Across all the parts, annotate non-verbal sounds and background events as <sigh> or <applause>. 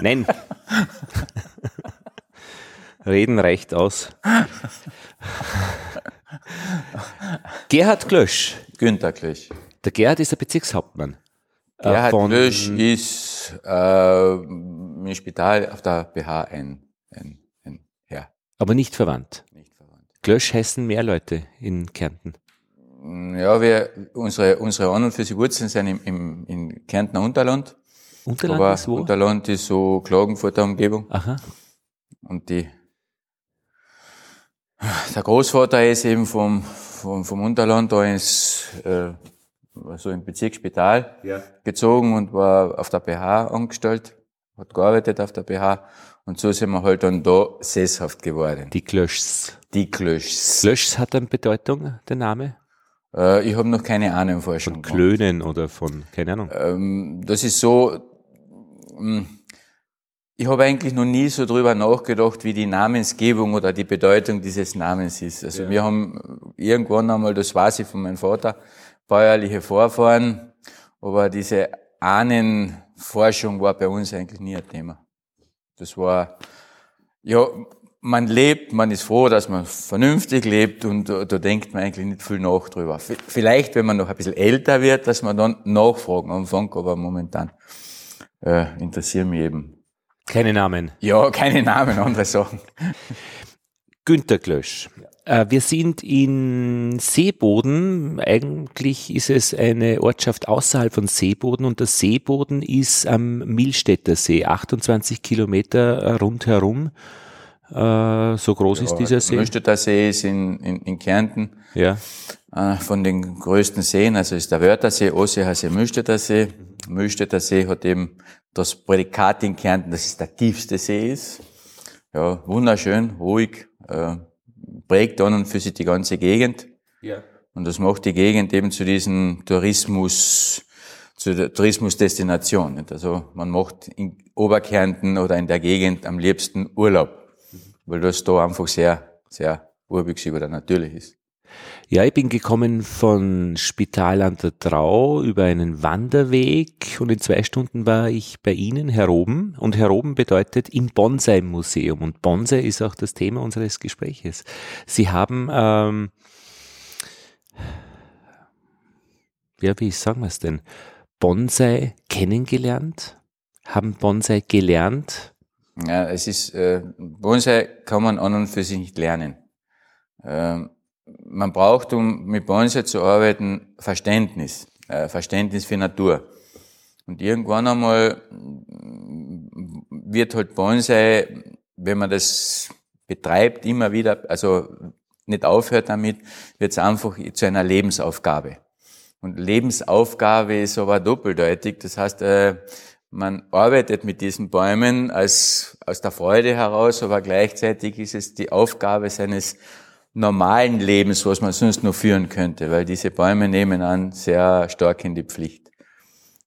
Nein. Reden reicht aus. Gerhard Klösch. Günther Klösch. Der Gerhard ist der Bezirkshauptmann. Äh, Gerhard von, Klösch ist äh, im Spital auf der BH ein, ein, ein Herr. Aber nicht verwandt. Nicht verwandt. Klösch heißen mehr Leute in Kärnten. Ja, wir, unsere, unsere An- und für sich Wurzeln sind im, im, in Kärntner Unterland. Unterland Aber ist wo? Unterland ist so Klagenfurter Umgebung. Aha. Und die, der Großvater ist eben vom, vom, vom Unterland da ins, äh, so im Bezirksspital ja. gezogen und war auf der BH angestellt, hat gearbeitet auf der BH und so sind wir halt dann da sesshaft geworden. Die Klöschs. Die Klöschs. Klöschs hat eine Bedeutung, der Name? Äh, ich habe noch keine Ahnung vorher schon. Von Klönen oder von, keine Ahnung. Ähm, das ist so, ich habe eigentlich noch nie so drüber nachgedacht, wie die Namensgebung oder die Bedeutung dieses Namens ist. Also ja. wir haben irgendwann einmal, das weiß ich von meinem Vater, bäuerliche Vorfahren, aber diese Ahnenforschung war bei uns eigentlich nie ein Thema. Das war, ja, man lebt, man ist froh, dass man vernünftig lebt und da, da denkt man eigentlich nicht viel nach drüber. Vielleicht, wenn man noch ein bisschen älter wird, dass man dann Nachfragen anfängt, aber momentan äh, interessieren mich eben. Keine Namen. Ja, keine Namen, andere Sachen. Günter Klösch. Äh, wir sind in Seeboden. Eigentlich ist es eine Ortschaft außerhalb von Seeboden und der Seeboden ist am Milstädter See, 28 Kilometer rundherum. Äh, so groß ja, ist dieser See. Milstädter See ist in, in, in Kärnten. Ja. Äh, von den größten Seen, also ist der Wörthersee, Osseersee, Mühlstädter See. Mühlstädter See hat eben das Prädikat in Kärnten, dass es der tiefste See ist. Ja, wunderschön, ruhig, äh, prägt an und für sich die ganze Gegend. Ja. Und das macht die Gegend eben zu diesem Tourismus, zu der Tourismusdestination. Also man macht in Oberkärnten oder in der Gegend am liebsten Urlaub, weil das da einfach sehr, sehr urbüchsig oder natürlich ist. Ja, ich bin gekommen von Spital an der Trau über einen Wanderweg und in zwei Stunden war ich bei Ihnen heroben und heroben bedeutet im Bonsai-Museum und Bonsai ist auch das Thema unseres Gespräches. Sie haben, ähm, ja, wie sagen wir es denn, Bonsai kennengelernt, haben Bonsai gelernt. Ja, es ist, äh, Bonsai kann man an und für sich nicht lernen. Ähm, man braucht, um mit Bonsai zu arbeiten, Verständnis, äh, Verständnis für Natur. Und irgendwann einmal wird halt Bonsai, wenn man das betreibt, immer wieder, also nicht aufhört damit, wird es einfach zu einer Lebensaufgabe. Und Lebensaufgabe ist aber doppeldeutig. Das heißt, äh, man arbeitet mit diesen Bäumen als, aus der Freude heraus, aber gleichzeitig ist es die Aufgabe seines normalen Lebens, was man sonst noch führen könnte, weil diese Bäume nehmen an sehr stark in die Pflicht,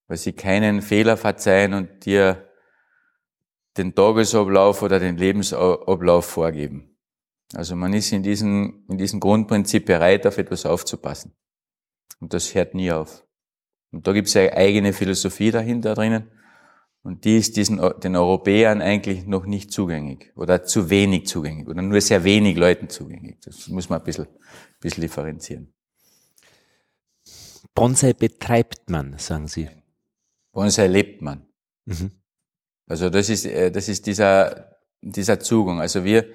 weil sie keinen Fehler verzeihen und dir den Tagesablauf oder den Lebensablauf vorgeben. Also man ist in diesem, in diesem Grundprinzip bereit, auf etwas aufzupassen. Und das hört nie auf. Und da gibt es eine eigene Philosophie dahinter drinnen. Und die ist diesen, den Europäern eigentlich noch nicht zugänglich oder zu wenig zugänglich oder nur sehr wenig Leuten zugänglich. Das muss man ein bisschen, ein bisschen differenzieren. Bonsai betreibt man, sagen Sie. Bonsai lebt man. Mhm. Also das ist, äh, das ist dieser, dieser Zugang. Also wir,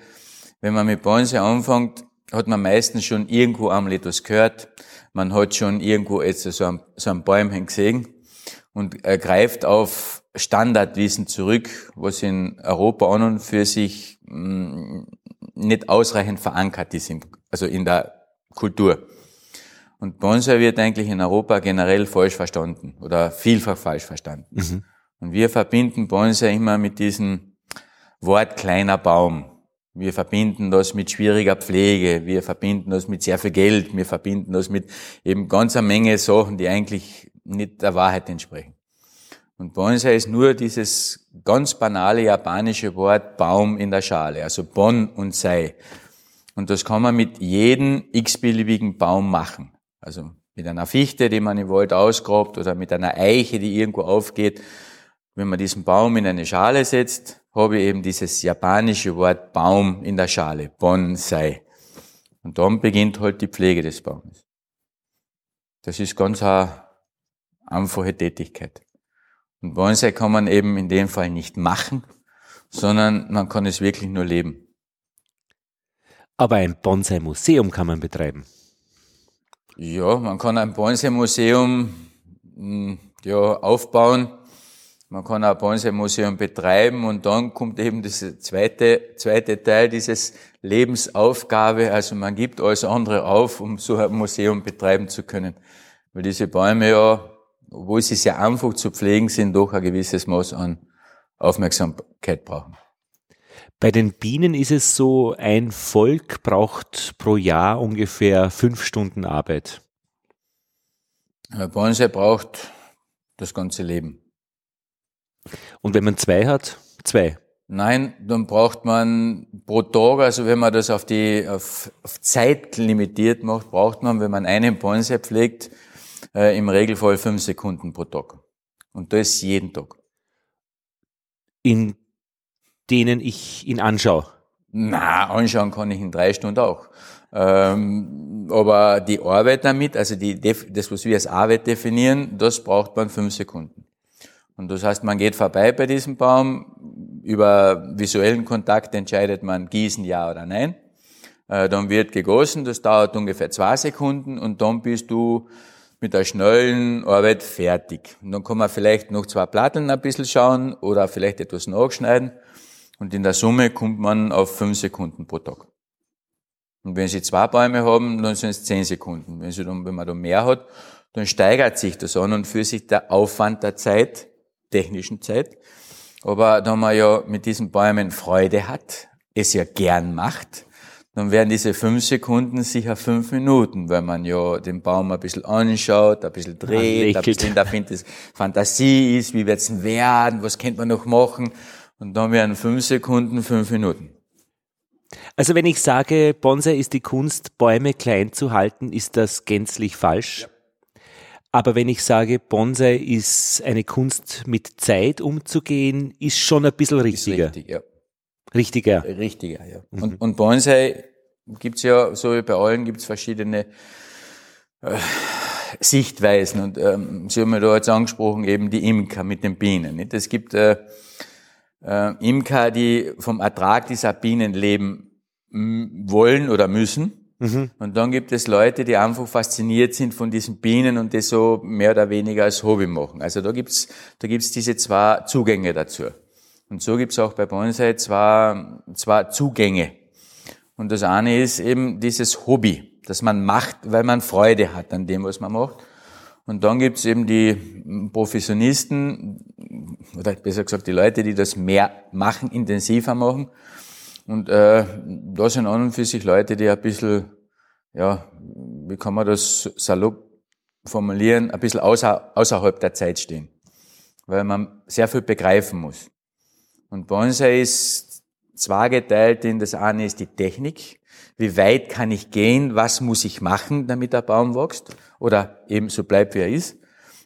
wenn man mit Bonsai anfängt, hat man meistens schon irgendwo einmal etwas gehört. Man hat schon irgendwo jetzt so ein, so ein Bäumchen gesehen und greift auf Standardwissen zurück, was in Europa an und für sich mm, nicht ausreichend verankert ist, also in der Kultur. Und Bonsai wird eigentlich in Europa generell falsch verstanden oder vielfach falsch verstanden. Mhm. Und wir verbinden Bonsai immer mit diesem Wort kleiner Baum. Wir verbinden das mit schwieriger Pflege, wir verbinden das mit sehr viel Geld, wir verbinden das mit eben ganz eine Menge Sachen, die eigentlich nicht der Wahrheit entsprechen. Und Bonsai ist nur dieses ganz banale japanische Wort Baum in der Schale, also Bon und Sei. Und das kann man mit jedem x-beliebigen Baum machen. Also mit einer Fichte, die man im Wald ausgrabt, oder mit einer Eiche, die irgendwo aufgeht. wenn man diesen Baum in eine Schale setzt, habe ich eben dieses japanische Wort Baum in der Schale, Bonsai. Und dann beginnt halt die Pflege des Baumes. Das ist ganz eine einfache Tätigkeit. Und Bonsai kann man eben in dem Fall nicht machen, sondern man kann es wirklich nur leben. Aber ein Bonsai-Museum kann man betreiben. Ja, man kann ein Bonsai-Museum hm, ja, aufbauen. Man kann ein Bonsai-Museum betreiben und dann kommt eben das zweite, zweite Teil dieses Lebensaufgabe. Also man gibt alles andere auf, um so ein Museum betreiben zu können. Weil diese Bäume ja, obwohl sie sehr einfach zu pflegen sind, doch ein gewisses Maß an Aufmerksamkeit brauchen. Bei den Bienen ist es so, ein Volk braucht pro Jahr ungefähr fünf Stunden Arbeit. Ein Bonsai braucht das ganze Leben. Und wenn man zwei hat, zwei. Nein, dann braucht man pro Tag, also wenn man das auf die auf, auf Zeit limitiert macht, braucht man, wenn man einen Bonsai pflegt, äh, im Regelfall fünf Sekunden pro Tag. Und das jeden Tag. In denen ich ihn anschaue? Na, anschauen kann ich in drei Stunden auch. Ähm, aber die Arbeit damit, also die, das, was wir als Arbeit definieren, das braucht man fünf Sekunden. Und das heißt, man geht vorbei bei diesem Baum, über visuellen Kontakt entscheidet man gießen ja oder nein. Äh, dann wird gegossen, das dauert ungefähr zwei Sekunden und dann bist du mit der schnellen Arbeit fertig. Und dann kann man vielleicht noch zwei Platteln ein bisschen schauen oder vielleicht etwas nachschneiden und in der Summe kommt man auf fünf Sekunden pro Tag. Und wenn Sie zwei Bäume haben, dann sind es zehn Sekunden. Wenn, Sie dann, wenn man da mehr hat, dann steigert sich das an und für sich der Aufwand der Zeit, technischen Zeit. Aber da man ja mit diesen Bäumen Freude hat, es ja gern macht, dann werden diese fünf Sekunden sicher fünf Minuten, weil man ja den Baum ein bisschen anschaut, ein bisschen dreht, ein bisschen in der Fantasie ist, wie wird's denn werden, was könnte man noch machen. Und dann wären fünf Sekunden, fünf Minuten. Also wenn ich sage, Bonsai ist die Kunst, Bäume klein zu halten, ist das gänzlich falsch. Ja. Aber wenn ich sage, Bonsai ist eine Kunst, mit Zeit umzugehen, ist schon ein bisschen richtiger. Ist richtig, ja. Richtiger. Richtiger, ja. Mhm. Und, und Bonsai gibt's ja, so wie bei allen, gibt's verschiedene äh, Sichtweisen. Und ähm, Sie haben ja da jetzt angesprochen, eben die Imker mit den Bienen. Nicht? Es gibt äh, äh, Imker, die vom Ertrag dieser Bienen leben wollen oder müssen. Mhm. Und dann gibt es Leute, die einfach fasziniert sind von diesen Bienen und das so mehr oder weniger als Hobby machen. Also da gibt's da gibt's diese zwei Zugänge dazu. Und so gibt's auch bei Bonsai zwei, zwei Zugänge. Und das eine ist eben dieses Hobby, das man macht, weil man Freude hat an dem, was man macht. Und dann gibt's eben die Professionisten, oder besser gesagt die Leute, die das mehr machen, intensiver machen. Und äh, da sind an und für sich Leute, die ein bisschen, ja, wie kann man das salopp formulieren, ein bisschen außer, außerhalb der Zeit stehen. Weil man sehr viel begreifen muss. Und Bonsai ist zweigeteilt in das eine ist die Technik, wie weit kann ich gehen, was muss ich machen, damit der Baum wächst oder eben so bleibt, wie er ist.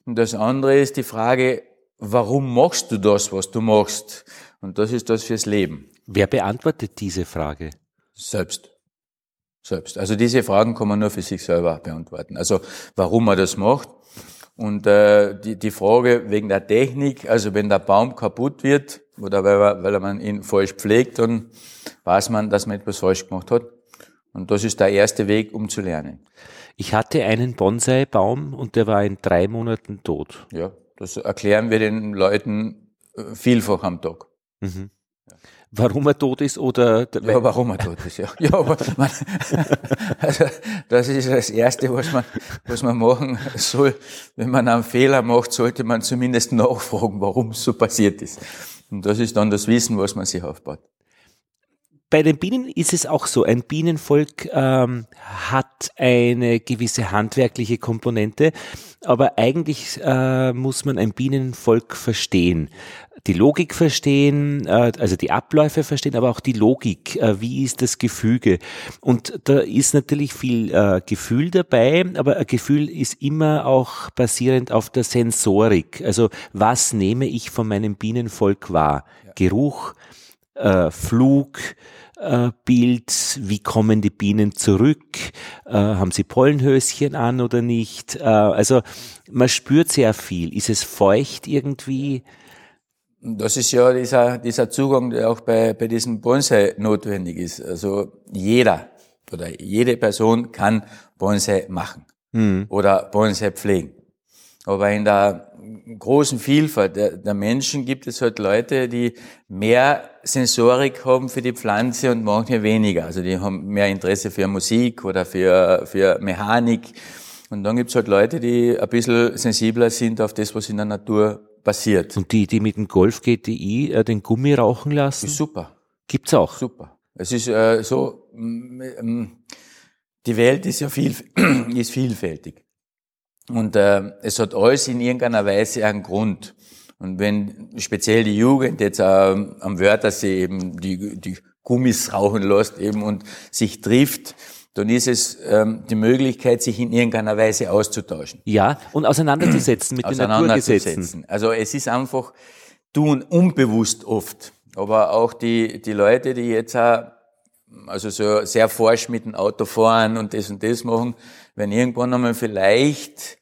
Und das andere ist die Frage, warum machst du das, was du machst? Und das ist das fürs Leben. Wer beantwortet diese Frage? Selbst. Selbst. Also diese Fragen kann man nur für sich selber beantworten. Also warum man das macht. Und äh, die, die Frage wegen der Technik, also wenn der Baum kaputt wird oder weil, weil man ihn falsch pflegt, dann weiß man, dass man etwas falsch gemacht hat. Und das ist der erste Weg, um zu lernen. Ich hatte einen Bonsai-Baum und der war in drei Monaten tot. Ja, das erklären wir den Leuten äh, vielfach am Tag. Mhm. Warum er tot ist oder? Ja, warum er tot ist, ja. ja aber man, <laughs> also, das ist das Erste, was man, was man machen soll. Wenn man einen Fehler macht, sollte man zumindest nachfragen, warum es so passiert ist. Und das ist dann das Wissen, was man sich aufbaut. bei den Bienen ist es auch so. Ein Bienenvolk ähm, hat eine gewisse handwerkliche Komponente, aber eigentlich äh, muss man ein Bienenvolk verstehen. Die Logik verstehen, äh, also die Abläufe verstehen, aber auch die Logik. Äh, wie ist das Gefüge? Und da ist natürlich viel äh, Gefühl dabei, aber ein Gefühl ist immer auch basierend auf der Sensorik. Also was nehme ich von meinem Bienenvolk wahr? Ja. Geruch, äh, Flug, äh, Bild, wie kommen die Bienen zurück, äh, haben sie Pollenhöschen an oder nicht. Äh, also man spürt sehr viel. Ist es feucht irgendwie? Das ist ja dieser, dieser Zugang, der auch bei, bei diesem Bonsai notwendig ist. Also jeder oder jede Person kann Bonsai machen mhm. oder Bonsai pflegen. Aber in der großen Vielfalt der, der, Menschen gibt es halt Leute, die mehr Sensorik haben für die Pflanze und manche weniger. Also die haben mehr Interesse für Musik oder für, für Mechanik. Und dann gibt es halt Leute, die ein bisschen sensibler sind auf das, was in der Natur passiert. Und die, die mit dem Golf GTI äh, den Gummi rauchen lassen? Ist super. Gibt's auch. Super. Es ist äh, so, die Welt ist ja viel, <clears throat> ist vielfältig. Und äh, es hat alles in irgendeiner Weise einen Grund. Und wenn speziell die Jugend jetzt äh, am Wörthersee eben die, die Gummis rauchen lässt eben und sich trifft, dann ist es ähm, die Möglichkeit, sich in irgendeiner Weise auszutauschen. Ja, und auseinanderzusetzen mit den Naturgesetzen. Also es ist einfach tun unbewusst oft. Aber auch die, die Leute, die jetzt auch, also so sehr forsch mit dem Auto fahren und das und das machen, wenn irgendwann einmal vielleicht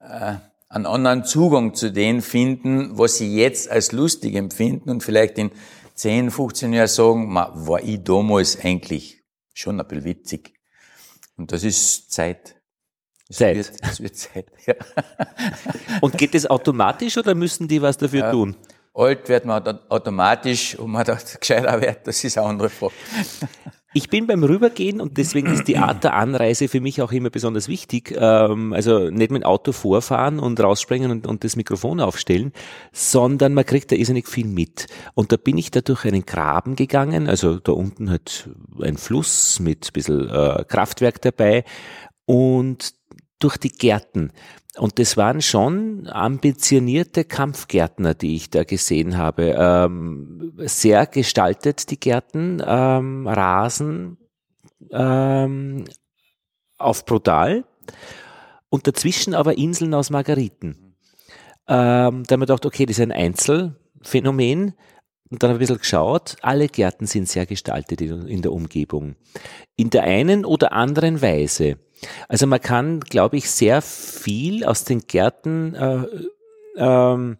äh, einen anderen Zugang zu denen finden, was sie jetzt als lustig empfinden und vielleicht in 10, 15 Jahren sagen, war ich damals eigentlich schon ein bisschen witzig. Und das ist Zeit. Es Zeit. Wird, es wird Zeit, <laughs> ja. Und geht das automatisch oder müssen die was dafür ja, tun? Alt wird man automatisch und man hat gescheiter wird, das ist eine andere Frage. Ich bin beim Rübergehen und deswegen ist die Art der Anreise für mich auch immer besonders wichtig. Ähm, also nicht mit dem Auto vorfahren und rausspringen und, und das Mikrofon aufstellen, sondern man kriegt da irrsinnig viel mit. Und da bin ich da durch einen Graben gegangen, also da unten hat ein Fluss mit ein bisschen äh, Kraftwerk dabei und durch die Gärten. Und das waren schon ambitionierte Kampfgärtner, die ich da gesehen habe. Ähm, sehr gestaltet, die Gärten, ähm, Rasen ähm, auf brutal und dazwischen aber Inseln aus Margariten. Ähm, da haben wir gedacht, okay, das ist ein Einzelfenomen. Und dann habe ich ein bisschen geschaut, alle Gärten sind sehr gestaltet in der Umgebung. In der einen oder anderen Weise. Also man kann, glaube ich, sehr viel aus den Gärten, äh, ähm,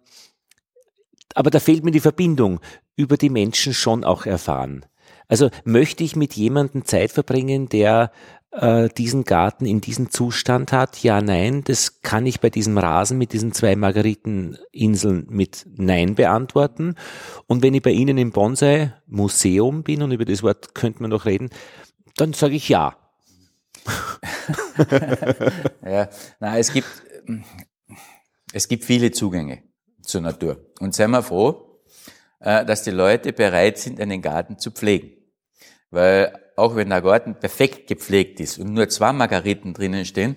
aber da fehlt mir die Verbindung, über die Menschen schon auch erfahren. Also möchte ich mit jemandem Zeit verbringen, der äh, diesen Garten in diesem Zustand hat? Ja, nein, das kann ich bei diesem Rasen mit diesen zwei Margariteninseln mit Nein beantworten. Und wenn ich bei Ihnen im Bonsai-Museum bin, und über das Wort könnte man noch reden, dann sage ich ja. <laughs> ja, na, es gibt, es gibt viele Zugänge zur Natur. Und seien wir froh, äh, dass die Leute bereit sind, einen Garten zu pflegen. Weil auch wenn der Garten perfekt gepflegt ist und nur zwei Margariten drinnen stehen,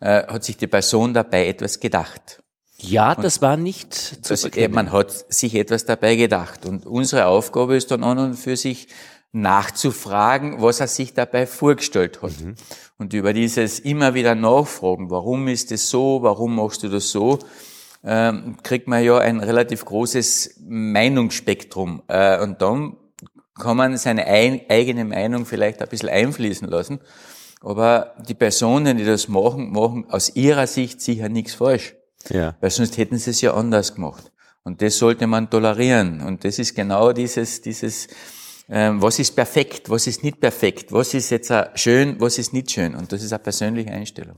äh, hat sich die Person dabei etwas gedacht. Ja, und das war nicht zu das, Man hat sich etwas dabei gedacht. Und unsere Aufgabe ist dann an und für sich, nachzufragen, was er sich dabei vorgestellt hat. Mhm. Und über dieses immer wieder nachfragen, warum ist es so, warum machst du das so, ähm, kriegt man ja ein relativ großes Meinungsspektrum. Äh, und dann kann man seine ein, eigene Meinung vielleicht ein bisschen einfließen lassen. Aber die Personen, die das machen, machen aus ihrer Sicht sicher nichts falsch. Ja. Weil sonst hätten sie es ja anders gemacht. Und das sollte man tolerieren. Und das ist genau dieses, dieses, ähm, was ist perfekt, was ist nicht perfekt, was ist jetzt schön, was ist nicht schön. Und das ist eine persönliche Einstellung.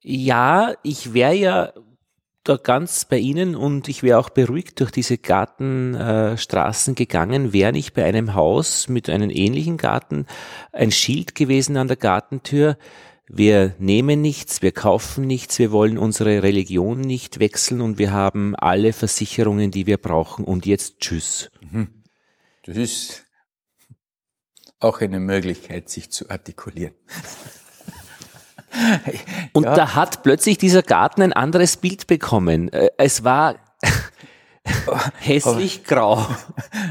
Ja, ich wäre ja da ganz bei Ihnen und ich wäre auch beruhigt durch diese Gartenstraßen äh, gegangen, wäre nicht bei einem Haus mit einem ähnlichen Garten ein Schild gewesen an der Gartentür. Wir nehmen nichts, wir kaufen nichts, wir wollen unsere Religion nicht wechseln und wir haben alle Versicherungen, die wir brauchen und jetzt tschüss. Mhm. Das ist auch eine Möglichkeit, sich zu artikulieren. <laughs> Und ja. da hat plötzlich dieser Garten ein anderes Bild bekommen. Äh, es war <laughs> hässlich grau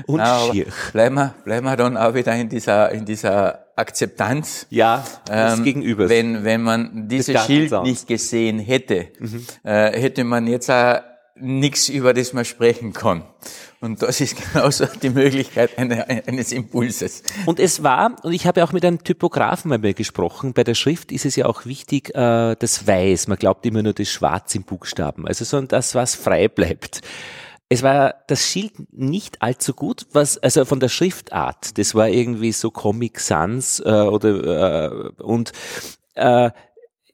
und na, schier. Bleiben wir, bleiben wir dann auch wieder in dieser, in dieser Akzeptanz. Ja, des ähm, Gegenübers. Wenn, wenn man dieses Schild nicht gesehen hätte, mhm. äh, hätte man jetzt auch nichts, über das man sprechen kann. Und das ist <laughs> genauso die Möglichkeit eines Impulses. Und es war, und ich habe auch mit einem Typografen einmal gesprochen, bei der Schrift ist es ja auch wichtig, äh, das Weiß. Man glaubt immer nur das Schwarz im Buchstaben. Also sondern das, was frei bleibt. Es war das Schild nicht allzu gut, was also von der Schriftart. Das war irgendwie so Comic Sans äh, oder äh, und äh,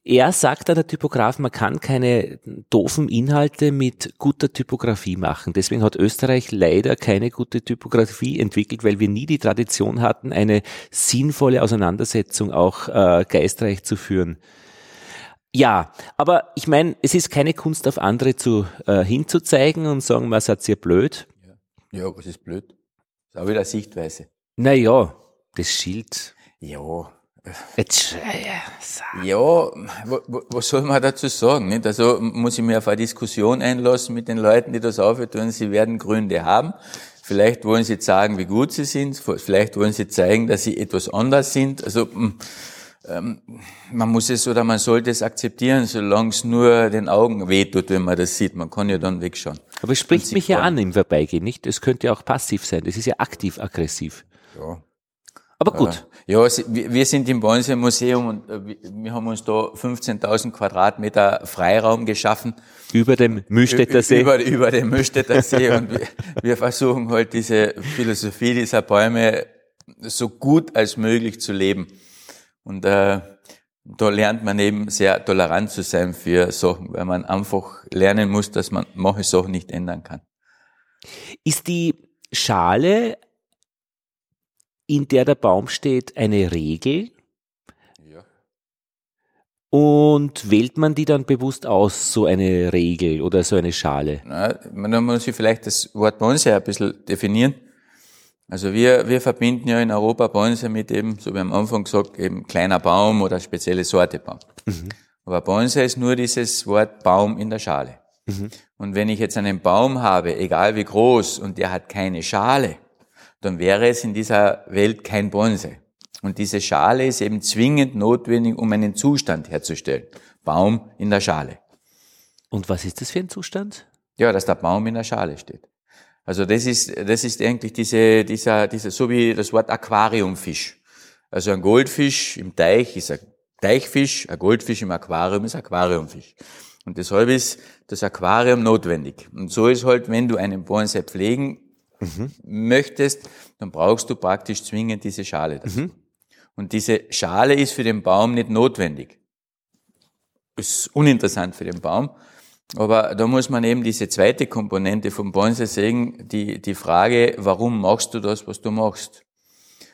er sagt an der Typograf, man kann keine doofen Inhalte mit guter Typografie machen. Deswegen hat Österreich leider keine gute Typografie entwickelt, weil wir nie die Tradition hatten, eine sinnvolle Auseinandersetzung auch äh, geistreich zu führen. Ja, aber ich meine, es ist keine Kunst auf andere zu äh, hinzuzeigen und sagen, was hat ihr blöd. Ja. ja, was ist blöd? Das ist auch wieder Sichtweise. Naja, das Schild. Ja. Jetzt, ja, was soll man dazu sagen? Nicht? Also muss ich mir auf eine Diskussion einlassen mit den Leuten, die das aufhören. Sie werden Gründe haben. Vielleicht wollen sie sagen, wie gut sie sind. Vielleicht wollen sie zeigen, dass sie etwas anders sind. Also ähm, man muss es oder man sollte es akzeptieren, solange es nur den Augen wehtut, wenn man das sieht. Man kann ja dann wegschauen. Aber es spricht mich ja an im Vorbeigehen, nicht? Es könnte ja auch passiv sein. Das ist ja aktiv-aggressiv. Ja. Aber gut. Ja, wir sind im Bonse Museum und äh, wir haben uns da 15.000 Quadratmeter Freiraum geschaffen. Über dem Mühlstädter See? Über, über dem Mühlstädter See und wir, wir versuchen halt diese Philosophie dieser Bäume so gut als möglich zu leben. Und äh, da lernt man eben sehr tolerant zu sein für Sachen, weil man einfach lernen muss, dass man manche Sachen nicht ändern kann. Ist die Schale, in der der Baum steht, eine Regel? Ja. Und wählt man die dann bewusst aus, so eine Regel oder so eine Schale? Na, man muss sich vielleicht das Wort Bonsai ein bisschen definieren. Also wir, wir verbinden ja in Europa Bonsai mit eben, so wie am Anfang gesagt, eben kleiner Baum oder spezielle Sorte Baum. Mhm. Aber Bonsai ist nur dieses Wort Baum in der Schale. Mhm. Und wenn ich jetzt einen Baum habe, egal wie groß, und der hat keine Schale, dann wäre es in dieser Welt kein Bonsai. Und diese Schale ist eben zwingend notwendig, um einen Zustand herzustellen. Baum in der Schale. Und was ist das für ein Zustand? Ja, dass der Baum in der Schale steht. Also das ist, das ist eigentlich diese, dieser, dieser, so wie das Wort Aquariumfisch. Also ein Goldfisch im Teich ist ein Teichfisch, ein Goldfisch im Aquarium ist ein Aquariumfisch. Und deshalb ist das Aquarium notwendig. Und so ist halt, wenn du einen Bonsai pflegen mhm. möchtest, dann brauchst du praktisch zwingend diese Schale dazu. Mhm. Und diese Schale ist für den Baum nicht notwendig. Ist uninteressant für den Baum. Aber da muss man eben diese zweite Komponente vom Bonsai sehen, die, die Frage, warum machst du das, was du machst?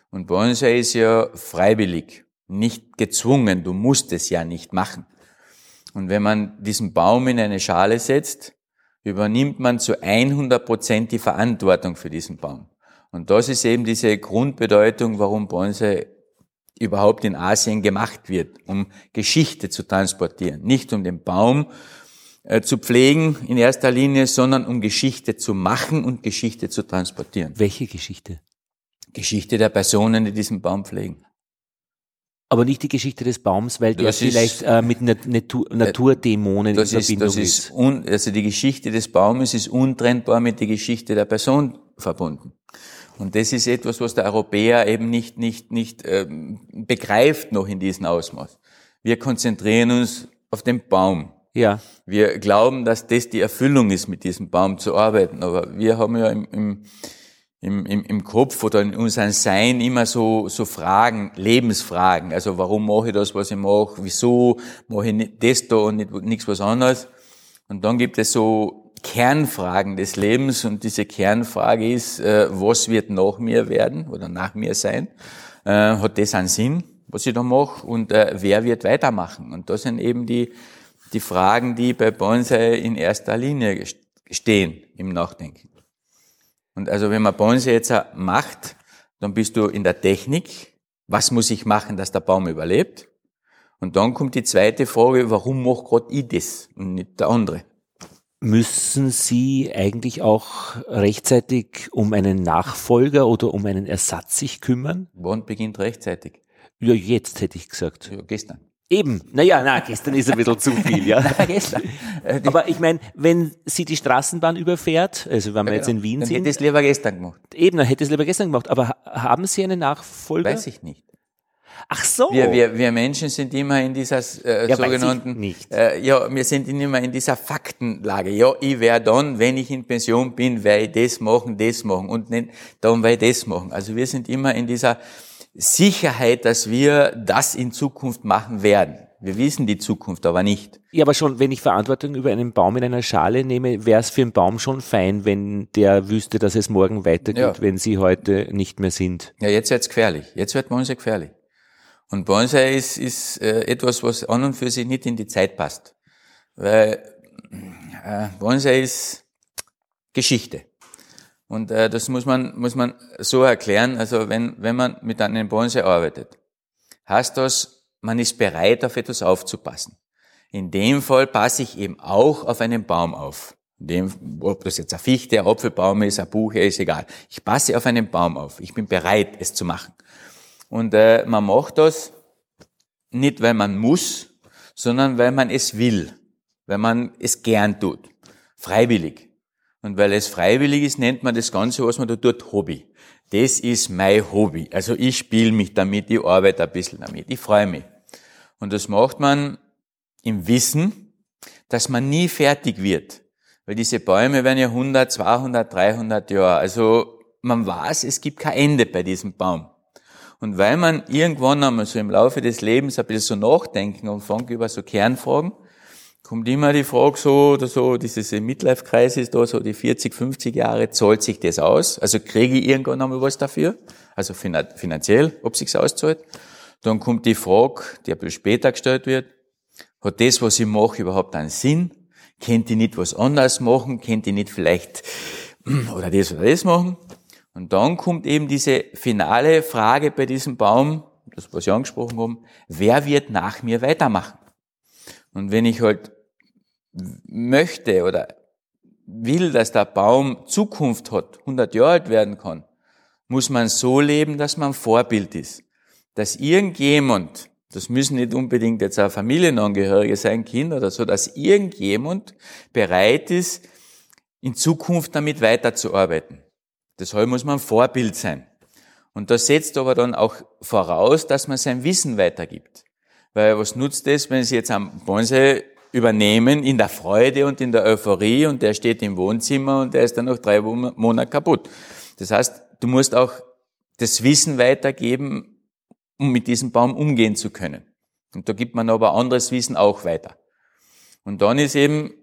Und Bonsai ist ja freiwillig, nicht gezwungen, du musst es ja nicht machen. Und wenn man diesen Baum in eine Schale setzt, übernimmt man zu 100 Prozent die Verantwortung für diesen Baum. Und das ist eben diese Grundbedeutung, warum Bonsai überhaupt in Asien gemacht wird, um Geschichte zu transportieren. Nicht um den Baum äh, zu pflegen in erster Linie, sondern um Geschichte zu machen und Geschichte zu transportieren. Welche Geschichte? Geschichte der Personen, die diesen Baum pflegen. Aber nicht die Geschichte des Baums, weil der vielleicht äh, mit Natur, äh, Naturdämonen das in Verbindung ist. Das ist, un, also die Geschichte des Baumes ist untrennbar mit der Geschichte der Person verbunden. Und das ist etwas, was der Europäer eben nicht, nicht, nicht ähm, begreift noch in diesem Ausmaß. Wir konzentrieren uns auf den Baum. Ja. Wir glauben, dass das die Erfüllung ist, mit diesem Baum zu arbeiten. Aber wir haben ja im, im, im, im Kopf oder in unserem Sein immer so, so Fragen, Lebensfragen. Also warum mache ich das, was ich mache? Wieso mache ich das da und nicht, nichts was anderes? Und dann gibt es so Kernfragen des Lebens und diese Kernfrage ist, äh, was wird nach mir werden oder nach mir sein? Äh, hat das einen Sinn, was ich da mache? Und äh, wer wird weitermachen? Und das sind eben die, die Fragen, die bei Bonsai in erster Linie stehen im Nachdenken. Und also wenn man Bonsai jetzt macht, Dann bist du in der Technik. Was muss ich machen, dass der Baum überlebt? Und dann kommt die zweite Frage, warum mache gerade ich das und nicht der andere? Müssen Sie eigentlich auch rechtzeitig um einen Nachfolger oder um einen Ersatz sich kümmern? Wann beginnt rechtzeitig? Ja, jetzt hätte ich gesagt. Ja, gestern. Eben, naja, na, gestern ist ein bisschen zu viel, ja. <laughs> Gestern. Äh, Aber ich meine, wenn sie die Straßenbahn überfährt, also wenn wir Ja, jetzt in Wien dann sind, hätte es lieber gestern gemacht. eben, dann hätte es lieber gestern gemacht. Aber ha- haben Sie einen Nachfolger? Weiß ich nicht. Ach so. Wir, wir, wir Menschen sind immer in dieser äh, Ja, sogenannten, nicht. Äh, ja, wir sind immer in dieser Faktenlage. Ja, ich werde dann, wenn ich in Pension bin, werde ich das machen, das machen und nicht dann werde ich das machen. Also wir sind immer in dieser Sicherheit, dass wir das in Zukunft machen werden. Wir wissen die Zukunft aber nicht. Ja, aber schon, wenn ich Verantwortung über einen Baum in einer Schale nehme, wäre es für einen Baum schon fein, wenn der wüsste, dass es morgen weitergeht, Ja. wenn sie heute nicht mehr sind. Ja, jetzt wird's gefährlich. Jetzt wird Bonsai gefährlich. Und Bonsai ist, ist äh, etwas, was an und für sich nicht in die Zeit passt. Weil äh, Bonsai ist Geschichte. Und äh, das muss man, muss man so erklären. Also wenn, wenn man mit einem Bonsai arbeitet, heißt das, man ist bereit, auf etwas aufzupassen. In dem Fall passe ich eben auch auf einen Baum auf. In dem, ob das jetzt ein Fichte, ein Apfelbaum ist, ein Buche, ist egal. Ich passe auf einen Baum auf. Ich bin bereit, es zu machen. Und äh, man macht das nicht, weil man muss, sondern weil man es will, weil man es gern tut, freiwillig. Und weil es freiwillig ist, nennt man das Ganze, was man da tut, Hobby. Das ist mein Hobby. Also ich spiele mich damit, ich arbeite ein bisschen damit, ich freue mich. Und das macht man im Wissen, dass man nie fertig wird. Weil diese Bäume werden ja 100, 200, 300 Jahre. Also man weiß, es gibt kein Ende bei diesem Baum. Und weil man irgendwann einmal so im Laufe des Lebens ein bisschen so nachdenken und fängt über so Kernfragen, kommt immer die Frage so, oder so, dieses Midlife-Kreis ist da, so die 40, 50 Jahre, zahlt sich das aus? Also kriege ich irgendwann einmal was dafür? Also finan- finanziell, ob sich's auszahlt? Dann kommt die Frage, die ein bisschen später gestellt wird, hat das, was ich mache, überhaupt einen Sinn? Kennt ich nicht was anderes machen? Kennt ich nicht vielleicht <clears throat> oder das oder das machen? Und dann kommt eben diese finale Frage bei diesem Baum, das was Sie angesprochen haben, wer wird nach mir weitermachen? Und wenn ich halt möchte oder will, dass der Baum Zukunft hat, 100 Jahre alt werden kann, muss man so leben, dass man Vorbild ist. Dass irgendjemand, das müssen nicht unbedingt jetzt auch Familienangehörige sein, Kinder oder so, dass irgendjemand bereit ist, in Zukunft damit weiterzuarbeiten. Deshalb muss man Vorbild sein. Und das setzt aber dann auch voraus, dass man sein Wissen weitergibt. Weil was nutzt es, wenn Sie jetzt am Bonsai übernehmen in der Freude und in der Euphorie und der steht im Wohnzimmer und der ist dann nach drei Mo- Monaten kaputt. Das heißt, du musst auch das Wissen weitergeben, um mit diesem Baum umgehen zu können. Und da gibt man aber anderes Wissen auch weiter. Und dann ist eben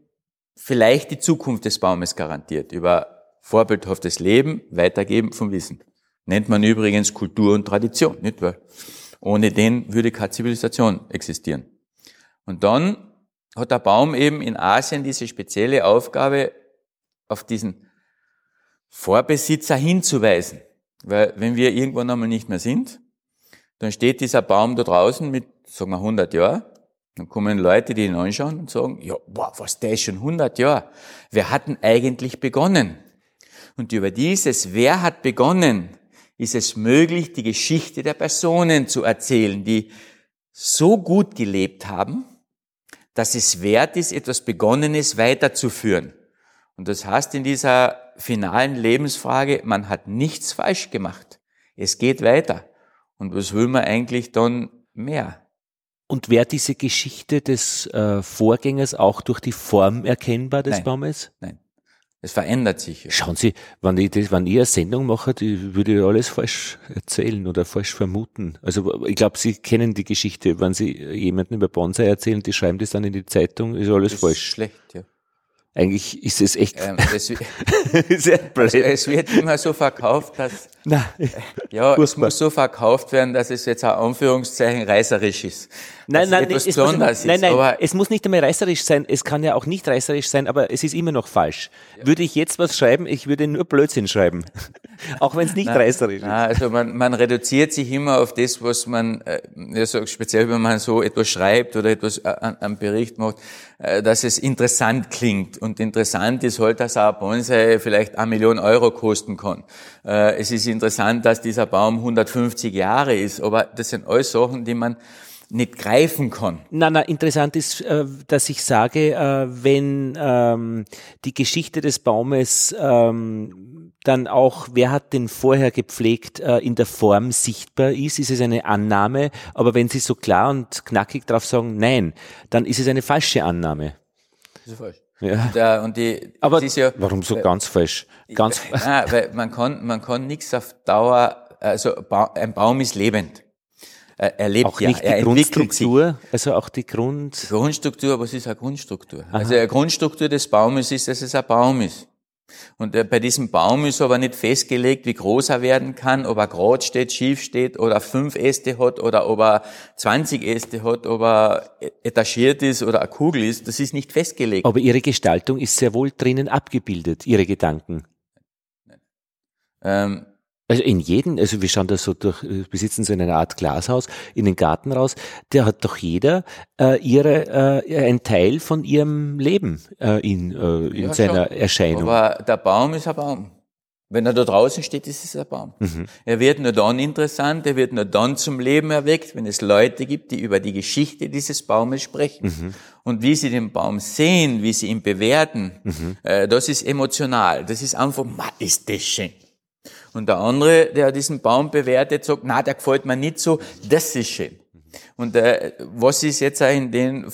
vielleicht die Zukunft des Baumes garantiert über vorbildhaftes Leben, Weitergeben vom Wissen. Nennt man übrigens Kultur und Tradition, nicht wahr? Ohne den würde keine Zivilisation existieren. Und dann hat der Baum eben in Asien diese spezielle Aufgabe, auf diesen Vorbesitzer hinzuweisen. Weil wenn wir irgendwann einmal nicht mehr sind, dann steht dieser Baum da draußen mit, sagen wir, 100 Jahren. Dann kommen Leute, die ihn anschauen und sagen, ja, boah, was, der ist schon 100 Jahre. Wer hat denn eigentlich begonnen? Und über dieses, wer hat begonnen, ist es möglich, die Geschichte der Personen zu erzählen, die so gut gelebt haben, dass es wert ist, etwas Begonnenes weiterzuführen. Und das heißt in dieser finalen Lebensfrage, man hat nichts falsch gemacht. Es geht weiter. Und was will man eigentlich dann mehr? Und wäre diese Geschichte des äh, Vorgängers auch durch die Form erkennbar des Nein. Baumes? Nein. Es verändert sich. Schauen Sie, wenn ich, das, wenn ich eine Sendung mache, die würde ich alles falsch erzählen oder falsch vermuten. Also ich glaube, Sie kennen die Geschichte. Wenn Sie jemanden über Bonsai erzählen, die schreiben das dann in die Zeitung, ist alles Das ist falsch. schlecht, ja. Eigentlich ist es echt Ähm, <laughs> es, sehr blöd. es wird immer so verkauft, dass, <laughs> Nein. <laughs> ja, es muss so verkauft werden, dass es jetzt ein Anführungszeichen reißerisch ist. Nein, nein, etwas es muss, nein, ist. nein, Aber es muss nicht einmal reißerisch sein. Es kann ja auch nicht reißerisch sein, aber es ist immer noch falsch. Würde ich jetzt was schreiben, ich würde nur Blödsinn schreiben. Auch wenn es nicht reißerisch ist. Also man, man reduziert sich immer auf das, was man, also speziell wenn man so etwas schreibt oder etwas äh, an, an Bericht macht, äh, dass es interessant klingt. Und interessant ist halt, dass ein Bonsai vielleicht eine Million Euro kosten kann. Äh, es ist interessant, dass dieser Baum 150 Jahre ist, aber das sind alles Sachen, die man nicht greifen kann. Na, na, interessant ist, äh, dass ich sage, äh, wenn ähm, die Geschichte des Baumes ähm, dann auch, wer hat den vorher gepflegt, äh, in der Form sichtbar ist, ist es eine Annahme, aber wenn Sie so klar und knackig drauf sagen, nein, dann ist es eine falsche Annahme. Das ist falsch. Ja. Und, äh, und die, aber ja, warum so ganz falsch? Ganz <laughs> nein, weil man kann, man kann nichts auf Dauer, also ein Baum ist lebend. Er lebt auch nicht ja, die Grundstruktur, also auch die Grund... Grundstruktur, was ist eine Grundstruktur? Aha. Also eine Grundstruktur des Baumes ist, dass es ein Baum ist. Und bei diesem Baum ist aber nicht festgelegt, wie groß er werden kann, ob er gerade steht, schief steht, oder fünf Äste hat, oder ob er 20 Äste hat, ob er etagiert ist oder eine Kugel ist. Das ist nicht festgelegt. Aber Ihre Gestaltung ist sehr wohl drinnen abgebildet, Ihre Gedanken. Ähm, also in jedem, also wir schauen da so durch, wir sitzen so in einer Art Glashaus in den Garten raus, der hat doch jeder äh, ihre, äh, ein Teil von ihrem Leben äh, in, äh, in ja, seiner schon. Erscheinung. Aber der Baum ist ein Baum. Wenn er da draußen steht, ist es ein Baum. Mhm. Er wird nur dann interessant, er wird nur dann zum Leben erweckt, wenn es Leute gibt, die über die Geschichte dieses Baumes sprechen. Mhm. Und wie sie den Baum sehen, wie sie ihn bewerten, mhm. äh, das ist emotional. Das ist einfach, ist das schön. Und der andere, der diesen Baum bewertet, sagt, na, der gefällt mir nicht so, das ist schön. Und äh, was ist jetzt auch in den,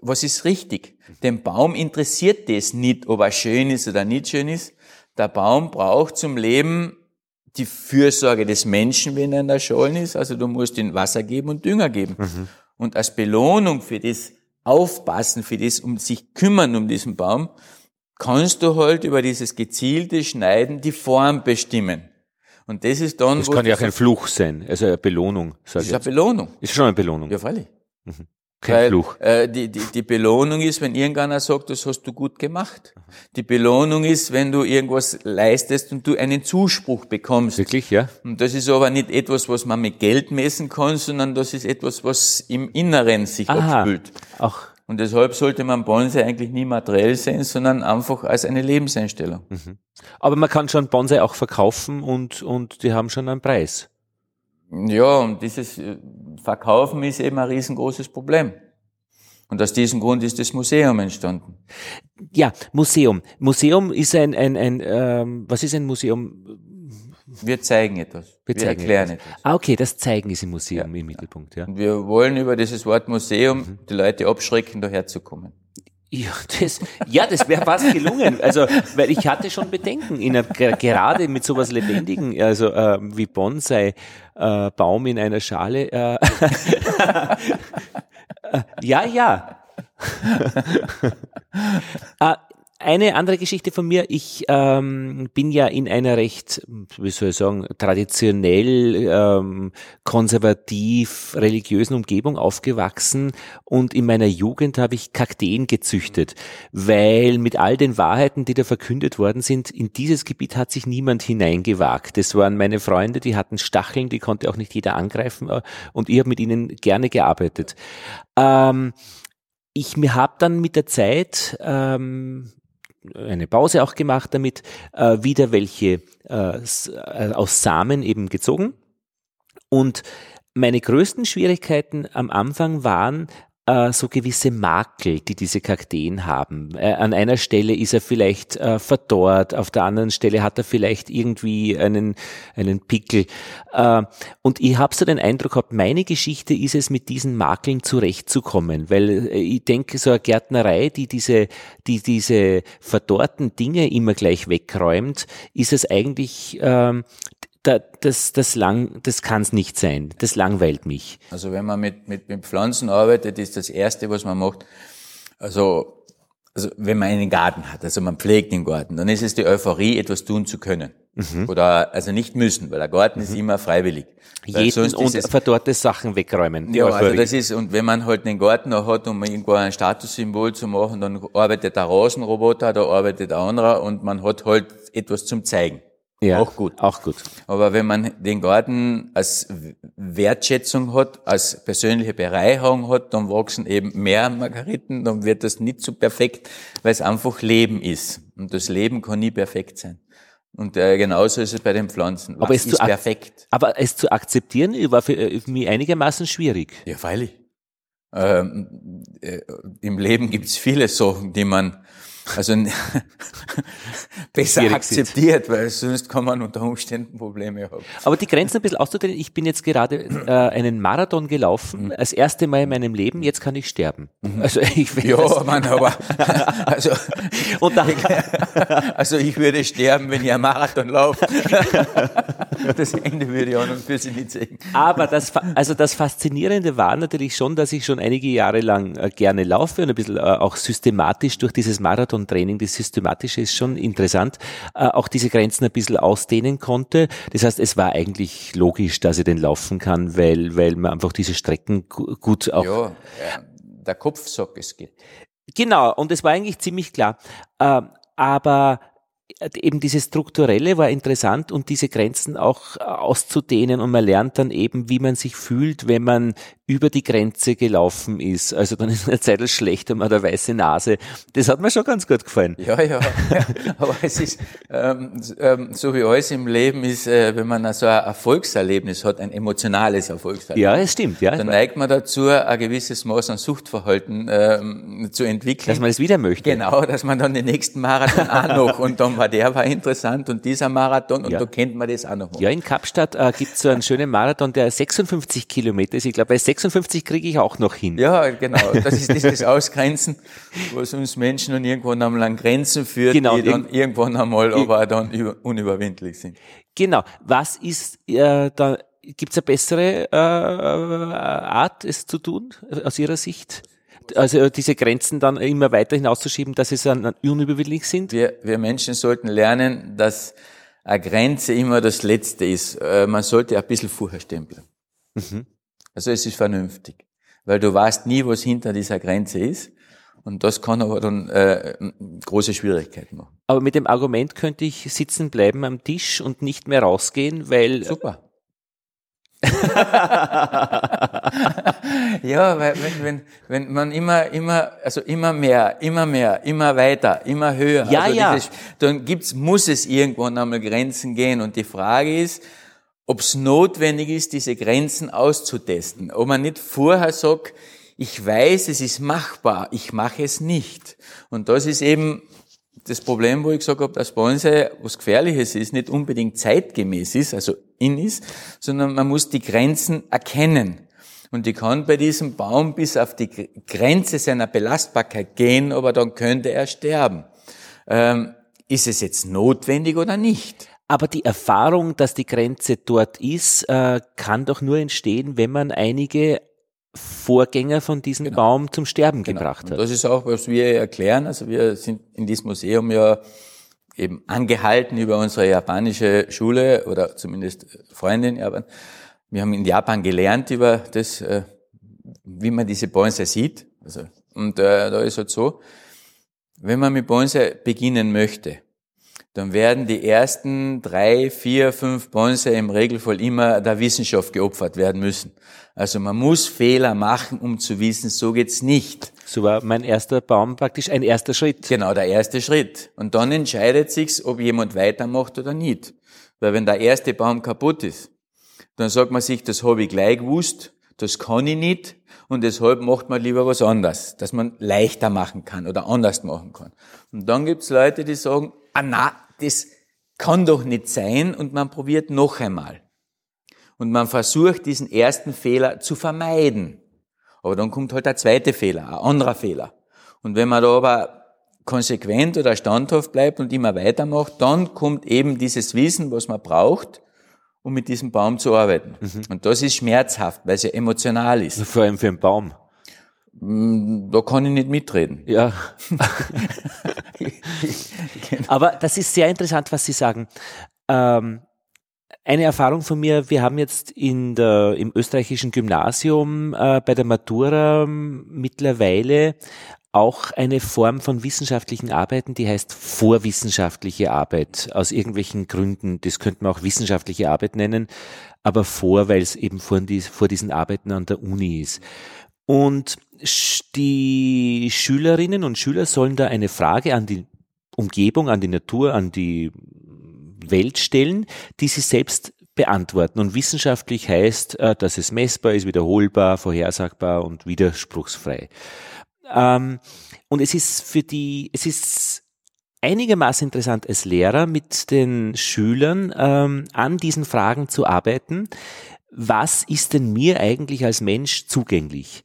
was ist richtig? Den Baum interessiert das nicht, ob er schön ist oder nicht schön ist. Der Baum braucht zum Leben die Fürsorge des Menschen, wenn er in der Schalen ist. Also du musst ihm Wasser geben und Dünger geben. Mhm. Und als Belohnung für das Aufpassen, für das um sich kümmern um diesen Baum, kannst du halt über dieses gezielte Schneiden die Form bestimmen. Und das ist dann. Das kann ja auch ein Fluch sein, also eine Belohnung. Sag das ist eine Belohnung. Ist schon eine Belohnung. Ja, freilich. Mhm. Kein Weil, Fluch. Äh, die, die, die Belohnung ist, wenn irgendeiner sagt, das hast du gut gemacht. Die Belohnung ist, wenn du irgendwas leistest und du einen Zuspruch bekommst. Wirklich, ja? Und das ist aber nicht etwas, was man mit Geld messen kann, sondern das ist etwas, was im Inneren sich Aha, abspült. Auch und deshalb sollte man Bonsai eigentlich nie materiell sehen, sondern einfach als eine Lebenseinstellung. Mhm. Aber man kann schon Bonsai auch verkaufen und, und die haben schon einen Preis. Ja, und dieses äh, Verkaufen ist eben ein riesengroßes Problem. Und aus diesem Grund ist das Museum entstanden. Ja, Museum. Museum ist ein, ein, ein ähm, was ist ein Museum? Wir zeigen etwas. Wir, wir erklären etwas. etwas. Ah, okay, das Zeigen ist im Museum ja. im Mittelpunkt, ja. Wir wollen über dieses Wort Museum mhm. die Leute abschrecken, daher zu kommen. Ja, das, ja, das wäre fast gelungen. Also, weil ich hatte schon Bedenken, in einer, gerade mit sowas Lebendigen, also äh, wie Bonsai, äh, Baum in einer Schale. Äh, <laughs> ja, ja. äh, <laughs> eine andere Geschichte von mir. Ich ähm, bin ja in einer recht, wie soll ich sagen, traditionell, ähm, konservativ, religiösen Umgebung aufgewachsen und in meiner Jugend habe ich Kakteen gezüchtet, weil mit all den Wahrheiten, die da verkündet worden sind, in dieses Gebiet hat sich niemand hineingewagt. Das waren meine Freunde, die hatten Stacheln, die konnte auch nicht jeder angreifen äh, und ich habe mit ihnen gerne gearbeitet. Ähm, ich mir habe dann mit der Zeit ähm, eine Pause auch gemacht damit, äh, wieder welche äh, äh, aus Samen eben gezogen. Und meine größten Schwierigkeiten am Anfang waren, äh, so gewisse Makel, die diese Kakteen haben. Äh, an einer Stelle ist er vielleicht äh, verdorrt, auf der anderen Stelle hat er vielleicht irgendwie einen, einen Pickel. Äh, und ich habe so den Eindruck gehabt, meine Geschichte ist es, mit diesen Makeln zurechtzukommen, weil äh, ich denke, so eine Gärtnerei, die diese, die diese verdorrten Dinge immer gleich wegräumt, ist es eigentlich ähm, da, das, das, lang, das kann es nicht sein. Das langweilt mich. Also wenn man mit, mit, mit Pflanzen arbeitet, ist das Erste, was man macht, also, also wenn man einen Garten hat, also man pflegt den Garten, dann ist es die Euphorie, etwas tun zu können. Mhm. Oder also nicht müssen, weil der Garten mhm. ist immer freiwillig. Jeden und es, verdorrte Sachen wegräumen. Ja, also das ist, und wenn man halt den Garten noch hat, um irgendwo ein Statussymbol zu machen, dann arbeitet der Rasenroboter, da arbeitet der anderer und man hat halt etwas zum Zeigen. Ja, auch gut. Auch gut. Aber wenn man den Garten als Wertschätzung hat, als persönliche Bereicherung hat, dann wachsen eben mehr Margariten, dann wird das nicht so perfekt, weil es einfach Leben ist. Und das Leben kann nie perfekt sein. Und äh, genauso ist es bei den Pflanzen. Was aber es ist perfekt. Aber es zu akzeptieren war für, äh, für mich einigermaßen schwierig. Ja, freilich. Ähm, äh, Im Leben gibt es viele Sachen, die man also <laughs> besser akzeptiert, weil sonst kann man unter Umständen Probleme haben. Aber die Grenzen ein bisschen auszudehnen, ich bin jetzt gerade äh, einen Marathon gelaufen, mhm. das erste Mal in meinem Leben, jetzt kann ich sterben. Mhm. Also ich Ja, Mann, aber <laughs> also, Und dann, <laughs> also ich würde sterben, wenn ich einen Marathon laufe. das Ende würde ich auch noch für Sie nicht sehen. Aber das, also das Faszinierende war natürlich schon, dass ich schon einige Jahre lang äh, gerne laufe und ein bisschen äh, auch systematisch durch dieses Marathon Marathon-Training, das Systematische ist schon interessant, äh, auch diese Grenzen ein bisschen ausdehnen konnte. Das heißt, es war eigentlich logisch, dass ich den laufen kann, weil, weil man einfach diese Strecken gut auch. Ja, der Kopf sagt, es geht. Genau, und es war eigentlich ziemlich klar. Äh, aber eben dieses Strukturelle war interessant und diese Grenzen auch auszudehnen und man lernt dann eben, wie man sich fühlt, wenn man über die Grenze gelaufen ist. Also dann <laughs> ist eine Zeit schlecht und man hat eine weiße Nase. Das hat mir schon ganz gut gefallen. Ja, ja. <laughs> Aber es ist, ähm, ähm, so wie alles im Leben ist, äh, wenn man so ein Erfolgserlebnis hat, ein emotionales Erfolgserlebnis. Ja, es stimmt, ja. Dann neigt man dazu, ein gewisses Maß an Suchtverhalten ähm, zu entwickeln. Dass man es wieder möchte. Genau, dass man dann den nächsten Marathon auch noch und dann war der war interessant und dieser Marathon und ja. da kennt man das auch noch. Mal. Ja, in Kapstadt äh, gibt es so einen schönen Marathon, der 56 Kilometer ist. Ich glaube, bei 56 kriege ich auch noch hin. Ja, genau. Das ist das, das Ausgrenzen, was uns Menschen dann irgendwann einmal an Grenzen führt, genau, die dann irgendwann einmal aber dann unüberwindlich sind. Genau. Was ist äh, da, gibt es eine bessere äh, Art, es zu tun, aus Ihrer Sicht? Also diese Grenzen dann immer weiter hinauszuschieben, dass sie dann unüberwindlich sind? Wir, wir Menschen sollten lernen, dass eine Grenze immer das Letzte ist. Äh, man sollte ein bisschen vorher stempeln. Mhm. Also es ist vernünftig, weil du weißt nie, was hinter dieser Grenze ist. Und das kann aber dann äh, große Schwierigkeiten machen. Aber mit dem Argument könnte ich sitzen bleiben am Tisch und nicht mehr rausgehen, weil. Super. <laughs> ja, weil wenn, wenn, wenn man immer, immer, also immer mehr, immer mehr, immer weiter, immer höher, ja, also ja. Dieses, dann gibt's, muss es irgendwann einmal Grenzen gehen. Und die Frage ist, ob es notwendig ist, diese Grenzen auszutesten. Ob man nicht vorher sagt, ich weiß, es ist machbar, ich mache es nicht. Und das ist eben das Problem, wo ich gesagt habe, dass Bonsai was Gefährliches ist, nicht unbedingt zeitgemäß ist, also in ist, sondern man muss die Grenzen erkennen. Und ich kann bei diesem Baum bis auf die Grenze seiner Belastbarkeit gehen, aber dann könnte er sterben. Ähm, ist es jetzt notwendig oder nicht? Aber die Erfahrung, dass die Grenze dort ist, äh, kann doch nur entstehen, wenn man einige Vorgänger von diesem genau. Baum zum Sterben genau. gebracht hat. Und das ist auch, was wir erklären. Also wir sind in diesem Museum ja eben angehalten über unsere japanische Schule oder zumindest Freundin in Japan. Wir haben in Japan gelernt über das, äh, wie man diese Bonsai sieht. Also, und äh, da ist halt so, wenn man mit Bonsai beginnen möchte, dann werden die ersten drei, vier, fünf Bonsai im Regelfall immer der Wissenschaft geopfert werden müssen. Also man muss Fehler machen, um zu wissen, so geht's nicht. So war mein erster Baum praktisch ein erster Schritt. Genau, der erste Schritt. Und dann entscheidet sich's, ob jemand weitermacht oder nicht. Weil wenn der erste Baum kaputt ist, dann sagt man sich, das habe ich gleich gewusst, das kann ich nicht und deshalb macht man lieber was anderes, dass man leichter machen kann oder anders machen kann. Und dann gibt's Leute, die sagen, ah na, das kann doch nicht sein und man probiert noch einmal. Und man versucht, diesen ersten Fehler zu vermeiden. Aber dann kommt halt der zweite Fehler, ein anderer Fehler. Und wenn man da aber konsequent oder standhaft bleibt und immer weitermacht, dann kommt eben dieses Wissen, was man braucht, um mit diesem Baum zu arbeiten. Mhm. Und das ist schmerzhaft, weil es ja emotional ist. Vor allem für einen Baum. Mm, da kann ich nicht mitreden. Ja. <laughs> <laughs> Aber das ist sehr interessant, was Sie sagen. Ähm, eine Erfahrung von mir, wir haben jetzt in der, im österreichischen Gymnasium äh, bei der Matura mittlerweile auch eine Form von wissenschaftlichen Arbeiten, die heißt vorwissenschaftliche Arbeit. Aus irgendwelchen Gründen, das könnte man auch wissenschaftliche Arbeit nennen, aber vor, weil es eben vor, vor diesen Arbeiten an der Uni ist. Und die Schülerinnen und Schüler sollen da eine Frage an die Umgebung, an die Natur, an die Welt stellen, die sie selbst beantworten. Und wissenschaftlich heißt, äh, dass es messbar ist, wiederholbar, vorhersagbar und widerspruchsfrei. Ähm, und es ist für die, es ist einigermaßen interessant als Lehrer mit den Schülern ähm, an diesen Fragen zu arbeiten. Was ist denn mir eigentlich als Mensch zugänglich?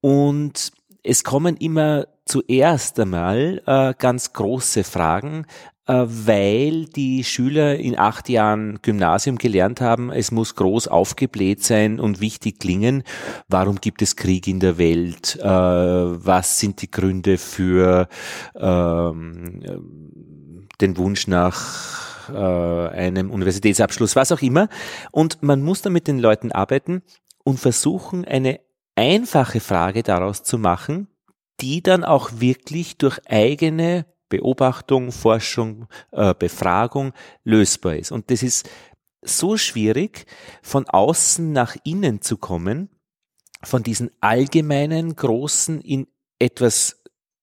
Und es kommen immer zuerst einmal äh, ganz große Fragen, äh, weil die Schüler in acht Jahren Gymnasium gelernt haben, es muss groß aufgebläht sein und wichtig klingen. Warum gibt es Krieg in der Welt? Äh, was sind die Gründe für ähm, den Wunsch nach äh, einem Universitätsabschluss, was auch immer. Und man muss dann mit den Leuten arbeiten und versuchen, eine einfache Frage daraus zu machen, die dann auch wirklich durch eigene Beobachtung, Forschung, äh, Befragung lösbar ist. Und das ist so schwierig, von außen nach innen zu kommen, von diesen allgemeinen, großen in etwas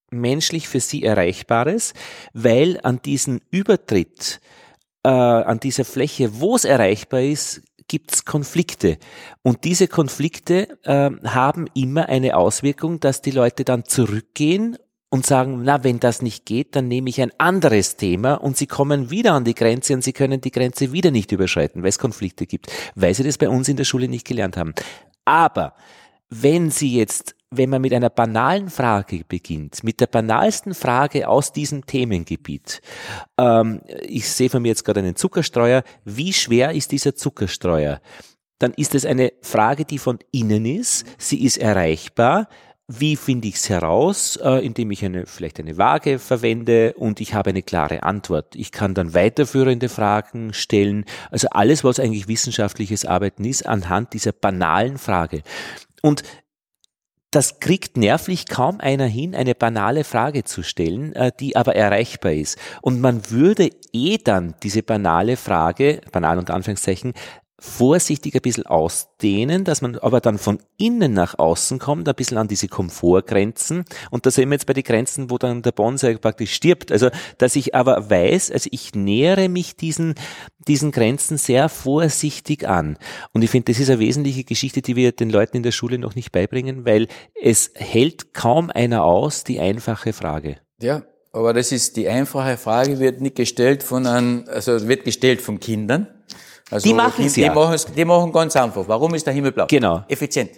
menschlich für sie Erreichbares, weil an diesen Übertritt, äh, an dieser Fläche, wo es erreichbar ist, gibt es Konflikte. Und diese Konflikte äh, haben immer eine Auswirkung, dass die Leute dann zurückgehen und sagen, na, wenn das nicht geht, dann nehme ich ein anderes Thema und sie kommen wieder an die Grenze und sie können die Grenze wieder nicht überschreiten, weil es Konflikte gibt, weil sie das bei uns in der Schule nicht gelernt haben. Aber wenn sie jetzt, wenn man mit einer banalen Frage beginnt, mit der banalsten Frage aus diesem Themengebiet, ähm, ich sehe von mir jetzt gerade einen Zuckerstreuer, wie schwer ist dieser Zuckerstreuer? Dann ist es eine Frage, die von innen ist, sie ist erreichbar, wie finde ich es heraus? Äh, indem ich eine, vielleicht eine Waage verwende und ich habe eine klare Antwort. Ich kann dann weiterführende Fragen stellen. Also alles, was eigentlich wissenschaftliches Arbeiten ist, anhand dieser banalen Frage. Und das kriegt nervlich kaum einer hin, eine banale Frage zu stellen, äh, die aber erreichbar ist. Und man würde eh dann diese banale Frage, banal und Anführungszeichen, vorsichtig ein bisschen ausdehnen, dass man aber dann von innen nach außen kommt, ein bisschen an diese Komfortgrenzen. Und da sind wir jetzt bei den Grenzen, wo dann der Bonsai praktisch stirbt. Also, dass ich aber weiß, also ich nähere mich diesen, diesen Grenzen sehr vorsichtig an. Und ich finde, das ist eine wesentliche Geschichte, die wir den Leuten in der Schule noch nicht beibringen, weil es hält kaum einer aus, die einfache Frage. Ja, aber das ist, die einfache Frage wird nicht gestellt von einem, also wird gestellt von Kindern also die machen es ja. Die machen, die machen ganz einfach. Warum ist der Himmel blau? Genau. Effizient.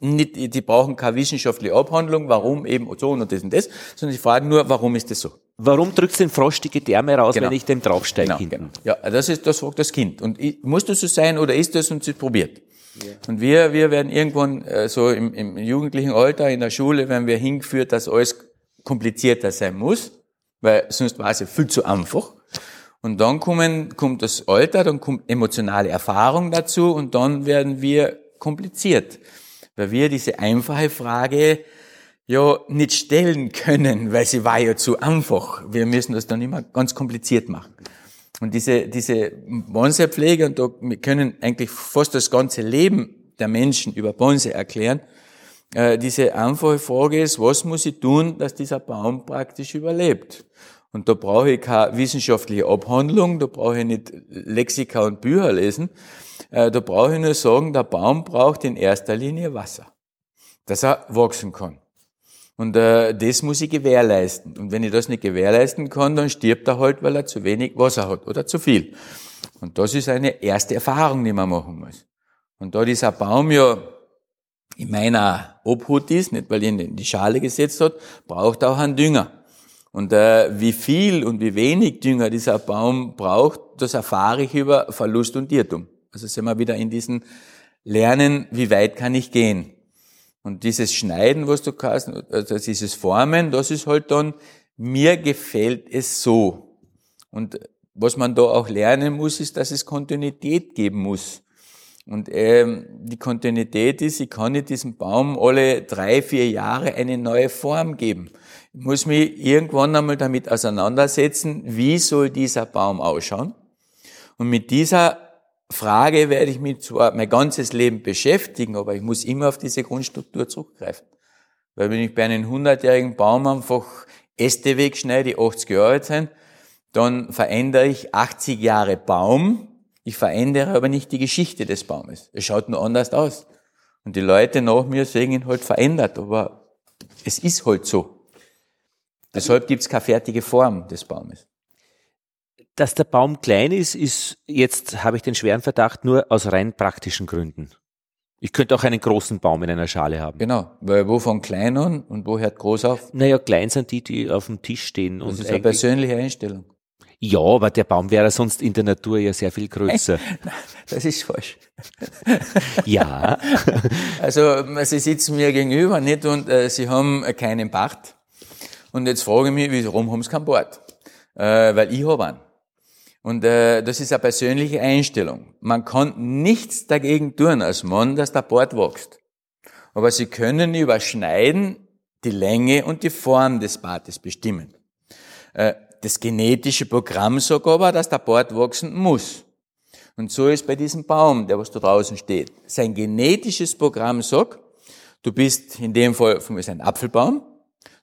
Nicht, die brauchen keine wissenschaftliche Abhandlung, warum eben Ozon und das und das, sondern die fragen nur, warum ist das so? Warum drückst du den frostige Därme raus, genau. wenn ich den draufsteige? Genau, genau. Ja, das ist, das fragt das Kind. Und muss das so sein oder ist das und sie probiert? Ja. Und wir, wir werden irgendwann, äh, so im, im jugendlichen Alter, in der Schule, werden wir hingeführt, dass alles komplizierter sein muss, weil sonst war es ja viel zu einfach. Und dann kommen, kommt das Alter, dann kommt emotionale Erfahrung dazu und dann werden wir kompliziert, weil wir diese einfache Frage ja nicht stellen können, weil sie war ja zu einfach. Wir müssen das dann immer ganz kompliziert machen. Und diese, diese Bonsai-Pflege, und da, wir können eigentlich fast das ganze Leben der Menschen über Bonsai erklären, äh, diese einfache Frage ist, was muss ich tun, dass dieser Baum praktisch überlebt? Und da brauche ich keine wissenschaftliche Abhandlung, da brauche ich nicht Lexika und Bücher lesen. Äh, da brauche ich nur sagen, der Baum braucht in erster Linie Wasser, dass er wachsen kann. Und äh, das muss ich gewährleisten. Und wenn ich das nicht gewährleisten kann, dann stirbt er halt, weil er zu wenig Wasser hat oder zu viel. Und das ist eine erste Erfahrung, die man machen muss. Und da dieser Baum ja in meiner Obhut ist, nicht weil ich ihn in die Schale gesetzt hat, braucht er auch einen Dünger. Und äh, wie viel und wie wenig Dünger dieser Baum braucht, das erfahre ich über Verlust und Irrtum. Also sind wir wieder in diesem Lernen, wie weit kann ich gehen. Und dieses Schneiden, was du kannst, also dieses Formen, das ist halt dann, mir gefällt es so. Und was man da auch lernen muss, ist, dass es Kontinuität geben muss. Und ähm, die Kontinuität ist, ich kann nicht diesem Baum alle drei, vier Jahre eine neue Form geben. Muss mich irgendwann einmal damit auseinandersetzen, wie soll dieser Baum ausschauen. Und mit dieser Frage werde ich mich zwar mein ganzes Leben beschäftigen, aber ich muss immer auf diese Grundstruktur zurückgreifen. Weil wenn ich bei einem 100-jährigen Baum einfach Äste wegschneide, die 80 Jahre alt sind, dann verändere ich 80 Jahre Baum ich verändere aber nicht die Geschichte des Baumes. Es schaut nur anders aus. Und die Leute nach mir sehen ihn halt verändert, aber es ist halt so. Deshalb gibt es keine fertige Form des Baumes. Dass der Baum klein ist, ist jetzt, habe ich den schweren Verdacht, nur aus rein praktischen Gründen. Ich könnte auch einen großen Baum in einer Schale haben. Genau, weil wo von klein an und wo hört groß auf? Naja, klein sind die, die auf dem Tisch stehen. Das ist eine persönliche Einstellung. Ja, aber der Baum wäre sonst in der Natur ja sehr viel größer. <laughs> Das ist falsch. <laughs> ja. <laughs> Also Sie sitzen mir gegenüber nicht und äh, Sie haben keinen Bart. Und jetzt frage ich mich, warum haben Sie keinen Bart? Äh, weil ich habe einen. Und äh, das ist eine persönliche Einstellung. Man kann nichts dagegen tun als Mann, dass der Bart wächst. Aber Sie können überschneiden die Länge und die Form des Bartes bestimmen. Äh, das genetische Programm sagt aber, dass der Bart wachsen muss. Und so ist bei diesem Baum, der was da draußen steht. Sein genetisches Programm sagt, du bist in dem Fall ist ein Apfelbaum,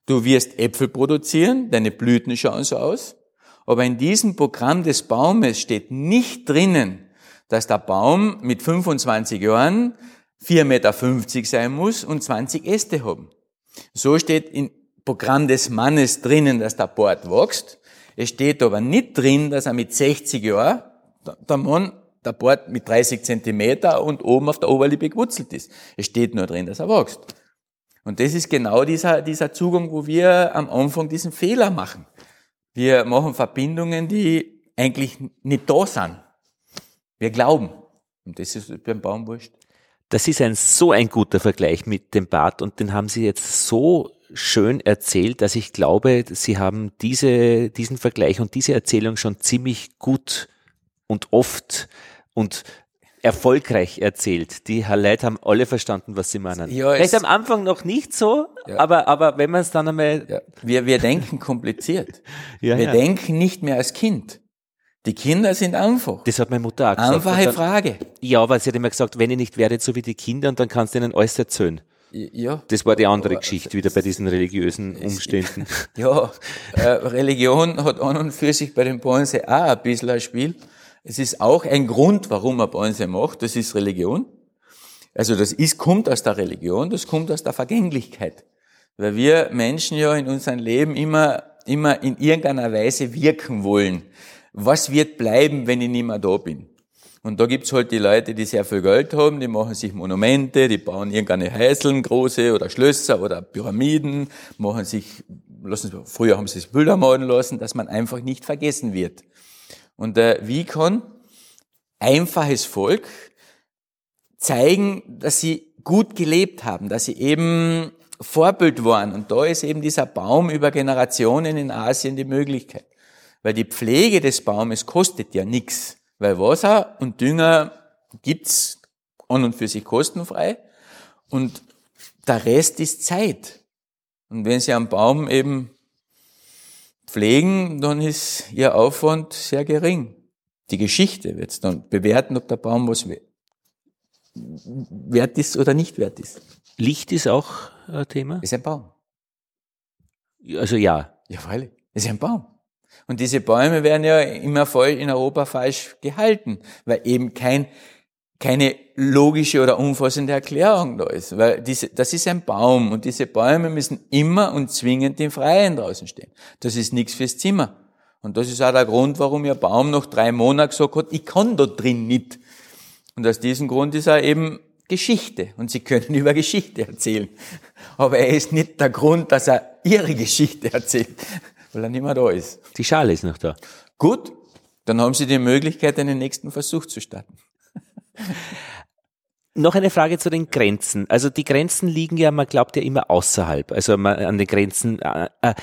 du wirst Äpfel produzieren, deine Blüten schauen so aus, aber in diesem Programm des Baumes steht nicht drinnen, dass der Baum mit 25 Jahren 4,50 Meter sein muss und 20 Äste haben. So steht im Programm des Mannes drinnen, dass der Bart wächst, es steht aber nicht drin, dass er mit 60 Jahren, der Mann, der Bart mit 30 Zentimeter und oben auf der Oberlippe gewurzelt ist. Es steht nur drin, dass er wächst. Und das ist genau dieser, dieser Zugang, wo wir am Anfang diesen Fehler machen. Wir machen Verbindungen, die eigentlich nicht da sind. Wir glauben. Und das ist beim Baum wurscht. Das ist ein so ein guter Vergleich mit dem Bart und den haben Sie jetzt so schön erzählt, dass ich glaube, Sie haben diese, diesen Vergleich und diese Erzählung schon ziemlich gut und oft und erfolgreich erzählt. Die Leute haben alle verstanden, was sie meinen. Ja, Vielleicht am Anfang noch nicht so, ja. aber, aber wenn man es dann einmal... Ja. Wir, wir denken kompliziert. <laughs> ja, wir denken nicht mehr als Kind. Die Kinder sind einfach. Das hat meine Mutter auch gesagt. Einfache dann, Frage. Ja, aber sie hat immer gesagt, wenn ihr nicht werdet so wie die Kinder, dann kannst du ihnen alles erzählen. Ja. Das war die andere Geschichte wieder bei diesen religiösen Umständen. <laughs> Ja, äh, Religion hat an und für sich bei den Bonse auch ein bisschen ein Spiel. Es ist auch ein Grund, warum man Bonse macht, das ist Religion. Also das ist, kommt aus der Religion, das kommt aus der Vergänglichkeit. Weil wir Menschen ja in unserem Leben immer, immer in irgendeiner Weise wirken wollen was wird bleiben, wenn ich nicht mehr da bin? Und da gibt's halt die Leute, die sehr viel Geld haben, die machen sich Monumente, die bauen irgendeine Häuseln, große oder Schlösser oder Pyramiden, machen sich, lassen, früher haben sie sich Bilder malen lassen, dass man einfach nicht vergessen wird. Und wie kann einfaches Volk zeigen, dass sie gut gelebt haben, dass sie eben Vorbild waren. Und da ist eben dieser Baum über Generationen in Asien die Möglichkeit. Weil die Pflege des Baumes kostet ja nichts, weil Wasser und Dünger gibt's an und für sich kostenfrei und der Rest ist Zeit. Und wenn Sie einen Baum eben pflegen, dann ist Ihr Aufwand sehr gering. Die Geschichte wird dann bewerten, ob der Baum was wert ist oder nicht wert ist. Licht ist auch ein Thema? Ist ein Baum. Also ja. Ja, freilich. Ist ein Baum. Und diese Bäume werden ja immer voll in Europa falsch gehalten, weil eben kein, keine logische oder umfassende Erklärung da ist. Weil diese, das ist ein Baum und diese Bäume müssen immer und zwingend im Freien draußen stehen. Das ist nichts fürs Zimmer. Und das ist auch der Grund, warum ihr Baum noch drei Monate gesagt hat, ich kann da drin nicht. Und aus diesem Grund ist er eben Geschichte und sie können <laughs> über Geschichte erzählen. Aber er ist nicht der Grund, dass er ihre Geschichte erzählt, weil er nicht mehr da ist. Die Schale ist noch da. Gut, dann haben Sie die Möglichkeit, einen nächsten Versuch zu starten. Noch eine Frage zu den Grenzen. Also die Grenzen liegen ja, man glaubt ja immer außerhalb. Also man, an den Grenzen, äh, äh,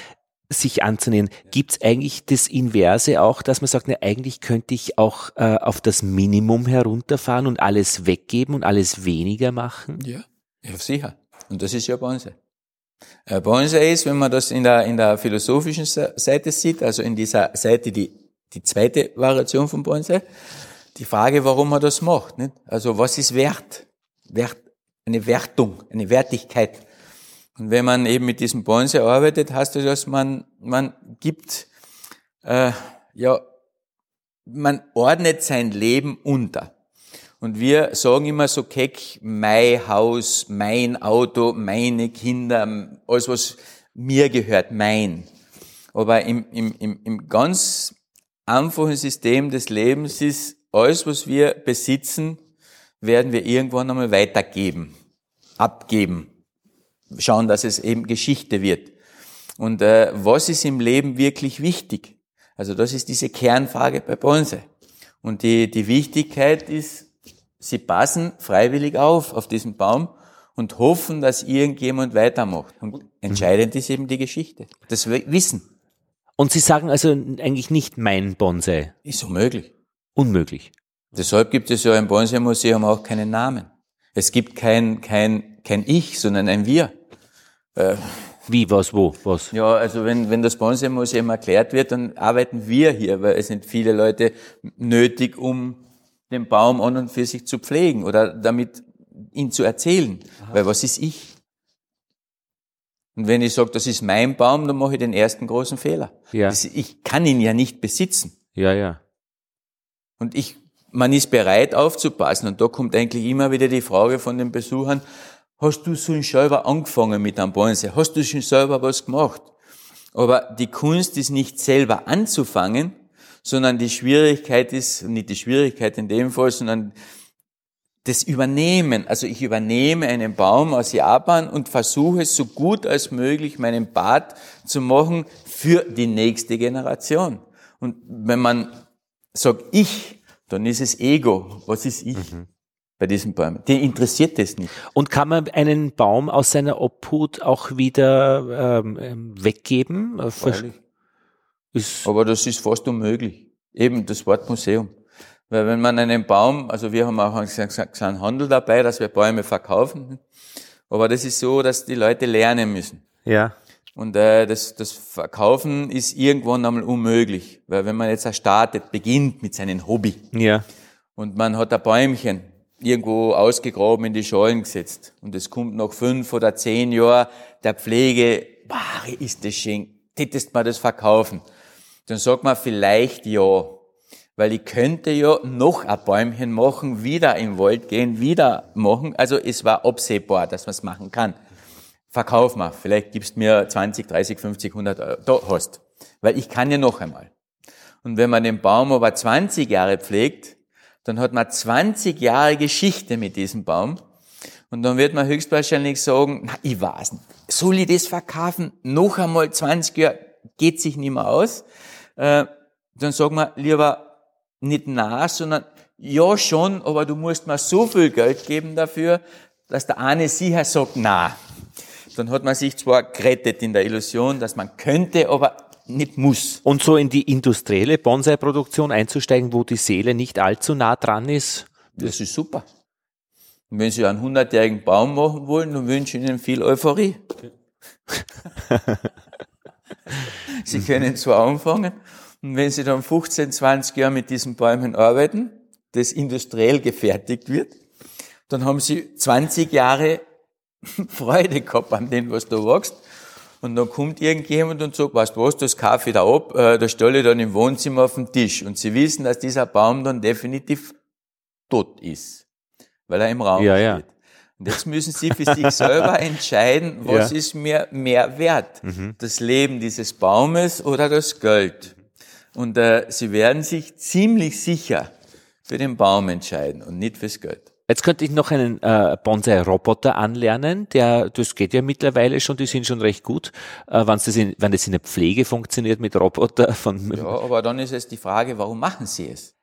sich anzunehmen. Gibt es eigentlich das Inverse auch, dass man sagt, na, eigentlich könnte ich auch äh, auf das Minimum herunterfahren und alles weggeben und alles weniger machen? Ja, ja sicher. Und das ist ja Bonsai. Äh, Bonsai ist, wenn man das in der, in der philosophischen Seite sieht, also in dieser Seite, die, die zweite Variation von Bonsai, die Frage, warum man das macht. Nicht? Also was ist Wert? Wert? Eine Wertung, eine Wertigkeit. Und wenn man eben mit diesem Bonsai arbeitet, heißt das, dass man, man gibt, äh, ja, man ordnet sein Leben unter. Und wir sagen immer so keck, mein Haus, mein Auto, meine Kinder, alles was mir gehört, mein. Aber im, im, im, im ganz einfachen System des Lebens ist, alles was wir besitzen, werden wir irgendwann einmal weitergeben, abgeben schauen, dass es eben Geschichte wird. Und äh, was ist im Leben wirklich wichtig? Also das ist diese Kernfrage bei Bronze. Und die, die Wichtigkeit ist, sie passen freiwillig auf, auf diesen Baum und hoffen, dass irgendjemand weitermacht. Und entscheidend ist eben die Geschichte, das Wissen. Und Sie sagen also eigentlich nicht mein Bonsai? Ist unmöglich. Unmöglich. Deshalb gibt es ja im Bonsai-Museum auch keinen Namen. Es gibt kein, kein, kein Ich, sondern ein Wir. Äh, Wie, was, wo, was? Ja, also wenn, wenn das Bonsai-Museum erklärt wird, dann arbeiten wir hier, weil es sind viele Leute nötig, um den Baum an und für sich zu pflegen oder damit ihn zu erzählen. Aha. Weil was ist ich? Und wenn ich sage, das ist mein Baum, dann mache ich den ersten großen Fehler. Ja. Das, ich kann ihn ja nicht besitzen. Ja, ja. Und ich, man ist bereit aufzupassen. Und da kommt eigentlich immer wieder die Frage von den Besuchern, Hast du schon selber angefangen mit einem Bonsai? Hast du schon selber was gemacht? Aber die Kunst ist nicht selber anzufangen, sondern die Schwierigkeit ist, nicht die Schwierigkeit in dem Fall, sondern das Übernehmen. Also ich übernehme einen Baum aus Japan und versuche so gut als möglich meinen Bad zu machen für die nächste Generation. Und wenn man sagt ich, dann ist es Ego. Was ist ich? Mhm bei diesen Bäumen. Die interessiert das nicht. Und kann man einen Baum aus seiner Obhut auch wieder ähm, ähm weggeben? Äh, Aber das ist fast unmöglich. Eben das Wort Museum. Weil wenn man einen Baum, also wir haben auch einen Handel dabei, dass wir Bäume verkaufen. Aber das ist so, dass die Leute lernen müssen. Ja. Und äh, das, das Verkaufen ist irgendwann einmal unmöglich. Weil wenn man jetzt startet, beginnt mit seinem Hobby. Ja. Und man hat ein Bäumchen irgendwo ausgegraben in die Schalen gesetzt. Und es kommt nach fünf oder zehn Jahren der Pflege, bah, ist das schön, tätest man das verkaufen? Dann sagt man vielleicht ja, weil ich könnte ja noch ein Bäumchen machen, wieder im Wald gehen, wieder machen. Also es war absehbar, dass man es machen kann. Verkauf mal, vielleicht gibst mir 20, 30, 50, 100 Euro, da hast. Weil ich kann ja noch einmal. Und wenn man den Baum aber 20 Jahre pflegt, dann hat man 20 Jahre Geschichte mit diesem Baum. Und dann wird man höchstwahrscheinlich sagen, na, ich weiß nicht, soll ich das verkaufen? Noch einmal 20 Jahre geht sich nicht mehr aus. Äh, dann sagen wir lieber nicht na, sondern ja schon, aber du musst mir so viel Geld geben dafür, dass der eine sicher sagt na. Dann hat man sich zwar gerettet in der Illusion, dass man könnte, aber nicht muss. Und so in die industrielle Bonsai-Produktion einzusteigen, wo die Seele nicht allzu nah dran ist? Das ist super. Und wenn Sie einen hundertjährigen Baum machen wollen, dann wünsche ich Ihnen viel Euphorie. <laughs> Sie können zwar anfangen, und wenn Sie dann 15, 20 Jahre mit diesen Bäumen arbeiten, das industriell gefertigt wird, dann haben Sie 20 Jahre <laughs> Freude gehabt an dem, was du wächst. Und dann kommt irgendjemand und sagt, weißt du was, das kaufe ich da ab, äh, das stelle ich dann im Wohnzimmer auf den Tisch. Und sie wissen, dass dieser Baum dann definitiv tot ist, weil er im Raum ja, steht. Ja. Und jetzt müssen sie für sich selber <laughs> entscheiden, was ja. ist mir mehr wert? Mhm. Das Leben dieses Baumes oder das Geld? Und äh, sie werden sich ziemlich sicher für den Baum entscheiden und nicht fürs Geld. Jetzt könnte ich noch einen äh, Bonsai-Roboter anlernen, der, das geht ja mittlerweile schon, die sind schon recht gut, äh, wenn, das in, wenn das in der Pflege funktioniert mit Roboter <laughs> von. Ja, aber dann ist es die Frage, warum machen sie es?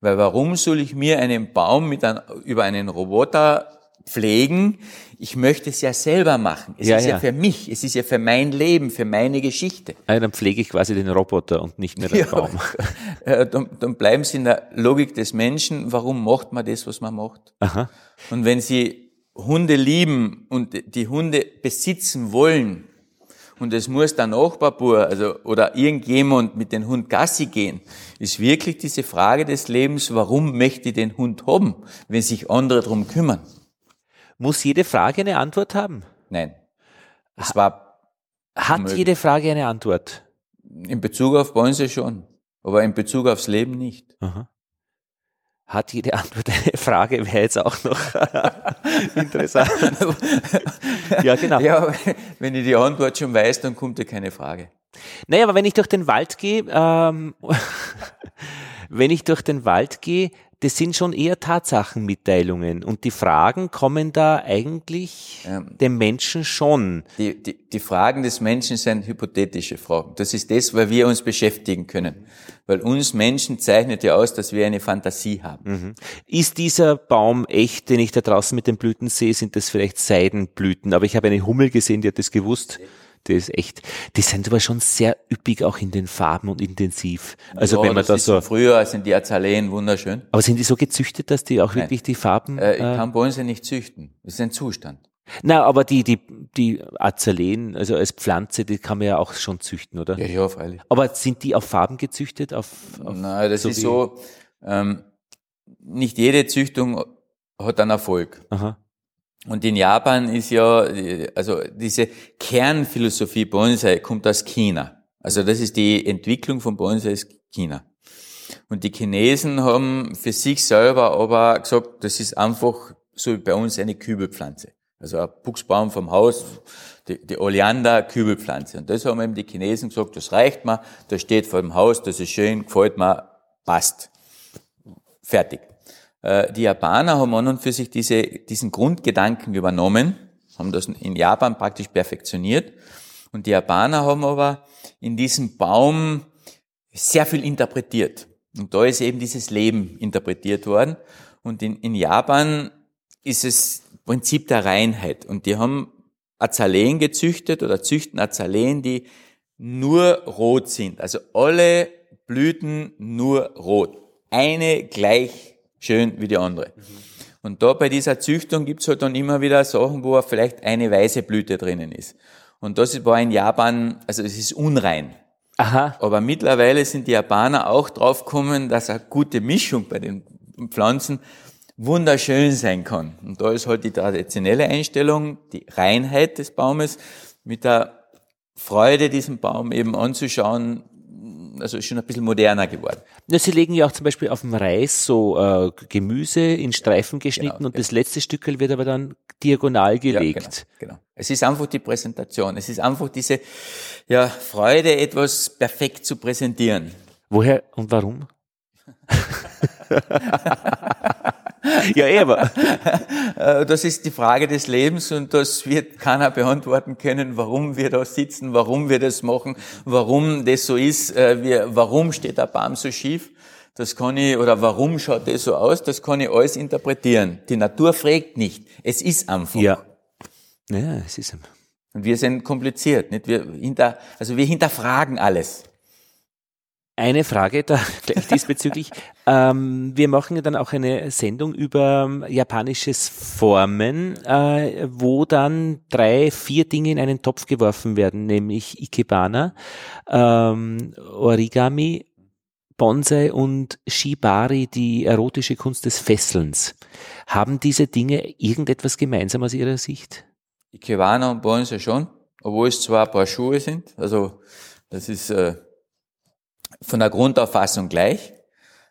Weil warum soll ich mir einen Baum mit ein, über einen Roboter pflegen, ich möchte es ja selber machen. Es ja, ist ja. ja. für mich, es ist ja für mein Leben, für meine Geschichte. Also dann pflege ich quasi den Roboter und nicht mehr den ja, Baum. <laughs> Äh, dann, dann bleiben Sie in der Logik des Menschen, warum macht man das, was man macht? Aha. Und wenn Sie Hunde lieben und die Hunde besitzen wollen, und es muss der Nachbarbur also, oder irgendjemand mit dem Hund Gassi gehen, ist wirklich diese Frage des Lebens, warum möchte ich den Hund haben, wenn sich andere darum kümmern? Muss jede Frage eine Antwort haben? Nein. Es war hat möglich. jede Frage eine Antwort? In Bezug auf Bäume schon, aber in Bezug aufs Leben nicht. Aha hat jede Antwort eine Frage, wäre jetzt auch noch <laughs> interessant. <laughs> ja, genau. Ja, wenn ich die Antwort schon weiß, dann kommt ja keine Frage. Naja, aber wenn ich durch den Wald gehe, ähm, <laughs> wenn ich durch den Wald gehe, das sind schon eher Tatsachenmitteilungen und die Fragen kommen da eigentlich ähm, dem Menschen schon. Die, die, die Fragen des Menschen sind hypothetische Fragen. Das ist das, weil wir uns beschäftigen können. Weil uns Menschen zeichnet ja aus, dass wir eine Fantasie haben. Mhm. Ist dieser Baum echt, den ich da draußen mit den Blüten sehe, sind das vielleicht Seidenblüten? Aber ich habe eine Hummel gesehen, die hat das gewusst. Das ist echt, die sind aber schon sehr üppig auch in den Farben und intensiv. Also ja, wenn man da so. Früher sind die Azaleen wunderschön. Aber sind die so gezüchtet, dass die auch Nein. wirklich die Farben? Äh, ich äh, kann Bäume nicht züchten. Das ist ein Zustand. Na, aber die, die, die Azaleen, also als Pflanze, die kann man ja auch schon züchten, oder? Ja, ja, freilich. Aber sind die auf Farben gezüchtet? Auf, auf Nein, das so ist so, ähm, nicht jede Züchtung hat einen Erfolg. Aha. Und in Japan ist ja, also diese Kernphilosophie Bonsai kommt aus China. Also das ist die Entwicklung von Bonsai ist China. Und die Chinesen haben für sich selber aber gesagt, das ist einfach so wie bei uns eine Kübelpflanze. Also ein Buchsbaum vom Haus, die, die Oleander Kübelpflanze. Und das haben eben die Chinesen gesagt, das reicht mir, das steht vor dem Haus, das ist schön, gefällt mir, passt. Fertig. Äh, die Japaner haben an und für sich diese, diesen Grundgedanken übernommen, haben das in Japan praktisch perfektioniert. Und die Japaner haben aber in diesem Baum sehr viel interpretiert. Und da ist eben dieses Leben interpretiert worden. Und in, in Japan ist es Prinzip der Reinheit. Und die haben Azaleen gezüchtet oder züchten Azaleen, die nur rot sind. Also alle Blüten nur rot. Eine gleich schön wie die andere. Mhm. Und da bei dieser Züchtung gibt's halt dann immer wieder Sachen, wo vielleicht eine weiße Blüte drinnen ist. Und das war in Japan, also es ist unrein. Aha. Aber mittlerweile sind die Japaner auch draufgekommen, dass eine gute Mischung bei den Pflanzen wunderschön sein kann. Und da ist halt die traditionelle Einstellung, die Reinheit des Baumes mit der Freude, diesen Baum eben anzuschauen, also schon ein bisschen moderner geworden. Ja, Sie legen ja auch zum Beispiel auf dem Reis so äh, Gemüse in Streifen geschnitten genau, und genau. das letzte Stück wird aber dann diagonal gelegt. Ja, genau, genau. Es ist einfach die Präsentation. Es ist einfach diese ja, Freude, etwas perfekt zu präsentieren. Woher und warum? <laughs> ja, eh, aber. <laughs> Äh, das ist die Frage des Lebens und das wird keiner beantworten können, warum wir da sitzen, warum wir das machen, warum das so ist, äh, warum steht der Baum so schief. Das kann ich, oder warum schaut das so aus, das kann ich alles interpretieren. Die Natur fragt nicht. Es ist einfach. Ja. Ja, es ist einfach. Und wir sind kompliziert, nicht? Wir hinter, also wir hinterfragen alles. Eine Frage da <laughs> gleich diesbezüglich. ähm, wir machen ja dann auch eine Sendung über ähm, japanisches Formen, äh, wo dann drei, vier Dinge in einen Topf geworfen werden, nämlich Ikebana, ähm, Origami, Bonsai und Shibari, die erotische Kunst des Fesselns. Haben diese Dinge irgendetwas gemeinsam aus Ihrer Sicht? Ikebana und Bonsai schon, obwohl es zwar ein paar Schuhe sind. Also das ist äh von der Grundauffassung gleich.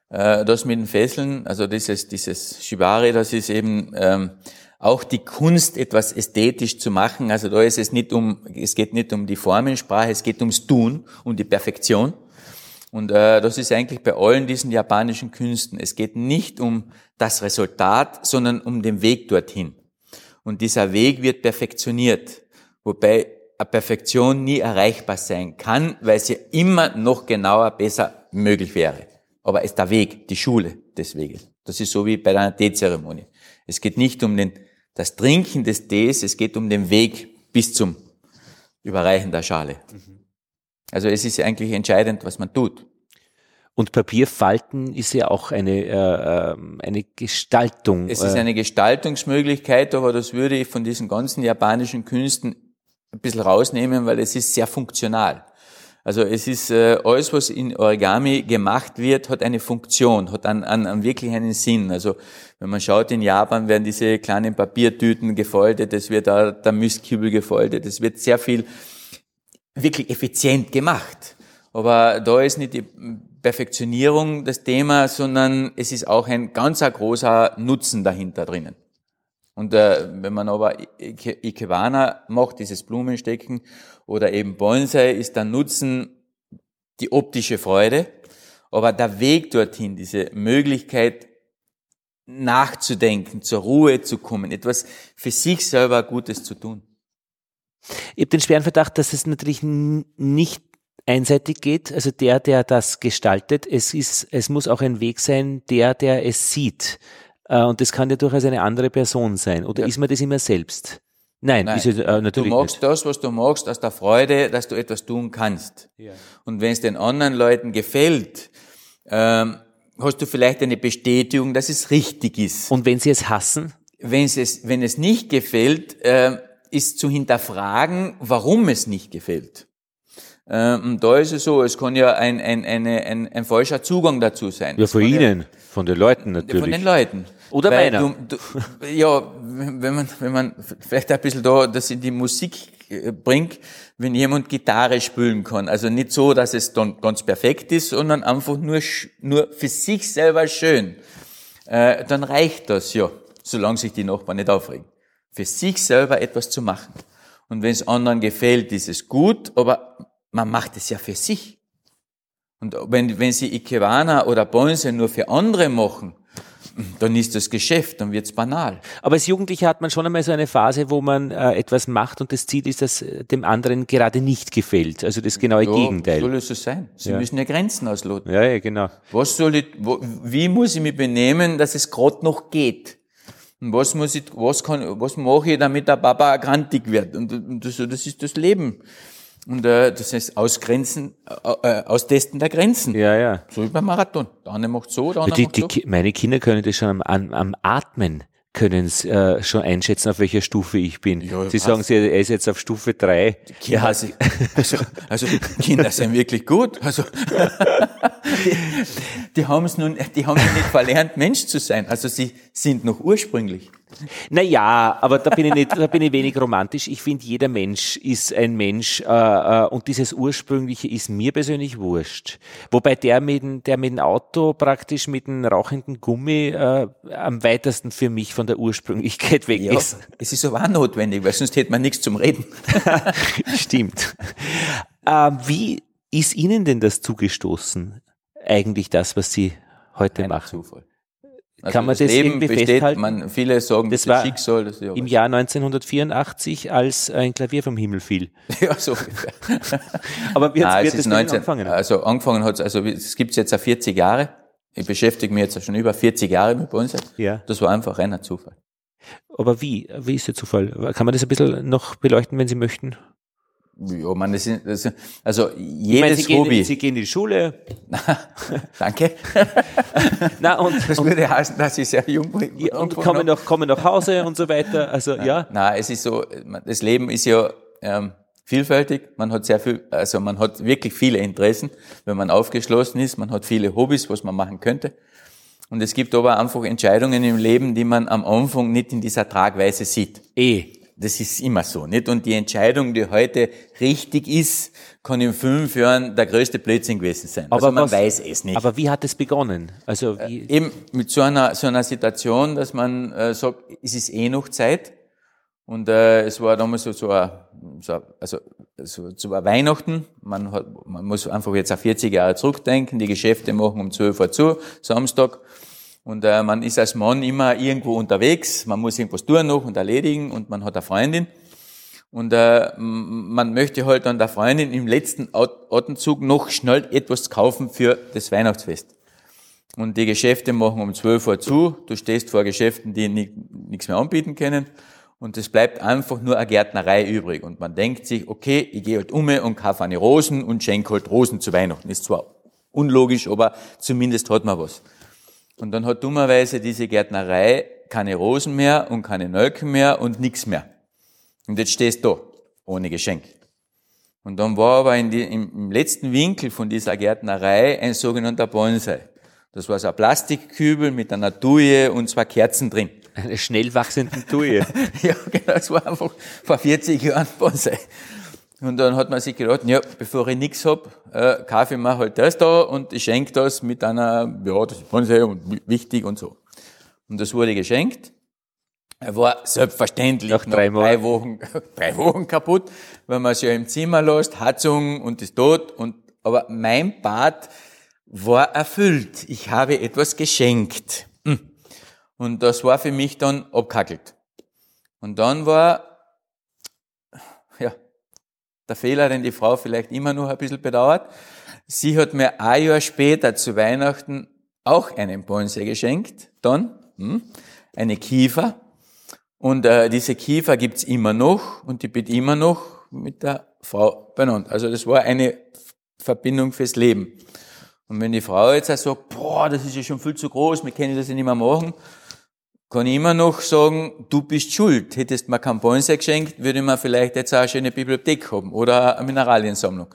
Äh, das mit den Fesseln, also dieses, dieses Shibari, das ist eben ähm, auch die Kunst, etwas ästhetisch zu machen. Also da ist es nicht um, es geht nicht um die Formensprache, es geht ums Tun, um die Perfektion. Und äh, das ist eigentlich bei allen diesen japanischen Künsten. Es geht nicht um das Resultat, sondern um den Weg dorthin. Und dieser Weg wird perfektioniert. Wobei Perfektion nie erreichbar sein kann, weil sie immer noch genauer, besser möglich wäre. Aber es ist der Weg, die Schule des Weges. Das ist so wie bei einer Teezeremonie. Es geht nicht um den, das Trinken des Tees, es geht um den Weg bis zum Überreichen der Schale. Also es ist eigentlich entscheidend, was man tut. Und Papierfalten ist ja auch eine, äh, ähm, eine Gestaltung. Es ist äh, eine Gestaltungsmöglichkeit, aber das würde ich von diesen ganzen japanischen Künsten ein bisschen rausnehmen, weil es ist sehr funktional. Also es ist äh, alles, was in Origami gemacht wird, hat eine Funktion, hat an, an, an wirklich einen Sinn. Also wenn man schaut, in Japan werden diese kleinen Papiertüten gefaltet, es wird da der Mistkübel gefaltet, es wird sehr viel wirklich effizient gemacht. Aber da ist nicht die Perfektionierung das Thema, sondern es ist auch ein ganz großer Nutzen dahinter drinnen. Und äh, wenn man aber Ikebana macht, dieses Blumenstecken oder eben Bonsai, ist der Nutzen die optische Freude, aber der Weg dorthin, diese Möglichkeit nachzudenken, zur Ruhe zu kommen, etwas für sich selber Gutes zu tun. Ich habe den schweren Verdacht, dass es natürlich nicht einseitig geht, also der, der das gestaltet. Es ist, es muss auch ein Weg sein, der, der es sieht. Äh, und das kann ja durchaus eine andere Person sein. Oder ja. ist man das immer selbst? Nein, Nein. Ist es, äh, natürlich Du machst nicht. das, was du magst, aus der Freude, dass du etwas tun kannst. Ja. Und wenn es den anderen Leuten gefällt, ähm, hast du vielleicht eine Bestätigung, dass es richtig ist. Und wenn sie es hassen? Wenn es, wenn es nicht gefällt, äh, ist zu hinterfragen, warum es nicht gefällt. Ähm, da ist es so, es kann ja ein, ein, eine, ein, ein falscher Zugang dazu sein. Ja, von Ihnen, ja, von den Leuten natürlich. Von den Leuten. Oder Weil meiner. Du, du, ja, wenn man, wenn man vielleicht ein bisschen da, das in die Musik äh, bringt, wenn jemand Gitarre spielen kann. Also nicht so, dass es dann ganz perfekt ist, sondern einfach nur, nur für sich selber schön. Äh, dann reicht das ja, solange sich die Nachbarn nicht aufregen. Für sich selber etwas zu machen. Und wenn es anderen gefällt, ist es gut, aber man macht es ja für sich. Und wenn, wenn Sie Ikebana oder Bonsai nur für andere machen, dann ist das Geschäft, dann wird's banal. Aber als Jugendlicher hat man schon einmal so eine Phase, wo man äh, etwas macht und das Ziel ist, dass äh, dem anderen gerade nicht gefällt. Also das genaue ja, Gegenteil. soll es so sein? Sie ja. müssen ja Grenzen ausloten. Ja, ja, genau. Was soll ich, wo, wie muss ich mich benehmen, dass es gerade noch geht? Und was muss ich, was kann, was mache ich, damit der Papa grantig wird? Und, und das, das ist das Leben. Und äh, das heißt Ausgrenzen, äh, äh, Austesten der Grenzen. Ja, ja. So wie beim Marathon. Der eine macht so, der andere die, macht so. meine Kinder können das schon am, am, am Atmen können es äh, schon einschätzen, auf welcher Stufe ich bin. Ja, Sie sagen, Sie, er ist jetzt auf Stufe drei. Kinder, also, also, also Kinder sind wirklich gut. Also <laughs> die, die haben es nun, die haben nicht verlernt, Mensch zu sein. Also sie sind noch ursprünglich. Naja, aber da bin ich nicht, da bin ich wenig romantisch. Ich finde, jeder Mensch ist ein Mensch äh, äh, und dieses Ursprüngliche ist mir persönlich wurscht. Wobei der mit, der mit dem Auto praktisch mit dem rauchenden Gummi äh, am weitesten für mich von der Ursprünglichkeit weg ja, ist. Es ist aber auch notwendig, weil sonst hätte man nichts zum Reden. <laughs> <laughs> Stimmt. Äh, wie ist Ihnen denn das zugestoßen? Eigentlich das, was Sie heute Ein machen? Zufall. Also Kann man das, das Leben irgendwie besteht, festhalten? Man, viele sagen, das, war Schicksal. Das ja Im Jahr 1984, als ein Klavier vom Himmel fiel. <laughs> Ja, so. <laughs> Aber wie hat es 19, angefangen? Also angefangen hat also es gibt jetzt ja 40 Jahre. Ich beschäftige mich jetzt schon über 40 Jahre mit Bonsai. Ja. Das war einfach reiner Zufall. Aber wie? Wie ist der Zufall? Kann man das ein bisschen noch beleuchten, wenn Sie möchten? Ja, man, das ist, das, also jedes meine, Sie Hobby. Gehen, Sie gehen in die Schule. <laughs> Danke. <laughs> Na, und, das würde heißen, dass ich sehr jung bin. Ja, und kommen nach, kommen nach Hause und so weiter. Also na, ja. Na, es ist so, das Leben ist ja ähm, vielfältig. Man hat sehr viel, also man hat wirklich viele Interessen, wenn man aufgeschlossen ist. Man hat viele Hobbys, was man machen könnte. Und es gibt aber einfach Entscheidungen im Leben, die man am Anfang nicht in dieser Tragweise sieht. Eh. Das ist immer so, nicht? Und die Entscheidung, die heute richtig ist, kann in fünf Jahren der größte Blödsinn gewesen sein. Aber also man was, weiß es nicht. Aber wie hat es begonnen? Also wie? Äh, eben mit so einer, so einer Situation, dass man äh, sagt, es ist eh noch Zeit. Und äh, es war damals so, so, ein, so also so, so ein Weihnachten. Man, hat, man muss einfach jetzt auf 40 Jahre zurückdenken. Die Geschäfte machen um 12 Uhr zu, Samstag. Und äh, man ist als Mann immer irgendwo unterwegs, man muss irgendwas tun noch und erledigen und man hat eine Freundin. Und äh, man möchte halt an der Freundin im letzten Atemzug noch schnell etwas kaufen für das Weihnachtsfest. Und die Geschäfte machen um 12 Uhr zu. Du stehst vor Geschäften, die nichts mehr anbieten können. Und es bleibt einfach nur eine Gärtnerei übrig. Und man denkt sich, okay, ich gehe halt um und kaufe eine Rosen und schenke halt Rosen zu Weihnachten. Ist zwar unlogisch, aber zumindest hat man was. Und dann hat dummerweise diese Gärtnerei keine Rosen mehr und keine Nelken mehr und nichts mehr. Und jetzt stehst du da, ohne Geschenk. Und dann war aber in die, im, letzten Winkel von dieser Gärtnerei ein sogenannter Bonsai. Das war so ein Plastikkübel mit einer Tuje und zwei Kerzen drin. Eine schnell wachsende Tuje. <laughs> ja, genau, das war einfach vor 40 Jahren Bonsai. Und dann hat man sich gedacht, ja, bevor ich nichts hab, äh, ich mir halt das da und ich schenke das mit einer, ja, das ist Bonsai und wichtig und so. Und das wurde geschenkt. Er war selbstverständlich nach drei, nach drei Wochen, <laughs> drei Wochen kaputt, weil man es ja im Zimmer lässt, Heizung und ist tot. Und, aber mein Bad war erfüllt. Ich habe etwas geschenkt. Hm. Und das war für mich dann abkackelt. Und dann war, der Fehler, den die Frau vielleicht immer noch ein bisschen bedauert. Sie hat mir ein Jahr später zu Weihnachten auch einen Bonsai geschenkt. Dann, hm, eine Kiefer. Und äh, diese Kiefer gibt's immer noch und die wird immer noch mit der Frau benannt. Also das war eine Verbindung fürs Leben. Und wenn die Frau jetzt sagt, boah, das ist ja schon viel zu groß, wir können das ja nicht mehr machen, kann ich immer noch sagen, du bist schuld. Hättest mir kein Bonsai geschenkt, würde man vielleicht jetzt auch eine schöne Bibliothek haben oder eine Mineraliensammlung.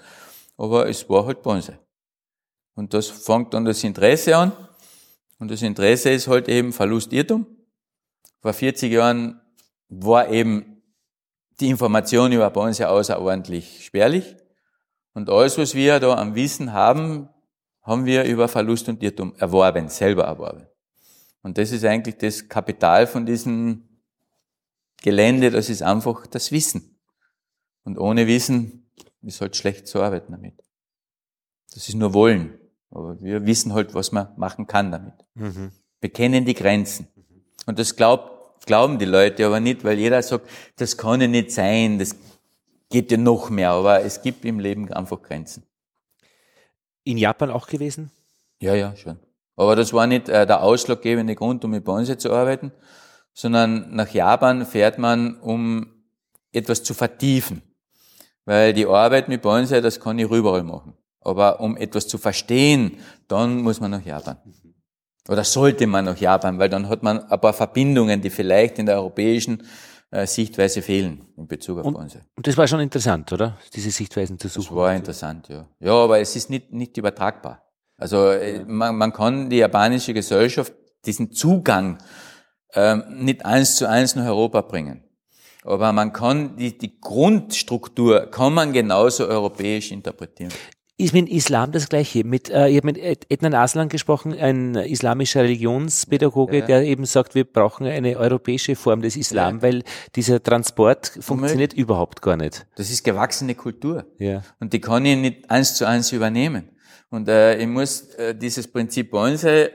Aber es war halt Bonsai. Und das fängt dann das Interesse an. Und das Interesse ist halt eben Verlust Irrtum. Vor 40 Jahren war eben die Information über Bonsai außerordentlich spärlich. Und alles, was wir da am Wissen haben, haben wir über Verlust und Irrtum erworben, selber erworben. Und das ist eigentlich das Kapital von diesem Gelände, das ist einfach das Wissen. Und ohne Wissen ist halt schlecht zu arbeiten damit. Das ist nur Wollen. Aber wir wissen halt, was man machen kann damit. Mhm. Wir kennen die Grenzen. Und das glaubt, glauben die Leute aber nicht, weil jeder sagt, das kann ja nicht sein, das geht ja noch mehr. Aber es gibt im Leben einfach Grenzen. In Japan auch gewesen? Ja, ja, schon. Aber das war nicht äh, der ausschlaggebende Grund, um mit Bonsai zu arbeiten, sondern nach Japan fährt man, um etwas zu vertiefen. Weil die Arbeit mit Bonsai, das kann ich überall machen. Aber um etwas zu verstehen, dann muss man nach Japan. Oder sollte man nach Japan, weil dann hat man ein paar Verbindungen, die vielleicht in der europäischen äh, Sichtweise fehlen in Bezug auf und, Bonsai. Und das war schon interessant, oder? Diese Sichtweisen zu suchen. Das war interessant, ja. Ja, aber es ist nicht, nicht übertragbar. Also äh, man, man kann die japanische Gesellschaft diesen Zugang ähm, nicht eins zu eins nach Europa bringen. Aber man kann die, die Grundstruktur kann man genauso europäisch interpretieren. Ist mit Islam das Gleiche? Mit, äh, ich habe mit Ednan Aslan gesprochen, ein islamischer Religionspädagoge, ja. der eben sagt, wir brauchen eine europäische Form des Islam, ja. weil dieser Transport funktioniert überhaupt gar nicht. Das ist gewachsene Kultur. Ja. Und die kann ich nicht eins zu eins übernehmen. Und äh, ich muss äh, dieses Prinzip Bonsai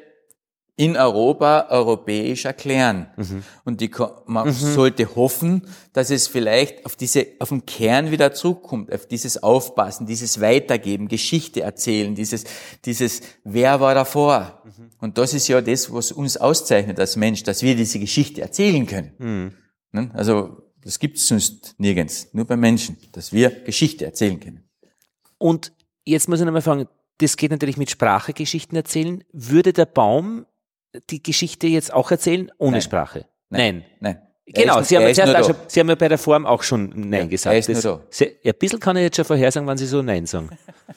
in Europa europäisch erklären. Mhm. Und die, man mhm. sollte hoffen, dass es vielleicht auf diese, auf den Kern wieder zurückkommt, auf dieses Aufpassen, dieses Weitergeben, Geschichte erzählen, dieses, dieses, wer war davor? Mhm. Und das ist ja das, was uns auszeichnet als Mensch, dass wir diese Geschichte erzählen können. Mhm. Ne? Also, das gibt es sonst nirgends, nur bei Menschen, dass wir Geschichte erzählen können. Und jetzt muss ich nochmal fragen, das geht natürlich mit Sprache Geschichten erzählen. Würde der Baum die Geschichte jetzt auch erzählen ohne Nein. Sprache? Nein. Nein. Genau, Sie haben, jetzt schon, Sie haben ja bei der Form auch schon Nein ja, gesagt. Er ist das, nur da. Sie, ein bisschen kann ich jetzt schon vorhersagen, wann Sie so Nein sagen.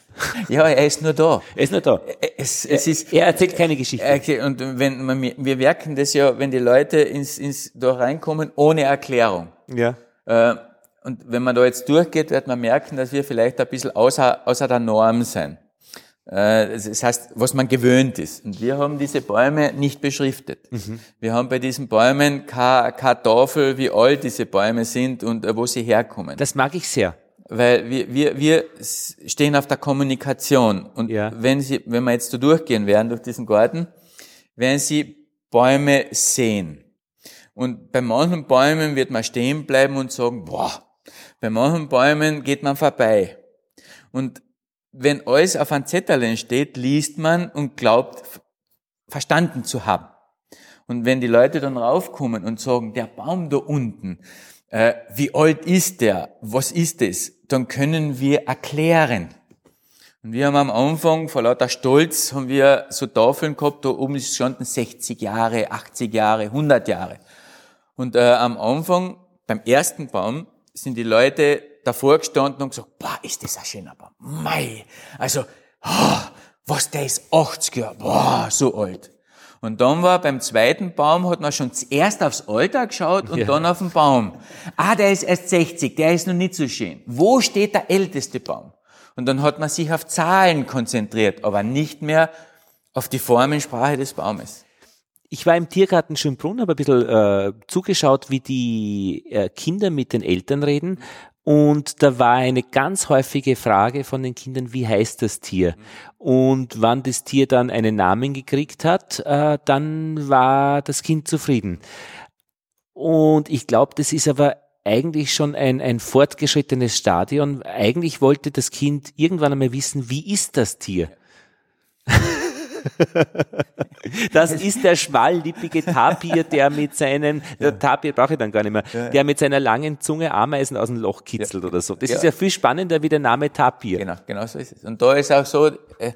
<laughs> ja, er ist nur da. Er ist nur da. Es, es ist, er erzählt keine Geschichte. Okay, und wenn man, wir merken das ja, wenn die Leute ins, ins, da reinkommen ohne Erklärung. Ja. Äh, und wenn man da jetzt durchgeht, wird man merken, dass wir vielleicht ein bisschen außer, außer der Norm sind. Äh, das heißt, was man gewöhnt ist. Und wir haben diese Bäume nicht beschriftet. Mhm. Wir haben bei diesen Bäumen keine, keine Tafel, wie alt diese Bäume sind und äh, wo sie herkommen. Das mag ich sehr. Weil wir, wir, wir stehen auf der Kommunikation. Und ja. wenn Sie, wenn wir jetzt da durchgehen werden durch diesen Garten, werden Sie Bäume sehen. Und bei manchen Bäumen wird man stehen bleiben und sagen, boah, bei manchen Bäumen geht man vorbei. Und wenn alles auf einem Zettel steht, liest man und glaubt, verstanden zu haben. Und wenn die Leute dann raufkommen und sagen, der Baum da unten, äh, wie alt ist der? Was ist das? Dann können wir erklären. Und wir haben am Anfang vor lauter Stolz haben wir so Tafeln gehabt, da oben standen 60 Jahre, 80 Jahre, 100 Jahre. Und äh, am Anfang, beim ersten Baum, sind die Leute davor gestanden und gesagt, boah, ist das ein schöner Baum. Mei, also, oh, was, der ist 80 Jahre, boah, so alt. Und dann war beim zweiten Baum, hat man schon zuerst aufs Alter geschaut und ja. dann auf den Baum. Ah, der ist erst 60, der ist noch nicht so schön. Wo steht der älteste Baum? Und dann hat man sich auf Zahlen konzentriert, aber nicht mehr auf die Formensprache des Baumes. Ich war im Tiergarten Schönbrunn, habe ein bisschen äh, zugeschaut, wie die äh, Kinder mit den Eltern reden. Und da war eine ganz häufige Frage von den Kindern, wie heißt das Tier? Und wann das Tier dann einen Namen gekriegt hat, äh, dann war das Kind zufrieden. Und ich glaube, das ist aber eigentlich schon ein, ein fortgeschrittenes Stadion. Eigentlich wollte das Kind irgendwann einmal wissen, wie ist das Tier? <laughs> Das ist der schmallippige Tapir, der mit seinen, der Tapir brauche ich dann gar nicht mehr, der mit seiner langen Zunge Ameisen aus dem Loch kitzelt oder so. Das ist ja viel spannender wie der Name Tapir. Genau, genau so ist es. Und da ist auch so, äh,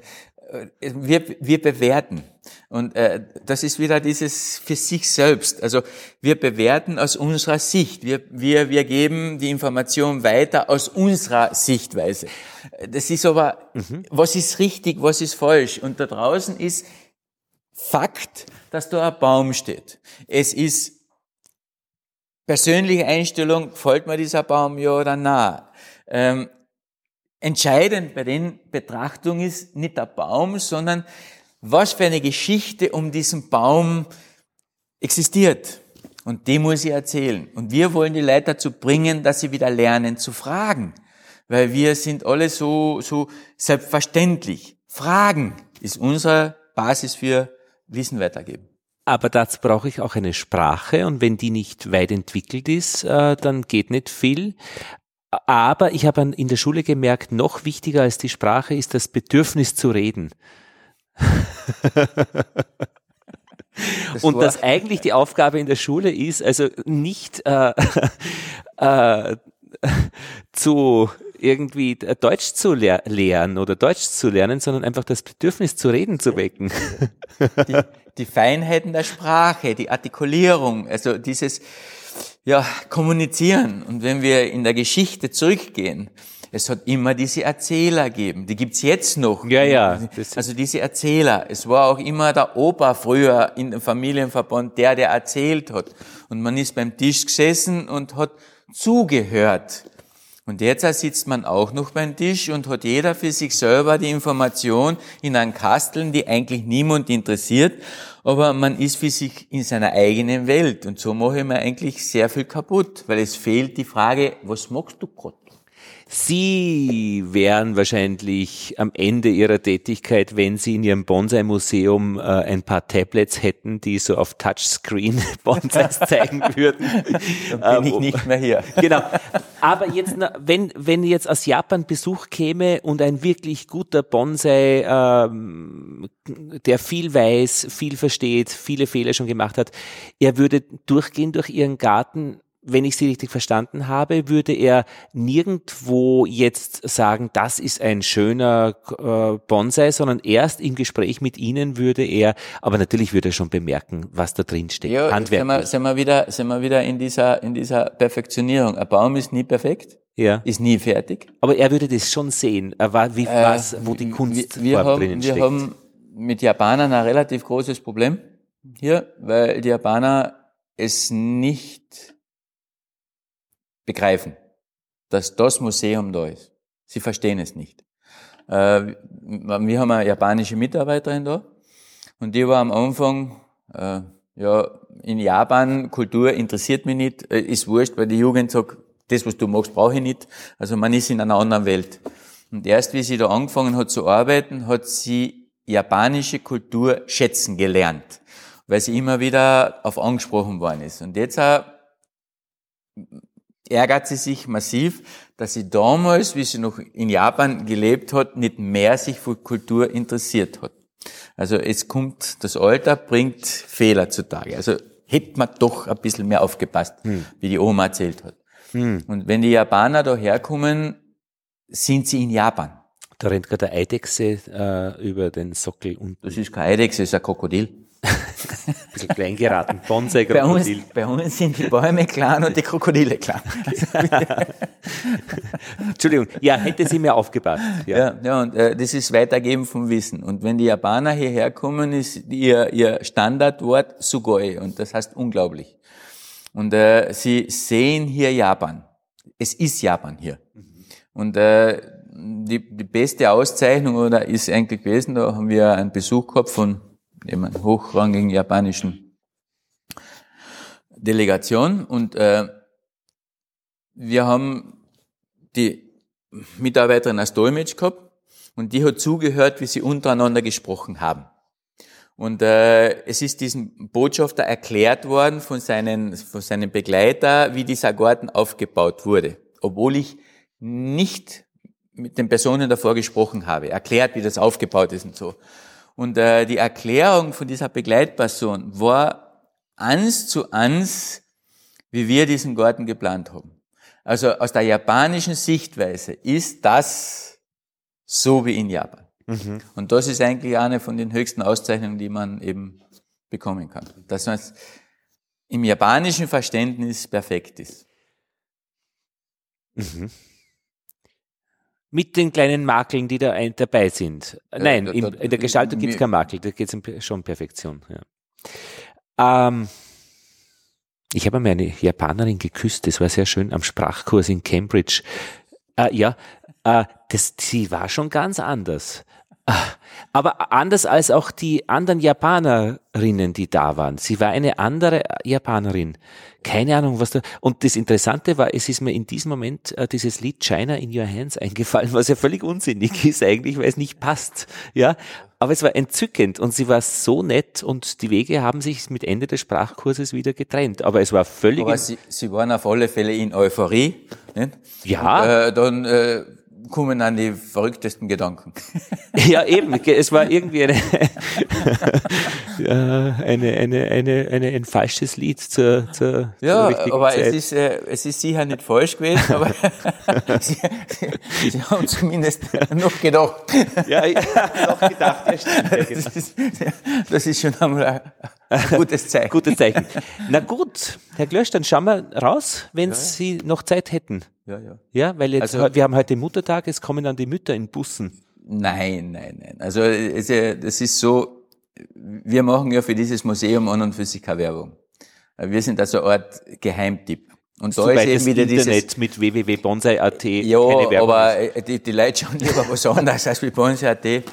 wir, wir bewerten. Und äh, das ist wieder dieses für sich selbst. Also wir bewerten aus unserer Sicht. Wir, wir, wir geben die Information weiter aus unserer Sichtweise. Das ist aber, mhm. was ist richtig, was ist falsch? Und da draußen ist Fakt, dass da ein Baum steht. Es ist persönliche Einstellung, gefällt mir dieser Baum ja oder nein. Ähm, Entscheidend bei den Betrachtungen ist nicht der Baum, sondern was für eine Geschichte um diesen Baum existiert. Und die muss ich erzählen. Und wir wollen die Leute dazu bringen, dass sie wieder lernen zu fragen. Weil wir sind alle so, so selbstverständlich. Fragen ist unsere Basis für Wissen weitergeben. Aber dazu brauche ich auch eine Sprache und wenn die nicht weit entwickelt ist, äh, dann geht nicht viel. Aber ich habe in der Schule gemerkt, noch wichtiger als die Sprache ist das Bedürfnis zu reden. Das und dass eigentlich die Aufgabe in der Schule ist, also nicht äh, <laughs> äh, zu irgendwie Deutsch zu lehr lehren oder Deutsch zu lernen, sondern einfach das Bedürfnis zu reden zu wecken. Die, die Feinheiten der Sprache, die Artikulierung, also dieses ja, kommunizieren. Und wenn wir in der Geschichte zurückgehen, es hat immer diese Erzähler gegeben. Die gibt's jetzt noch. Ja, ja. Also diese Erzähler. Es war auch immer der Opa früher in dem Familienverband, der, der erzählt hat. Und man ist beim Tisch gesessen und hat zugehört. Und jetzt sitzt man auch noch beim Tisch und hat jeder für sich selber die Information in einem Kasteln, die eigentlich niemand interessiert aber man ist für sich in seiner eigenen Welt und so mache ich mir eigentlich sehr viel kaputt, weil es fehlt die Frage, was magst du Gott? Sie wären wahrscheinlich am Ende Ihrer Tätigkeit, wenn Sie in Ihrem Bonsai-Museum äh, ein paar Tablets hätten, die so auf Touchscreen <laughs> Bonsais zeigen würden. <laughs> Dann bin ich ähm, nicht mehr hier. <laughs> Genau. Aber jetzt, wenn, wenn jetzt aus Japan Besuch käme und ein wirklich guter Bonsai, ähm, der viel weiß, viel versteht, viele Fehler schon gemacht hat, er würde durchgehen durch Ihren Garten wenn ich Sie richtig verstanden habe, würde er nirgendwo jetzt sagen, das ist ein schöner äh, Bonsai, sondern erst im Gespräch mit Ihnen würde er, aber natürlich würde er schon bemerken, was da drin steht. Ja, Handwerk. Sind wir, sind wir wieder, sind wir wieder in dieser, in dieser Perfektionierung. Ein Baum ist nie perfekt. Ja. Ist nie fertig. Aber er würde das schon sehen, wie, äh, was, wo die Kunst wir, wir haben, drinnen steckt. Wir haben mit Japanern ein relativ großes Problem hier, weil die Japaner es nicht begreifen, dass das Museum da ist. Sie verstehen es nicht. Äh, wir haben eine japanische Mitarbeiterin da und die war am Anfang, äh, ja, in Japan, Kultur interessiert mich nicht, äh, ist wurscht, weil die Jugend sagt, das, was du magst, brauche ich nicht. Also man ist in einer anderen Welt. Und erst wie sie da angefangen hat zu arbeiten, hat sie japanische Kultur schätzen gelernt, weil sie immer wieder auf angesprochen worden ist. Und jetzt auch ärgert sie sich massiv, dass sie damals, wie sie noch in Japan gelebt hat, nicht mehr sich für Kultur interessiert hat. Also es kommt, das Alter bringt Fehler zutage. Also hätte man doch ein bisschen mehr aufgepasst, hm. wie die Oma erzählt hat. Hm. Und wenn die Japaner da herkommen, sind sie in Japan. Da rennt gerade eine Eidechse äh, über den Sockel. Und das ist keine Eidechse, das ist ein Krokodil. Ein bisschen klein geraten, Bonsai-Krokodil. Bei, bei uns, sind die Bäume klein und die Krokodile klein. <laughs> Entschuldigung, ja, hätte sie mir aufgepasst. Ja, ja, ja und äh, das ist Weitergeben vom Wissen. Und wenn die Japaner hierher kommen, ist ihr, ihr Standardwort Sugoi und das heißt unglaublich. Und äh, sie sehen hier Japan. Es ist Japan hier. Mhm. Und äh, die, die beste Auszeichnung oder ist eigentlich gewesen, da haben wir einen Besuch gehabt von einer hochrangigen japanischen Delegation und äh, wir haben die Mitarbeiterin als Dolmetsch gehabt und die hat zugehört, wie sie untereinander gesprochen haben. Und äh, es ist diesem Botschafter erklärt worden von seinen, von seinem Begleiter, wie dieser Garten aufgebaut wurde. Obwohl ich nicht mit den Personen davor gesprochen habe, erklärt, wie das aufgebaut ist und so. Und äh, die Erklärung von dieser Begleitperson war eins zu eins, wie wir diesen Garten geplant haben. Also aus der japanischen Sichtweise ist das so wie in Japan. Mhm. Und das ist eigentlich eine von den höchsten Auszeichnungen, die man eben bekommen kann. Dass man im japanischen Verständnis perfekt ist. Mhm mit den kleinen Makeln, die da ein, dabei sind. Äh, Nein, in, in der Gestaltung gibt es keine Makel, da geht es schon um Perfektion. Ja. Ähm, ich habe einmal eine Japanerin geküsst, das war sehr schön, am Sprachkurs in Cambridge. Äh, ja, äh, das, sie war schon ganz anders. Aber anders als auch die anderen Japanerinnen, die da waren. Sie war eine andere Japanerin. Keine Ahnung, was da. Und das Interessante war, es ist mir in diesem Moment äh, dieses Lied China in Your Hands eingefallen, was ja völlig unsinnig ist eigentlich, weil es nicht passt. Ja, aber es war entzückend und sie war so nett und die Wege haben sich mit Ende des Sprachkurses wieder getrennt. Aber es war völlig. Aber sie, sie waren auf alle Fälle in Euphorie. Nicht? Ja. Und, äh, dann äh, kommen an die verrücktesten Gedanken. <laughs> Ja, eben. Es war irgendwie eine, <laughs> eine, eine, eine, eine, ein falsches Lied zur, zur, ja, zur aber Zeit. es ist, äh, es ist sicher nicht falsch gewesen, aber sie, <laughs> sie, sie, haben zumindest noch gedacht. Ja, ja noch gedacht, ja, stimmt. Ja, genau. das, ist, das ist schon einmal ein gutes <laughs> Zeichen. Gutes Zeichen. Na gut, Herr Glösch, dann schauen wir raus, wenn ja. Sie noch Zeit hätten. Ja, ja. Ja, weil jetzt, also, wir haben heute Muttertag, es kommen dann die Mütter in Bussen. Nein, nein, nein. Also, es, das ist so, wir machen ja für dieses Museum an und für sich keine Werbung. Wir sind also eine Art Geheimtipp. Und da ist eben wieder Internet dieses, mit www.bonsai.at. Ja, aber die, die Leute schauen lieber was anderes als mit Bonsai.at.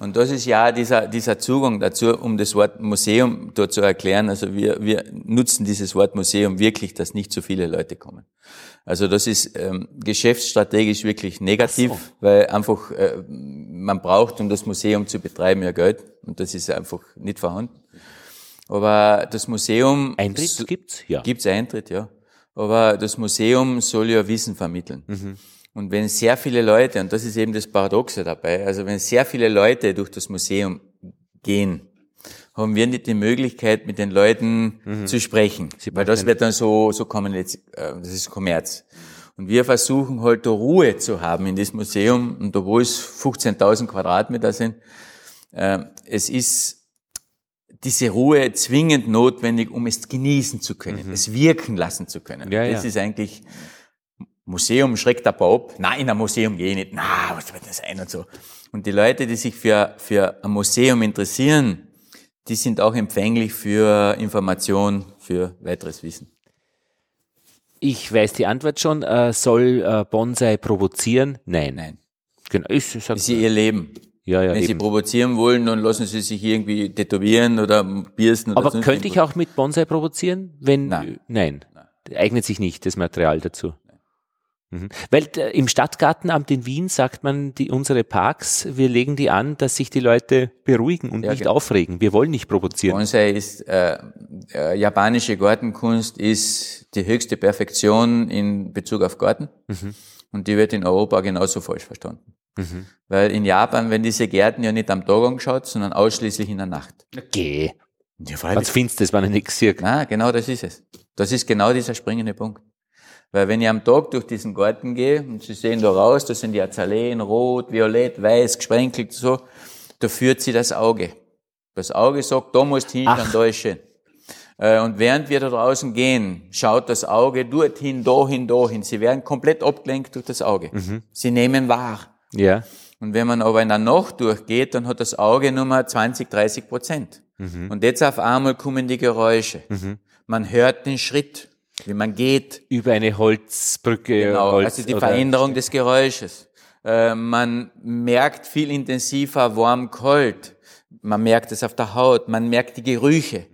Und das ist ja dieser, dieser Zugang dazu, um das Wort Museum dort zu erklären. Also wir, wir nutzen dieses Wort Museum wirklich, dass nicht so viele Leute kommen. Also das ist ähm, geschäftsstrategisch wirklich negativ, so. weil einfach äh, man braucht, um das Museum zu betreiben, ja Geld. Und das ist einfach nicht vorhanden. Aber das Museum... Eintritt gibt's? Ja. Gibt's Eintritt, ja. Aber das Museum soll ja Wissen vermitteln. Mhm. Und wenn sehr viele Leute, und das ist eben das Paradoxe dabei, also wenn sehr viele Leute durch das Museum gehen, haben wir nicht die Möglichkeit, mit den Leuten mhm. zu sprechen. Sie weil das wird dann so, so kommen jetzt, äh, das ist Kommerz. Und wir versuchen halt da Ruhe zu haben in diesem Museum, und obwohl es 15.000 Quadratmeter sind, äh, es ist diese Ruhe zwingend notwendig, um es genießen zu können, mhm. es wirken lassen zu können. Ja, das ja. ist eigentlich Museum schreckt ein paar ab. Nein, in ein Museum gehe ich nicht. Na, was wird das sein und so. Und die Leute, die sich für, für ein Museum interessieren, die sind auch empfänglich für Information, für weiteres Wissen. Ich weiß die Antwort schon. Äh, soll äh, Bonsai provozieren? Nein. Nein. Genau. Ich, sag, Sie ihr Leben. Ja, ja, Wenn eben. Sie provozieren wollen, dann lassen Sie sich irgendwie tätowieren oder piercen. Oder Aber könnte ich auch mit Bonsai provozieren? Wenn, nein. nein. Eignet sich nicht das Material dazu. Mhm. Weil äh, im Stadtgartenamt in Wien sagt man, die, unsere Parks, wir legen die an, dass sich die Leute beruhigen und ja, nicht genau. aufregen. Wir wollen nicht provozieren. Bonsai ist, äh, äh, japanische Gartenkunst ist die höchste Perfektion in Bezug auf Garten. Mhm. Und die wird in Europa genauso falsch verstanden. Mhm. Weil in Japan werden diese Gärten ja nicht am Tag angeschaut, sondern ausschließlich in der Nacht. Okay. Ja, Ganz finster, wenn ich nichts sehe. Nein, genau das ist es. Das ist genau dieser springende Punkt. Weil wenn ich am Tag durch diesen Garten gehe und Sie sehen da raus, da sind die Azaleen, rot, violett, weiß, gesprenkelt, so, da führt sie das Auge. Das Auge sagt, da musst du hinschauen, da ist schön. Äh, und während wir da draußen gehen, schaut das Auge dorthin, dahin, dahin. Sie werden komplett abgelenkt durch das Auge. Mhm. Sie nehmen wahr. Ja. Und wenn man aber in der Nacht durchgeht, dann hat das Auge nur mal 20, 30 Prozent. Mhm. Und jetzt auf einmal kommen die Geräusche. Mhm. Man hört den Schritt, wie man geht. Über eine Holzbrücke. Genau, Holz also die Veränderung des Geräusches. Äh, man merkt viel intensiver warm, kalt. Man merkt es auf der Haut, man merkt die Gerüche.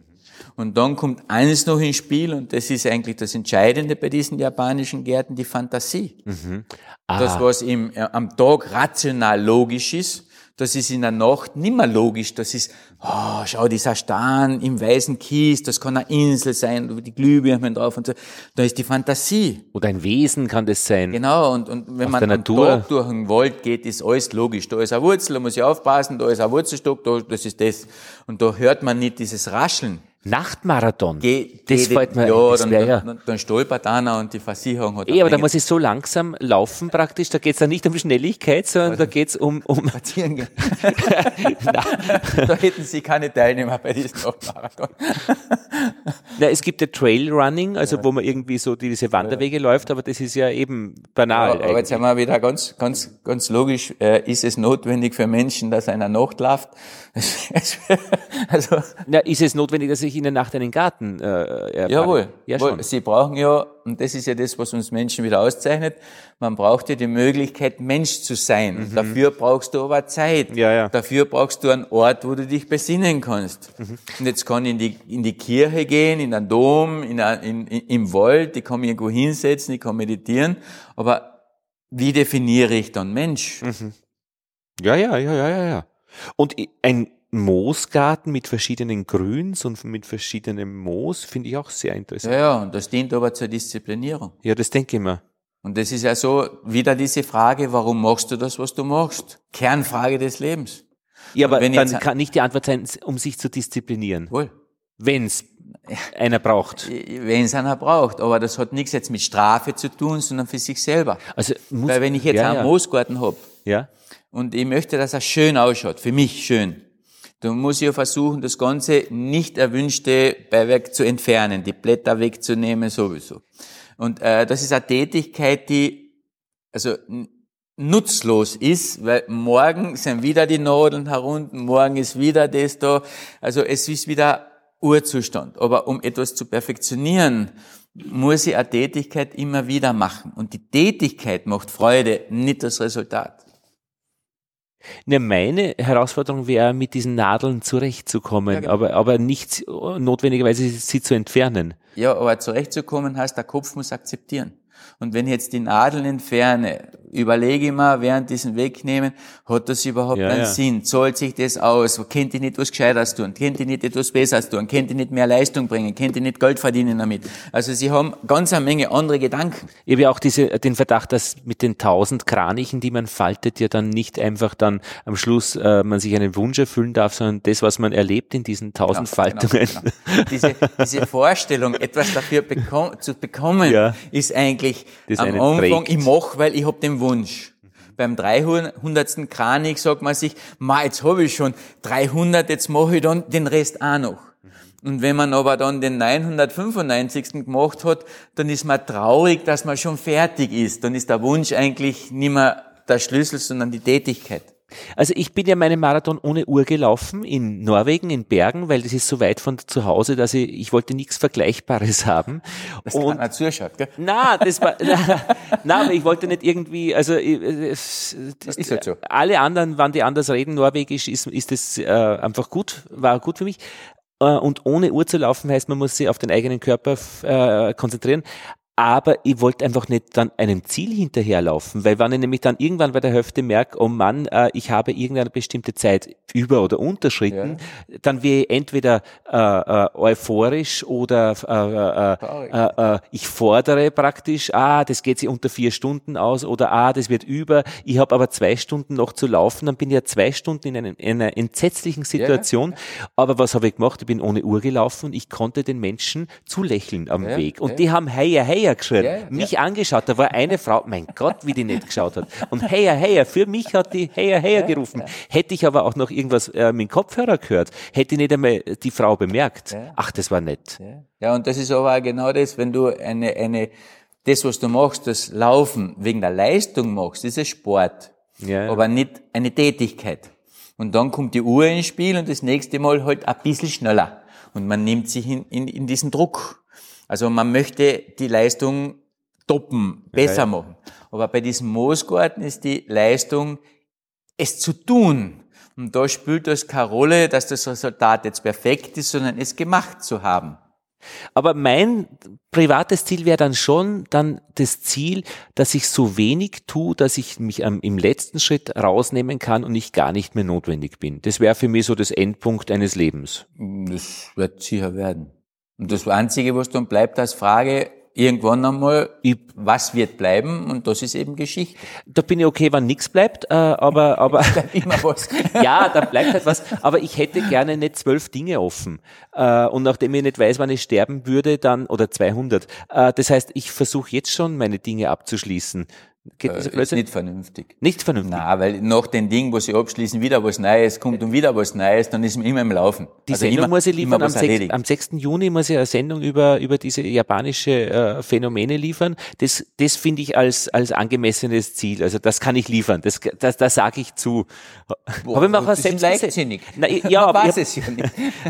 Und dann kommt eines noch ins Spiel, und das ist eigentlich das Entscheidende bei diesen japanischen Gärten, die Fantasie. Mhm. Das, was im, äh, am Tag rational logisch ist, das ist in der Nacht nicht mehr logisch. Das ist, oh, schau, dieser Stern im weißen Kies, das kann eine Insel sein, die Glühbirnen drauf und so. Da ist die Fantasie. Oder ein Wesen kann das sein. Genau, und, und wenn man am Natur. Tag durch den Wald geht, ist alles logisch. Da ist eine Wurzel, da muss ich aufpassen, da ist ein Wurzelstock, da, das ist das. Und da hört man nicht dieses Rascheln. Nachtmarathon. Ge das fällt mir ja, das dann, ja. Dann, dann stolpert einer und die Versicherung hat. Eh, aber da muss ich so langsam laufen praktisch. Da geht's dann nicht um Schnelligkeit, sondern also, da geht's um um. <laughs> Spazieren <laughs> <laughs> da hätten Sie keine Teilnehmer bei diesem Nachtmarathon. ja, es gibt ja Trailrunning, also wo man irgendwie so diese Wanderwege läuft, aber das ist ja eben banal. Ja, aber jetzt haben wir wieder ganz ganz ganz logisch. Äh, ist es notwendig für Menschen, dass einer Nacht läuft? Also, Na, ist es notwendig, dass ich in der Nacht einen Garten äh, erfahre? Jawohl. Ja, schon. Sie brauchen ja, und das ist ja das, was uns Menschen wieder auszeichnet, man braucht ja die Möglichkeit, Mensch zu sein. Mhm. Dafür brauchst du aber Zeit. Ja, ja. Dafür brauchst du einen Ort, wo du dich besinnen kannst. Mhm. Und jetzt kann ich in die, in die Kirche gehen, in den Dom, in, in, in, im Wald, ich kann mich irgendwo hinsetzen, ich kann meditieren, aber wie definiere ich dann Mensch? Mhm. Ja, ja, ja, ja, ja, ja. Und ein Moosgarten mit verschiedenen Grüns und mit verschiedenem Moos finde ich auch sehr interessant. Ja, ja, und das dient aber zur Disziplinierung. Ja, das denke ich mir. Und das ist ja so, wieder diese Frage, warum machst du das, was du machst? Kernfrage des Lebens. Ja, aber dann kann nicht die Antwort sein, um sich zu disziplinieren. Wohl. Wenn es einer braucht. Wenn es einer braucht. Aber das hat nichts jetzt mit Strafe zu tun, sondern für sich selber. Also muss, Weil wenn ich jetzt ja, einen ja. Moosgarten hab, ja und ich möchte, dass er schön ausschaut, für mich schön, dann muss ich ja versuchen, das Ganze nicht erwünschte Beiwerk zu entfernen, die Blätter wegzunehmen sowieso. Und äh, das ist eine Tätigkeit, die also nutzlos ist, weil morgen sind wieder die Nadeln herunter, morgen ist wieder das da. Also es ist wieder Urzustand. Aber um etwas zu perfektionieren, muss ich eine Tätigkeit immer wieder machen. Und die Tätigkeit macht Freude, nicht das Resultat. Ne, meine Herausforderung wäre, mit diesen Nadeln zurechtzukommen, ja, genau. aber, aber nicht notwendigerweise sie zu entfernen. Ja, aber zurechtzukommen heißt, der Kopf muss akzeptieren. Und wenn ich jetzt die Nadeln entferne, überlege ich mal, während diesen Wegnehmen, hat das überhaupt ja, einen ja. Sinn? Zahlt sich das aus? Kennt ich nicht was Gescheites tun? Kennt ich nicht etwas Besseres tun? Kennt ich nicht mehr Leistung bringen? Kennt ich nicht Geld verdienen damit? Also sie haben ganz eine Menge andere Gedanken. Ich habe ja auch diese, den Verdacht, dass mit den tausend Kranichen, die man faltet, ja dann nicht einfach dann am Schluss äh, man sich einen Wunsch erfüllen darf, sondern das, was man erlebt in diesen tausend genau, Faltungen. Genau, genau. Diese, diese Vorstellung, etwas dafür bekom zu bekommen, ja. ist eigentlich am Anfang, trägt. ich mache, weil ich hab den Wunsch. Beim 300. Kranich sagt man sich, ma, jetzt habe ich schon 300, jetzt mache ich dann den Rest auch noch. Und wenn man aber dann den 995. gemacht hat, dann ist man traurig, dass man schon fertig ist. Dann ist der Wunsch eigentlich nicht mehr der Schlüssel, sondern die Tätigkeit. Also ich bin ja meinen Marathon ohne Uhr gelaufen in Norwegen, in Bergen, weil das ist so weit von zu Hause, dass ich, ich wollte nichts Vergleichbares haben. Das und, hat zuschaut, gell? Na, das war, <laughs> na, na, aber ich wollte nicht irgendwie, also es, das, ist halt so. alle anderen, wann die anders reden, Norwegisch ist, ist das äh, einfach gut, war gut für mich. Äh, und ohne Uhr zu laufen heißt, man muss sich auf den eigenen Körper äh, konzentrieren. Aber ich wollte einfach nicht dann einem Ziel hinterherlaufen, weil wenn ich nämlich dann irgendwann bei der Hälfte merke, oh Mann, äh, ich habe irgendeine bestimmte Zeit über- oder unterschritten, ja. dann wäre ich entweder äh, äh, euphorisch oder äh, äh, äh, ich fordere praktisch, ah, das geht sich unter vier Stunden aus oder ah, das wird über, ich habe aber zwei Stunden noch zu laufen, dann bin ich ja zwei Stunden in, einem, in einer entsetzlichen Situation, ja. aber was habe ich gemacht? Ich bin ohne Uhr gelaufen und ich konnte den Menschen zulächeln am Weg und die haben heia, heia Heya geschrien, ja, mich ja. angeschaut. Da war eine Frau, mein Gott, wie die nicht geschaut hat. Und Heya, Heya, für mich hat die Heya, Heya gerufen. Hätte ich aber auch noch irgendwas äh, mit dem Kopfhörer gehört, hätte ich nicht einmal die Frau bemerkt. Ach, das war nett. Ja, und das ist aber auch genau das, wenn du eine, eine, das, was du machst, das Laufen wegen der Leistung machst, das ist Sport. Ja. Aber nicht eine Tätigkeit. Und dann kommt die Uhr ins Spiel und das nächste Mal halt ein bisschen schneller. Und man nimmt sich in, in, in diesen Druck. Also man möchte die Leistung toppen, besser machen. Aber bei diesem Moosgarten ist die Leistung, es zu tun. Und da spielt das keine Rolle, dass das Resultat jetzt perfekt ist, sondern es gemacht zu haben. Aber mein privates Ziel wäre dann schon dann das Ziel, dass ich so wenig tue, dass ich mich im letzten Schritt rausnehmen kann und ich gar nicht mehr notwendig bin. Das wäre für mich so das Endpunkt eines Lebens. Das wird sicher werden. Und das Einzige, was dann bleibt als Frage, irgendwann einmal, was wird bleiben? Und das ist eben Geschichte. Da bin ich okay, wenn nichts bleibt, äh, aber, <laughs> aber immer was. <laughs> ja, da bleibt halt was. Aber ich hätte gerne nicht zwölf Dinge offen. Äh, und nachdem ich nicht weiß, wann ich sterben würde, dann oder 200. Äh, das heißt, ich versuche jetzt schon meine Dinge abzuschließen. Geht äh, ist nicht vernünftig. Nicht vernünftig? Nein, weil nach den Ding, wo sie abschließen, wieder was Neues kommt und wieder was Neues, dann ist man immer im Laufen. Die also Sendung immer, muss ich liefern, am 6, am 6. Juni muss ich eine Sendung über, über diese japanische äh, Phänomene liefern. Das, das finde ich als, als angemessenes Ziel. Also das kann ich liefern, das, das, das sage ich zu. Boah, <laughs> aber ich mache selbst leichtsinnig. Na, ja, <laughs> aber ich, es ja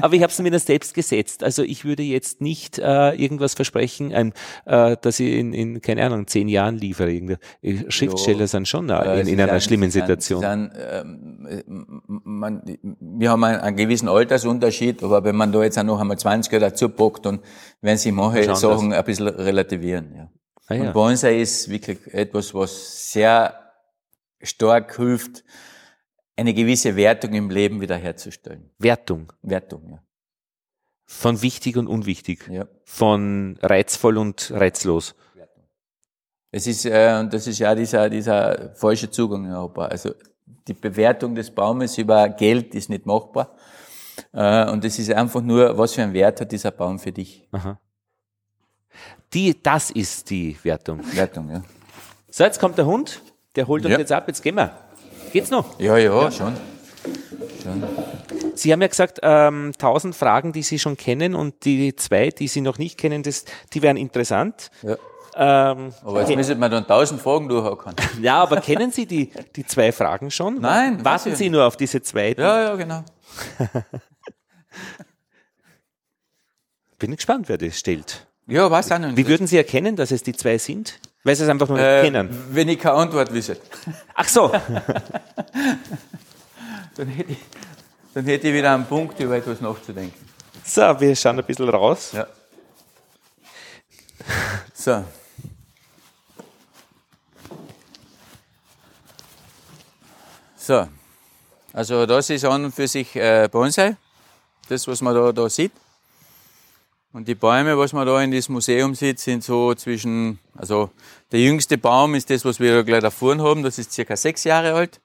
aber ich habe es mir selbst gesetzt. Also ich würde jetzt nicht äh, irgendwas versprechen, ein, äh, dass ich in, in, keine Ahnung, zehn Jahren liefere. Irgendwie Schriftsteller sind schon äh, in, in einer sind, schlimmen Situation. Sind, ähm, man, wir haben einen, einen, gewissen Altersunterschied, aber wenn man da jetzt auch noch einmal 20 Jahre dazu packt, dann werden sich manche Sachen das. ein bisschen relativieren. Ja. Ah, ja. Und Bonsai ist wirklich etwas, was sehr stark hilft, eine gewisse Wertung im Leben wiederherzustellen. Wertung? Wertung, ja. Von wichtig und unwichtig. Ja. Von reizvoll und reizlos. Es ist, äh, und das ist ja dieser, dieser falsche Zugang in Europa. Also die Bewertung des Baumes über Geld ist nicht machbar. Äh, und es ist einfach nur, was für einen Wert hat dieser Baum für dich. Aha. Die, das ist die Wertung. Wertung, ja. So, jetzt kommt der Hund, der holt uns ja. jetzt ab, jetzt gehen wir. Geht's noch? Ja, ja, ja. schon. schon. Sie haben ja gesagt, ähm, 1000 Fragen, die Sie schon kennen und die zwei, die Sie noch nicht kennen, das, die wären interessant. Ja. Ähm, aber jetzt okay. müsste man dann tausend Fragen durchhauen. <laughs> Ja, aber kennen Sie die, die zwei Fragen schon? <laughs> Nein. Warten Sie nur auf diese zwei. Ja, ja, genau. <laughs> Bin gespannt, wer das stellt. Ja, was auch nicht. Wie würden Sie erkennen, dass es die zwei sind? Weil Sie es einfach nur nicht äh, kennen. Wenn ich keine Antwort wüsste. Ach so. dann, hätte ich, dann hätte ich wieder einen Punkt, über etwas nachzudenken. So, wir schauen ein bisschen raus. Ja. So. So, also das ist an und für sich äh, Bonsai, das was man da, da sieht. Und die Bäume, was man da in diesem Museum sieht, sind so zwischen, also der jüngste Baum ist das, was wir gleich da vorne haben, das ist circa sechs Jahre alt.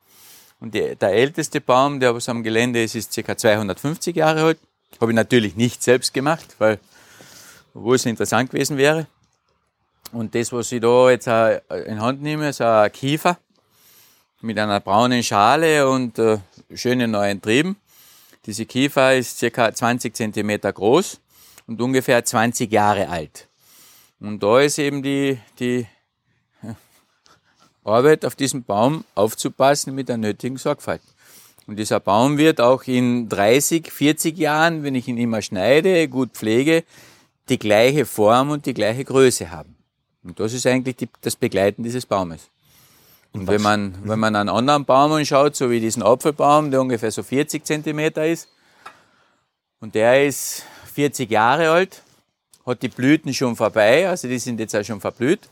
Und die, der älteste Baum, der was am Gelände ist, ist circa 250 Jahre alt. Habe ich natürlich nicht selbst gemacht, weil, obwohl es interessant gewesen wäre. Und das, was ich da jetzt in Hand nehme, ist ein Kiefer mit einer braunen Schale und äh, schönen neuen Trieben. Diese Kiefer ist circa 20 Zentimeter groß und ungefähr 20 Jahre alt. Und da ist eben die, die Arbeit auf diesem Baum aufzupassen mit der nötigen Sorgfalt. Und dieser Baum wird auch in 30, 40 Jahren, wenn ich ihn immer schneide, gut pflege, die gleiche Form und die gleiche Größe haben. Und das ist eigentlich die, das Begleiten dieses Baumes. Und wenn man, wenn man einen anderen Baum anschaut, so wie diesen Apfelbaum, der ungefähr so 40 Zentimeter ist, und der ist 40 Jahre alt, hat die Blüten schon vorbei, also die sind jetzt auch schon verblüht.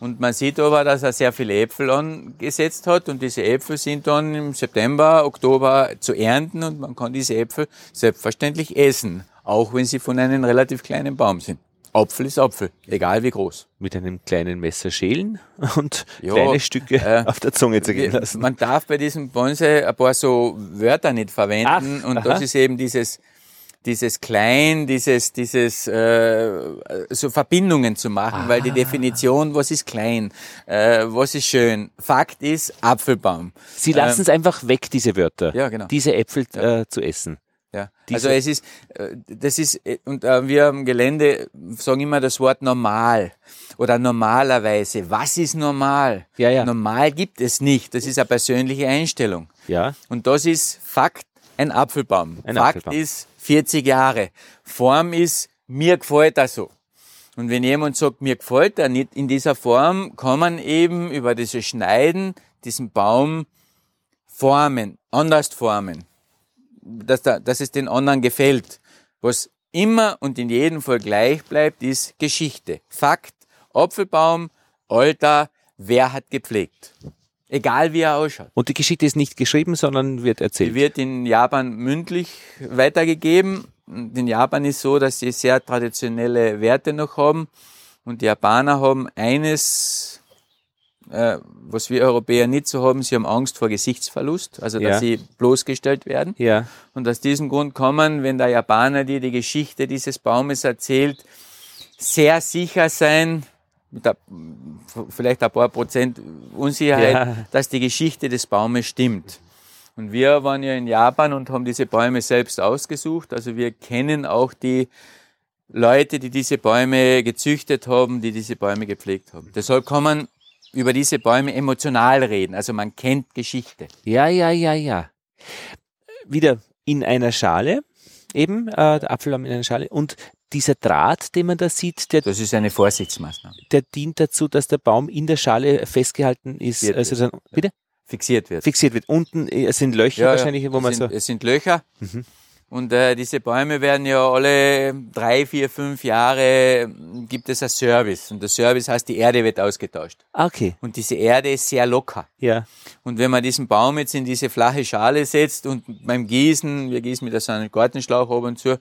Und man sieht aber, dass er sehr viele Äpfel angesetzt hat und diese Äpfel sind dann im September, Oktober zu ernten und man kann diese Äpfel selbstverständlich essen, auch wenn sie von einem relativ kleinen Baum sind. Apfel ist Apfel, egal wie groß. Mit einem kleinen Messer schälen <laughs> und jo, kleine Stücke äh, <laughs> auf der Zunge zergehen lassen. Man darf bei diesem Bonsai ein paar so Wörter nicht verwenden Ach, und aha. das ist eben dieses dieses Klein, dieses, dieses äh, so Verbindungen zu machen, ah. weil die ah. Definition, was ist klein, äh, was ist schön. Fakt ist Apfelbaum. Sie lassen ähm, es einfach weg, diese Wörter. Ja, genau. Diese Äpfel äh, zu essen. Also es ist, äh, das ist, äh, und äh, wir am Gelände sagen immer das Wort normal oder normalerweise. Was ist normal? Ja, ja. Normal gibt es nicht. Das ist eine persönliche Einstellung. Ja. Und das ist Fakt, ein Apfelbaum. Ein Fakt Apfelbaum. ist 40 Jahre. Form ist, mir gefällt das so. Und wenn jemand sagt, mir gefällt er nicht in dieser Form, kann man eben über dieses Schneiden diesen Baum formen, anders formen dass, da, dass es den anderen gefällt. Was immer und in jedem Fall gleich bleibt, ist Geschichte. Fakt, Apfelbaum, Alter, wer hat gepflegt? Egal wie er ausschaut. Und die Geschichte ist nicht geschrieben, sondern wird erzählt. Die wird in Japan mündlich weitergegeben. in Japan ist so, dass sie sehr traditionelle Werte noch haben. Und die Japaner haben eines äh, was wir Europäer nicht so haben, sie haben Angst vor Gesichtsverlust, also dass ja. sie bloßgestellt werden. Ja. Und aus diesem Grund kommen, wenn der Japaner dir die Geschichte dieses Baumes erzählt, sehr sicher sein, mit ein, vielleicht ein paar Prozent Unsicherheit, ja. dass die Geschichte des Baumes stimmt. Und wir waren ja in Japan und haben diese Bäume selbst ausgesucht. Also wir kennen auch die Leute, die diese Bäume gezüchtet haben, die diese Bäume gepflegt haben. Deshalb kann man über diese Bäume emotional reden. Also man kennt Geschichte. Ja, ja, ja, ja. Wieder in einer Schale, eben, äh, der Apfelbaum in einer Schale. Und dieser Draht, den man da sieht, der, das ist eine Vorsichtsmaßnahme. Der dient dazu, dass der Baum in der Schale festgehalten ist. Wird, also dann, bitte? Fixiert wird. Fixiert wird. Unten äh, sind Löcher ja, wahrscheinlich, wo man sind, so. Es sind Löcher. Mhm. Und äh, diese Bäume werden ja alle drei, vier, fünf Jahre gibt es ein Service. Und der Service heißt, die Erde wird ausgetauscht. Ah, okay. Und diese Erde ist sehr locker. Ja. Und wenn man diesen Baum jetzt in diese flache Schale setzt und beim Gießen, wir gießen mit so einem Gartenschlauch oben zu,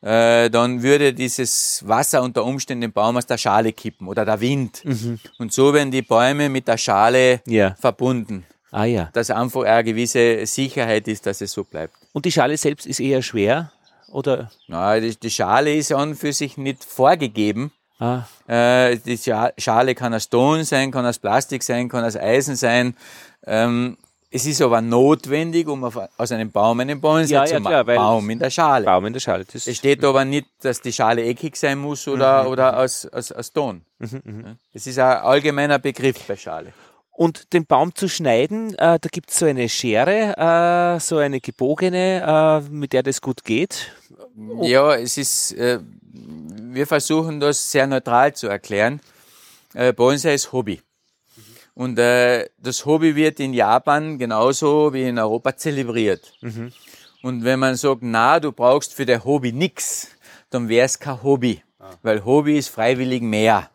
äh, dann würde dieses Wasser unter Umständen den Baum aus der Schale kippen oder der Wind. Mhm. Und so werden die Bäume mit der Schale ja. verbunden. Ah ja. Dass einfach eine gewisse Sicherheit ist, dass es so bleibt. Und die Schale selbst ist eher schwer? Oder? Na, die, die Schale ist an für sich nicht vorgegeben. Ah. Äh, die Schale kann aus Ton sein, kann aus Plastik sein, kann aus Eisen sein. Ähm, es ist aber notwendig, um auf, aus einem Baum einen Bonsai ja, zu ja, machen. Klar, Baum in der Schale. Baum in der Schale. Das es steht aber nicht, dass die Schale eckig sein muss oder, mhm. oder aus, aus, aus Ton. Mhm, mh. Das ist ein allgemeiner Begriff bei Schale. Und den Baum zu schneiden, äh, da gibt es so eine Schere, äh, so eine gebogene, äh, mit der das gut geht. Ja, es ist, äh, wir versuchen das sehr neutral zu erklären. Äh, Bonsai ist Hobby. Und äh, das Hobby wird in Japan genauso wie in Europa zelebriert. Mhm. Und wenn man sagt, na, du brauchst für dein Hobby nix, dann wäre es kein Hobby. Ah. Weil Hobby ist freiwillig mehr.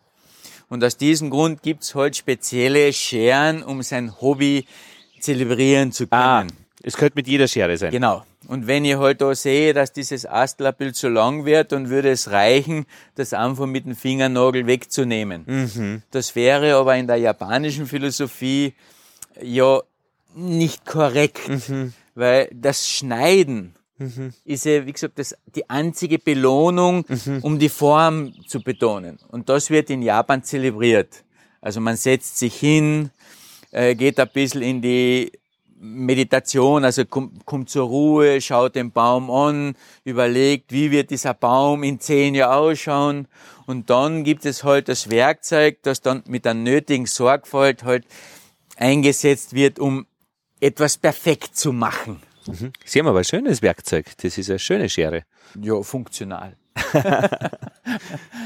Und aus diesem Grund gibt's halt spezielle Scheren, um sein Hobby zelebrieren zu ah, können. Ah, es könnte mit jeder Schere sein. Genau. Und wenn ich halt da sehe, dass dieses Astlerbild zu lang wird, dann würde es reichen, das einfach mit dem Fingernagel wegzunehmen. Mhm. Das wäre aber in der japanischen Philosophie ja nicht korrekt, mhm. weil das Schneiden Mhm. ist ja, wie gesagt, das, die einzige Belohnung, mhm. um die Form zu betonen. Und das wird in Japan zelebriert. Also man setzt sich hin, äh, geht ein bisschen in die Meditation, also kommt, kommt zur Ruhe, schaut den Baum an, überlegt, wie wird dieser Baum in zehn Jahren ausschauen. Und dann gibt es halt das Werkzeug, das dann mit der nötigen Sorgfalt halt eingesetzt wird, um etwas perfekt zu machen. Mhm. Sie haben aber ein schönes Werkzeug. Das ist eine schöne Schere. Ja, funktional. <laughs> ja,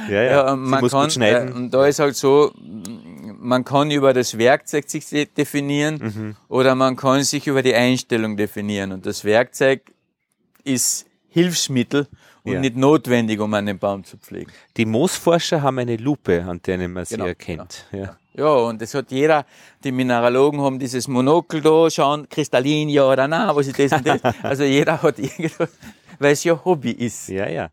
ja. ja man muss kann, gut schneiden. Äh, und da ist halt so, man kann über das Werkzeug sich definieren mhm. oder man kann sich über die Einstellung definieren. Und das Werkzeug ist Hilfsmittel, und ja. nicht notwendig, um einen Baum zu pflegen. Die Moosforscher haben eine Lupe, an der man sie genau, erkennt. Genau. Ja. ja, und das hat jeder, die Mineralogen haben dieses Monokel da, schauen, kristallin, ja oder nein, was ist das und das. <laughs> also jeder hat irgendwas, weil es ja Hobby ist. Ja, ja.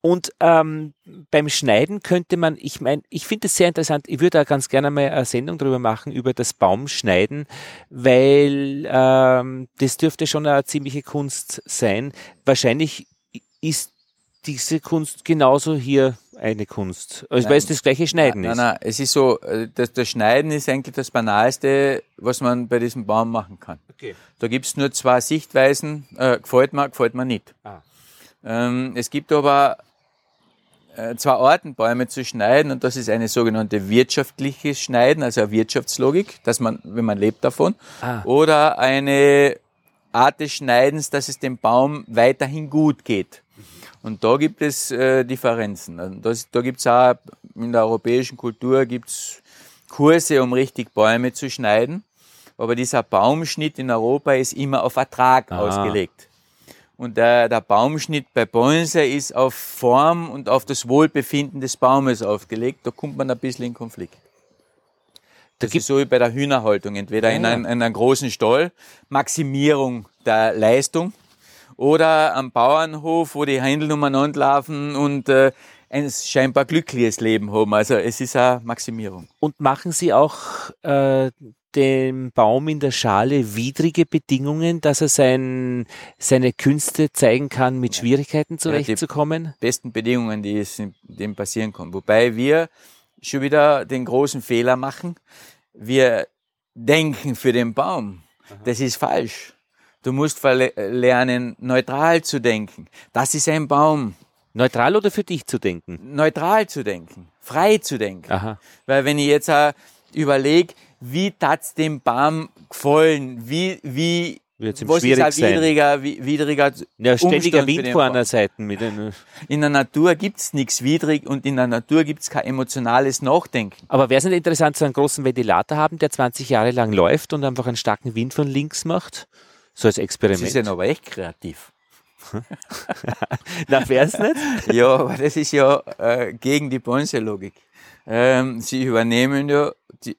Und ähm, beim Schneiden könnte man, ich meine, ich finde es sehr interessant, ich würde da ganz gerne mal eine Sendung darüber machen, über das Baumschneiden, weil ähm, das dürfte schon eine ziemliche Kunst sein. Wahrscheinlich ist diese Kunst genauso hier eine Kunst. Also weil es das gleiche Schneiden nein, ist. Nein, nein, es ist so, äh, das, das Schneiden ist eigentlich das Banalste, was man bei diesem Baum machen kann. Okay. Da gibt's nur zwei Sichtweisen, äh, gefällt mir, gefällt mir nicht. Ah. Ähm, es gibt aber äh, zwei Arten, Bäume zu schneiden und das ist eine sogenannte wirtschaftliche Schneiden, also eine Wirtschaftslogik, dass man, wenn man lebt davon, ah. oder eine Art des Schneidens, dass es dem Baum weiterhin gut geht. Und da gibt es äh, Differenzen. Also das, da gibt es auch in der europäischen Kultur gibt's Kurse, um richtig Bäume zu schneiden. Aber dieser Baumschnitt in Europa ist immer auf Ertrag ah. ausgelegt. Und der, der Baumschnitt bei Bonsai ist auf Form und auf das Wohlbefinden des Baumes aufgelegt. Da kommt man ein bisschen in Konflikt. Das ist so wie bei der Hühnerhaltung. Entweder ja, in, einem, in einem großen Stall, Maximierung der Leistung, oder am Bauernhof, wo die Händel umeinander laufen und äh, ein scheinbar glückliches Leben haben. Also es ist eine Maximierung. Und machen Sie auch äh, dem Baum in der Schale widrige Bedingungen, dass er sein, seine Künste zeigen kann, mit Schwierigkeiten zurechtzukommen? Ja, die besten Bedingungen, die es dem passieren kann. Wobei wir schon wieder den großen Fehler machen. Wir denken für den Baum. Das ist falsch. Du musst lernen, neutral zu denken. Das ist ein Baum. Neutral oder für dich zu denken? Neutral zu denken, frei zu denken. Aha. Weil wenn ich jetzt äh, überlege, wie tat's dem Baum gefallen, wie, wie, was ist ein widriger, widriger ja, ständiger Wind vor einer Seite. Mit den in der Natur gibt's nichts widrig und in der Natur gibt's kein emotionales Nachdenken. Aber wäre es nicht interessant, so einen großen Ventilator haben, der 20 Jahre lang läuft und einfach einen starken Wind von links macht? So als Experiment. Ist ja aber echt kreativ. <laughs> Na, wär's nicht? <laughs> ja, aber das ist ja äh, gegen die Bonse-Logik. Ähm, sie übernehmen ja die,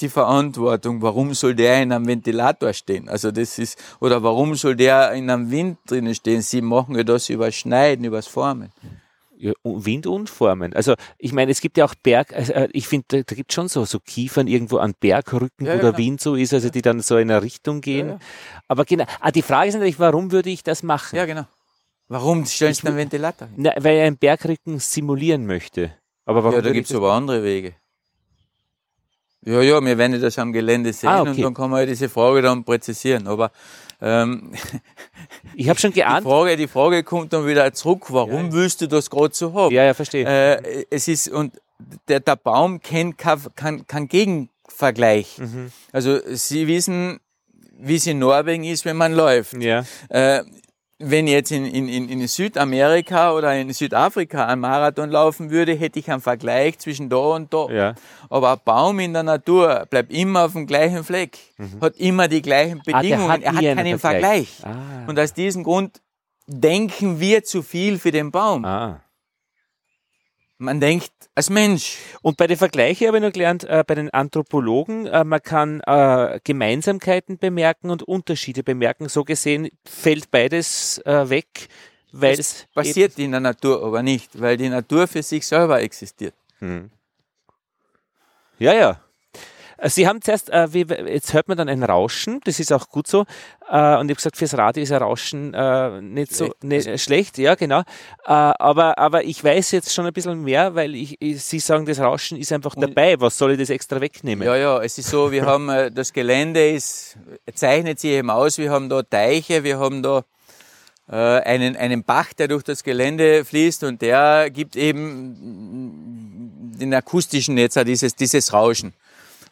die Verantwortung, warum soll der in einem Ventilator stehen? Also das ist, oder warum soll der in einem Wind drinnen stehen? Sie machen ja das über Schneiden, übers Formen. Ja, Wind und Formen. Also ich meine, es gibt ja auch Berg, also, äh, ich finde, da, da gibt schon so, so Kiefern irgendwo an Bergrücken, ja, wo der genau. Wind so ist, also die dann so in eine Richtung gehen. Ja, Aber genau, ah, die Frage ist natürlich, warum würde ich das machen? Ja, genau. Warum stellst du einen Ventilator hin? Na, weil er einen Bergrücken simulieren möchte. Aber warum ja, da gibt es aber andere Wege. Ja, ja, wir werden das am Gelände sehen ah, okay. und dann kann man ja diese Frage dann präzisieren. Aber ähm, ich habe schon geahnt. Die Frage, die Frage kommt dann wieder zurück. Warum ja, willst du das gerade so haben? Ja, ja, verstehe. Äh, es ist und der, der Baum kennt kein, kein, kein Gegenvergleich. Mhm. Also Sie wissen, wie es in Norwegen ist, wenn man läuft. Ja. Äh, wenn ich jetzt in, in, in Südamerika oder in Südafrika einen Marathon laufen würde, hätte ich einen Vergleich zwischen da und da. Ja. Aber ein Baum in der Natur bleibt immer auf dem gleichen Fleck, mhm. hat immer die gleichen Bedingungen, ah, hat er hat keinen Vergleich. Vergleich. Ah. Und aus diesem Grund denken wir zu viel für den Baum. Ah. Man denkt als Mensch. Und bei den Vergleichen habe ich noch gelernt, äh, bei den Anthropologen, äh, man kann äh, Gemeinsamkeiten bemerken und Unterschiede bemerken. So gesehen fällt beides äh, weg, weil das es passiert in der Natur aber nicht, weil die Natur für sich selber existiert. Hm. Ja, ja. Äh, Sie haben zuerst, äh, wie, jetzt hört man dann ein Rauschen, das ist auch gut so. Äh, und ich habe gesagt, fürs Radio ist ein Rauschen äh, nicht so nicht, schlecht, ja genau. Äh, aber, aber ich weiß jetzt schon ein bisschen mehr, weil ich, ich, Sie sagen, das Rauschen ist einfach dabei. Was soll ich das extra wegnehmen? Ja, ja, es ist so, wir haben, äh, das Gelände ist, zeichnet sich eben aus, wir haben da Teiche, wir haben da einen, einen Bach, der durch das Gelände fließt und der gibt eben den akustischen Netz, dieses, dieses Rauschen.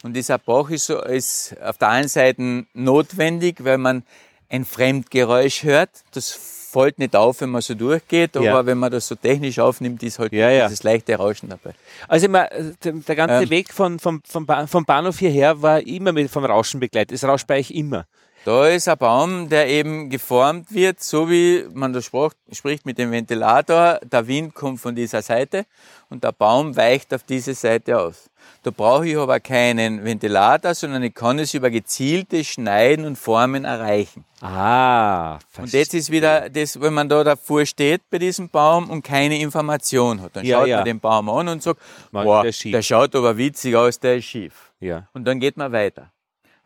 Und dieser Bach ist, so, ist auf der einen Seite notwendig, weil man ein Fremdgeräusch hört. Das fällt nicht auf, wenn man so durchgeht, aber ja. wenn man das so technisch aufnimmt, ist halt ja, ja. dieses leichte Rauschen dabei. Also immer, der ganze ähm, Weg von, vom, vom, Bahnhof hierher war immer mit, vom Rauschen begleitet. Es rauscht bei euch immer. Da ist ein Baum, der eben geformt wird, so wie man da spricht mit dem Ventilator. Der Wind kommt von dieser Seite und der Baum weicht auf diese Seite aus. Da brauche ich aber keinen Ventilator, sondern ich kann es über gezielte Schneiden und Formen erreichen. Ah, verstehe. Und jetzt ist wieder das, wenn man da davor steht bei diesem Baum und keine Information hat. Dann ja, schaut ja. man den Baum an und sagt, boah, der, der, schaut aber witzig aus, der ist schief. Ja. Und dann geht man weiter.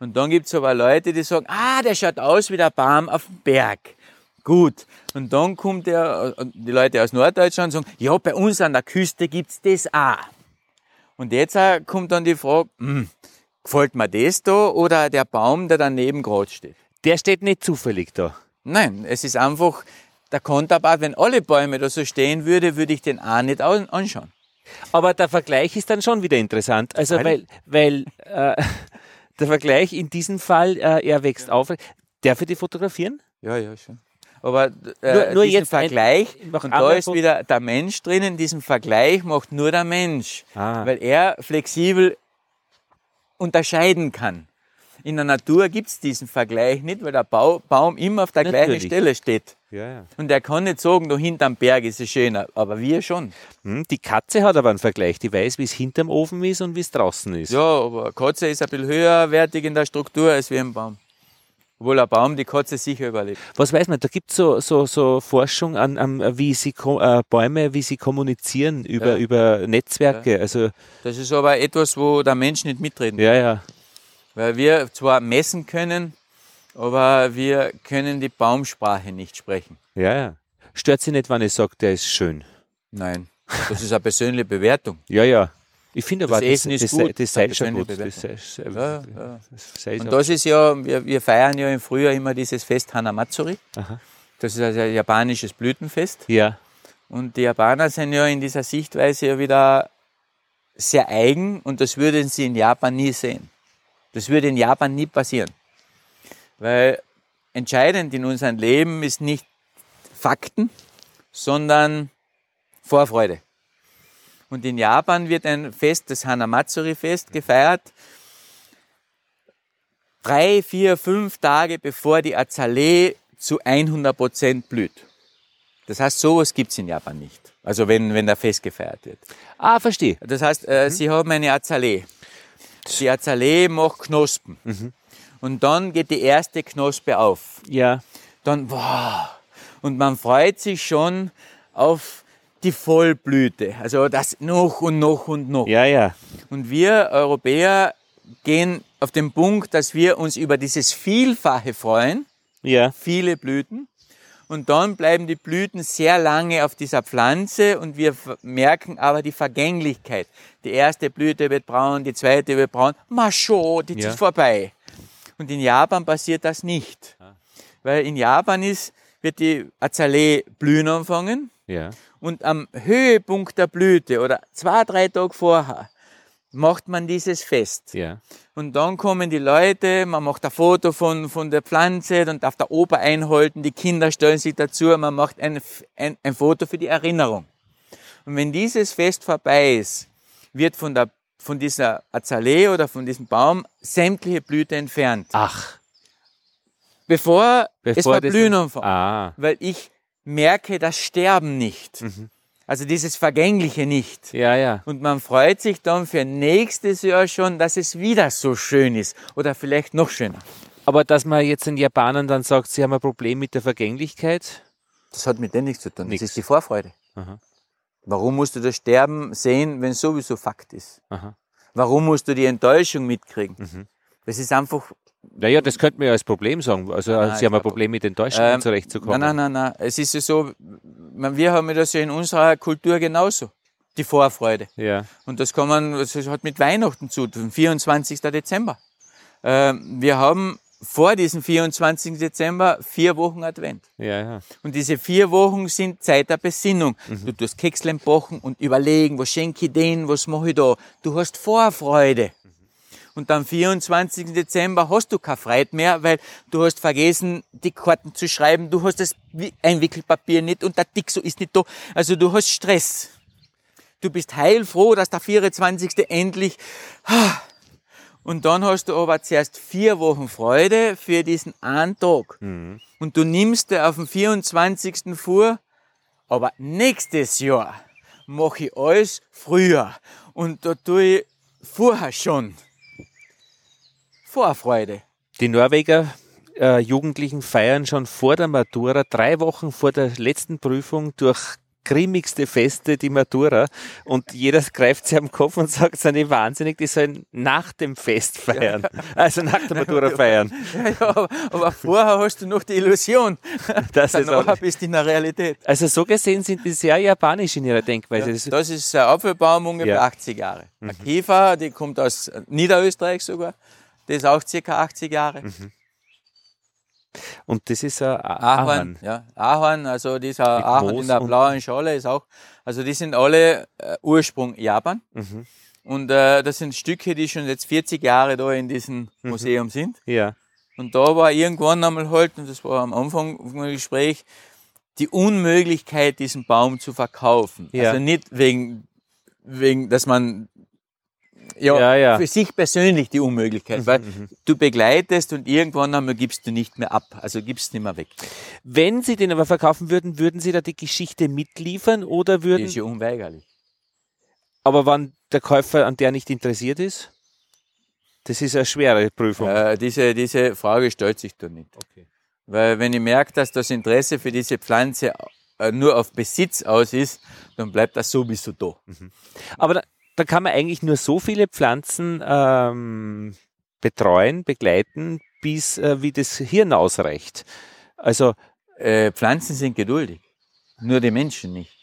Und dann gibt's aber Leute, die sagen, ah, der schaut aus wie der Baum auf dem Berg. Gut. Und dann kommt der, die Leute aus Norddeutschland und sagen, ja, bei uns an der Küste gibt's das auch. Und jetzt äh, kommt dann die Frage, hm, gefällt mir das da oder der Baum, der daneben gerade steht? Der steht nicht zufällig da. Nein, es ist einfach der Konterpart. Wenn alle Bäume da so stehen würde, würde ich den auch nicht anschauen. Aber der Vergleich ist dann schon wieder interessant. Also weil, weil äh, <laughs> der Vergleich in diesem Fall, äh, er wächst ja. auf. Darf ich die fotografieren? Ja, ja, schon. Aber äh, nur, nur jetzt Vergleich, ein, und da ist wieder der Mensch drinnen, diesen Vergleich macht nur der Mensch, ah. weil er flexibel unterscheiden kann. In der Natur gibt's diesen Vergleich nicht, weil der Baum immer auf der Natürlich. gleichen Stelle steht. Ja, ja. Und er kann nicht sagen, da hinterm Berg ist es schöner, aber wir schon. Hm, die Katze hat aber einen Vergleich, die weiß, wie es hinterm Ofen ist und wie es draußen ist. Ja, aber Katze ist ein bisschen höherwertig in der Struktur als wie ein Baum. Obwohl ein Baum die Katze sicher überlebt. Was weiß man, da gibt es so, so, so Forschung an, an wie sie äh, Bäume, wie sie kommunizieren über, ja. über Netzwerke. Ja. Also das ist aber etwas, wo der Mensch nicht mitreden kann. Ja, ja. Weil wir zwar messen können, aber wir können die Baumsprache nicht sprechen. Ja, ja. Stört Sie nicht, wenn ich sage, der ist schön? Nein. Das ist eine persönliche Bewertung. <laughs> ja, ja. Ich finde aber, das, das Essen ist das, gut. Das, schon gut. Das ja, ja. Sei und das ist ja, wir, wir, feiern ja im Frühjahr immer dieses Fest Hanamatsuri. Aha. Das ist also ein japanisches Blütenfest. Ja. Und die Japaner sind ja in dieser Sichtweise ja wieder sehr eigen und das würden sie in Japan nie sehen. Das würde in Japan nie passieren. Weil entscheidend in unserem Leben ist nicht Fakten, sondern Vorfreude. Und in Japan wird ein Fest, das Hanamatsuri-Fest, gefeiert. Drei, vier, fünf Tage bevor die Azalee zu 100 Prozent blüht. Das heißt, sowas gibt's in Japan nicht. Also wenn, wenn der Fest gefeiert wird. Ah, verstehe. Das heißt, äh, mhm. sie haben eine Azalee. Die Azalee macht Knospen. Mhm. Und dann geht die erste Knospe auf. Ja. Dann, wow. Und man freut sich schon auf die Vollblüte. Also das noch und noch und noch. Ja, ja. Und wir Europäer gehen auf den Punkt, dass wir uns über dieses Vielfache freuen. Ja. Viele Blüten. Und dann bleiben die Blüten sehr lange auf dieser Pflanze und wir merken aber die Vergänglichkeit. Die erste Blüte wird braun, die zweite wird braun. Macho, die ja. ist vorbei. Und in Japan passiert das nicht. Ah. Weil in Japan ist, wird die Azalee blühen anfangen. Ja. Und am Höhepunkt der Blüte oder zwei, drei Tage vorher macht man dieses Fest. Ja. Und dann kommen die Leute, man macht ein Foto von, von der Pflanze, dann darf der Opa einhalten, die Kinder stellen sich dazu, man macht ein, ein, ein Foto für die Erinnerung. Und wenn dieses Fest vorbei ist, wird von, der, von dieser Azalee oder von diesem Baum sämtliche Blüte entfernt. Ach. Bevor, Bevor es verblühen anfängt. Ah. Weil ich merke das Sterben nicht. Mhm. Also dieses Vergängliche nicht. Ja, ja. Und man freut sich dann für nächstes Jahr schon, dass es wieder so schön ist oder vielleicht noch schöner. Aber dass man jetzt den Japanern dann sagt, sie haben ein Problem mit der Vergänglichkeit? Das hat mit denen nichts zu tun. Nix. Das ist die Vorfreude. Aha. Warum musst du das Sterben sehen, wenn es sowieso Fakt ist? Aha. Warum musst du die Enttäuschung mitkriegen? Mhm. Das ist einfach naja, das könnte man ja als Problem sagen. Also nein, Sie haben ein Problem mit Enttäuschungen ähm, zurechtzukommen. Nein, nein, nein, nein. Es ist ja so, wir haben das ja in unserer Kultur genauso. Die Vorfreude. Ja. Und das kann man, das hat mit Weihnachten zu tun, 24. Dezember. Ähm, wir haben vor diesem 24. Dezember vier Wochen Advent. Ja, ja. Und diese vier Wochen sind Zeit der Besinnung. Mhm. Du tust Kekslein backen und überlegen, was schenke ich denen, was mache ich da. Du hast Vorfreude und am 24. Dezember hast du keine Freude mehr, weil du hast vergessen, die Karten zu schreiben, du hast das Einwickelpapier nicht und der Dixo ist nicht da. Also du hast Stress. Du bist heilfroh, dass der 24. endlich Und dann hast du aber zuerst vier Wochen Freude für diesen einen Tag. Mhm. Und du nimmst dir auf den 24. vor, aber nächstes Jahr mache ich alles früher. Und da tue ich vorher schon Vorfreude. Die Norweger äh, Jugendlichen feiern schon vor der Matura, drei Wochen vor der letzten Prüfung durch grimmigste Feste, die Matura. Und jeder greift sich am Kopf und sagt, sind die wahnsinnig, die sollen nach dem Fest feiern. Ja, Also nach der Matura <laughs> feiern. Ja, ja, aber, vorher hast du noch die Illusion. <laughs> Das ist nachher bist du in der Realität. Also so gesehen sind die sehr japanisch in ihrer Denkweise. Ja, das ist ein Apfelbaum ungefähr 80 Jahre. Mhm. Ein Kiefer, die kommt aus Niederösterreich sogar. Der ist auch circa 80 Jahre. Mhm. Und das ist ein Ahorn. Ahorn, ja. Ahorn, also dieser Mit Ahorn Moos in der blauen Schale ist auch, also die sind alle äh, Ursprung Japan. Mhm. Und äh, das sind Stücke, die schon jetzt 40 Jahre da in diesem mhm. Museum sind. Ja. Und da war irgendwann einmal halt, und das war am Anfang vom Gespräch, die Unmöglichkeit, diesen Baum zu verkaufen. Ja. Also nicht wegen, wegen, dass man ja, ja, ja, für sich persönlich die Unmöglichkeit, mhm, weil mhm. du begleitest und irgendwann einmal gibst du nicht mehr ab, also gibst nicht mehr weg. Wenn Sie den aber verkaufen würden, würden Sie da die Geschichte mitliefern oder würden? Das ist ja unweigerlich. Aber wann der Käufer an der nicht interessiert ist? Das ist eine schwere Prüfung. Äh, diese, diese Frage stellt sich da nicht. Okay. Weil wenn ich merke, dass das Interesse für diese Pflanze äh, nur auf Besitz aus ist, dann bleibt das sowieso da. Mhm. Aber da, da kann man eigentlich nur so viele Pflanzen ähm, betreuen, begleiten, bis äh, wie das Hirn ausreicht. Also äh, Pflanzen sind geduldig, nur die Menschen nicht.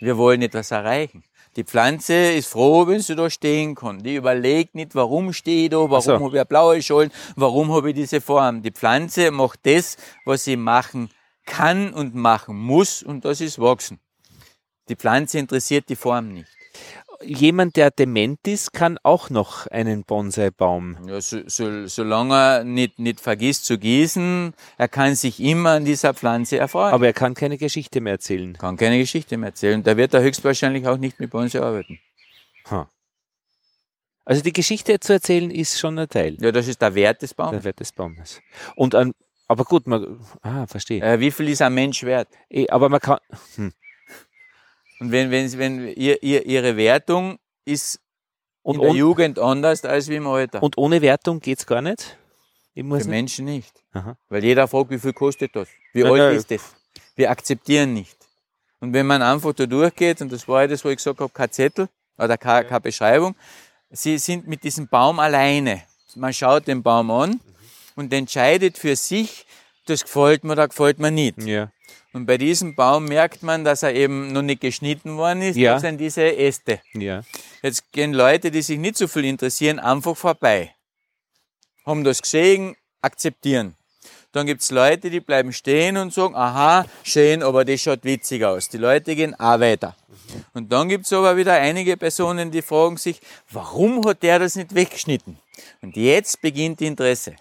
Wir wollen etwas erreichen. Die Pflanze ist froh, wenn sie da stehen kann. Die überlegt nicht, warum stehe ich da, warum so. habe ich blaue Schollen, warum habe ich diese Form. Die Pflanze macht das, was sie machen kann und machen muss, und das ist wachsen. Die Pflanze interessiert die Form nicht jemand, der dement ist, kann auch noch einen Bonsai-Baum. Ja, so, so, solange er nicht, nicht vergisst zu gießen, er kann sich immer an dieser Pflanze erfreuen. Aber er kann keine Geschichte mehr erzählen. Kann keine Geschichte mehr erzählen. Da wird er höchstwahrscheinlich auch nicht mit Bonsai arbeiten. Huh. Also die Geschichte zu erzählen ist schon ein Teil. Ja, das ist der Wert des Baumes. Der Wert des Baumes. Und ein, aber gut, man, ah, verstehe. Äh, wie viel ist ein Mensch wert? Eh, aber man kann, hm. Und wenn, wenn, wenn ihr, ihr, ihre Wertung ist und in der Jugend anders als wie im Alter. Und ohne Wertung geht's gar nicht? Ich muss Für nicht. Menschen nicht. Aha. Weil jeder fragt, wie viel kostet das? Wie ja, alt ja. ist das? Wir akzeptieren nicht. Und wenn man einfach da durchgeht, und das war ja das, wo ich gesagt habe, kein Zettel oder keine, keine Beschreibung, sie sind mit diesem Baum alleine. Man schaut den Baum an mhm. und entscheidet für sich, das gefällt mir, da gefällt mir nicht. Ja. Und bei diesem Baum merkt man, dass er eben noch nicht geschnitten worden ist. Ja. Das sind diese Äste. Ja. Jetzt gehen Leute, die sich nicht so viel interessieren, einfach vorbei. Haben das gesehen, akzeptieren. Dann gibt's Leute, die bleiben stehen und sagen, aha, schön, aber das schaut witzig aus. Die Leute gehen auch weiter. Und dann gibt's aber wieder einige Personen, die fragen sich, warum hat der das nicht weggeschnitten? Und jetzt beginnt Interesse.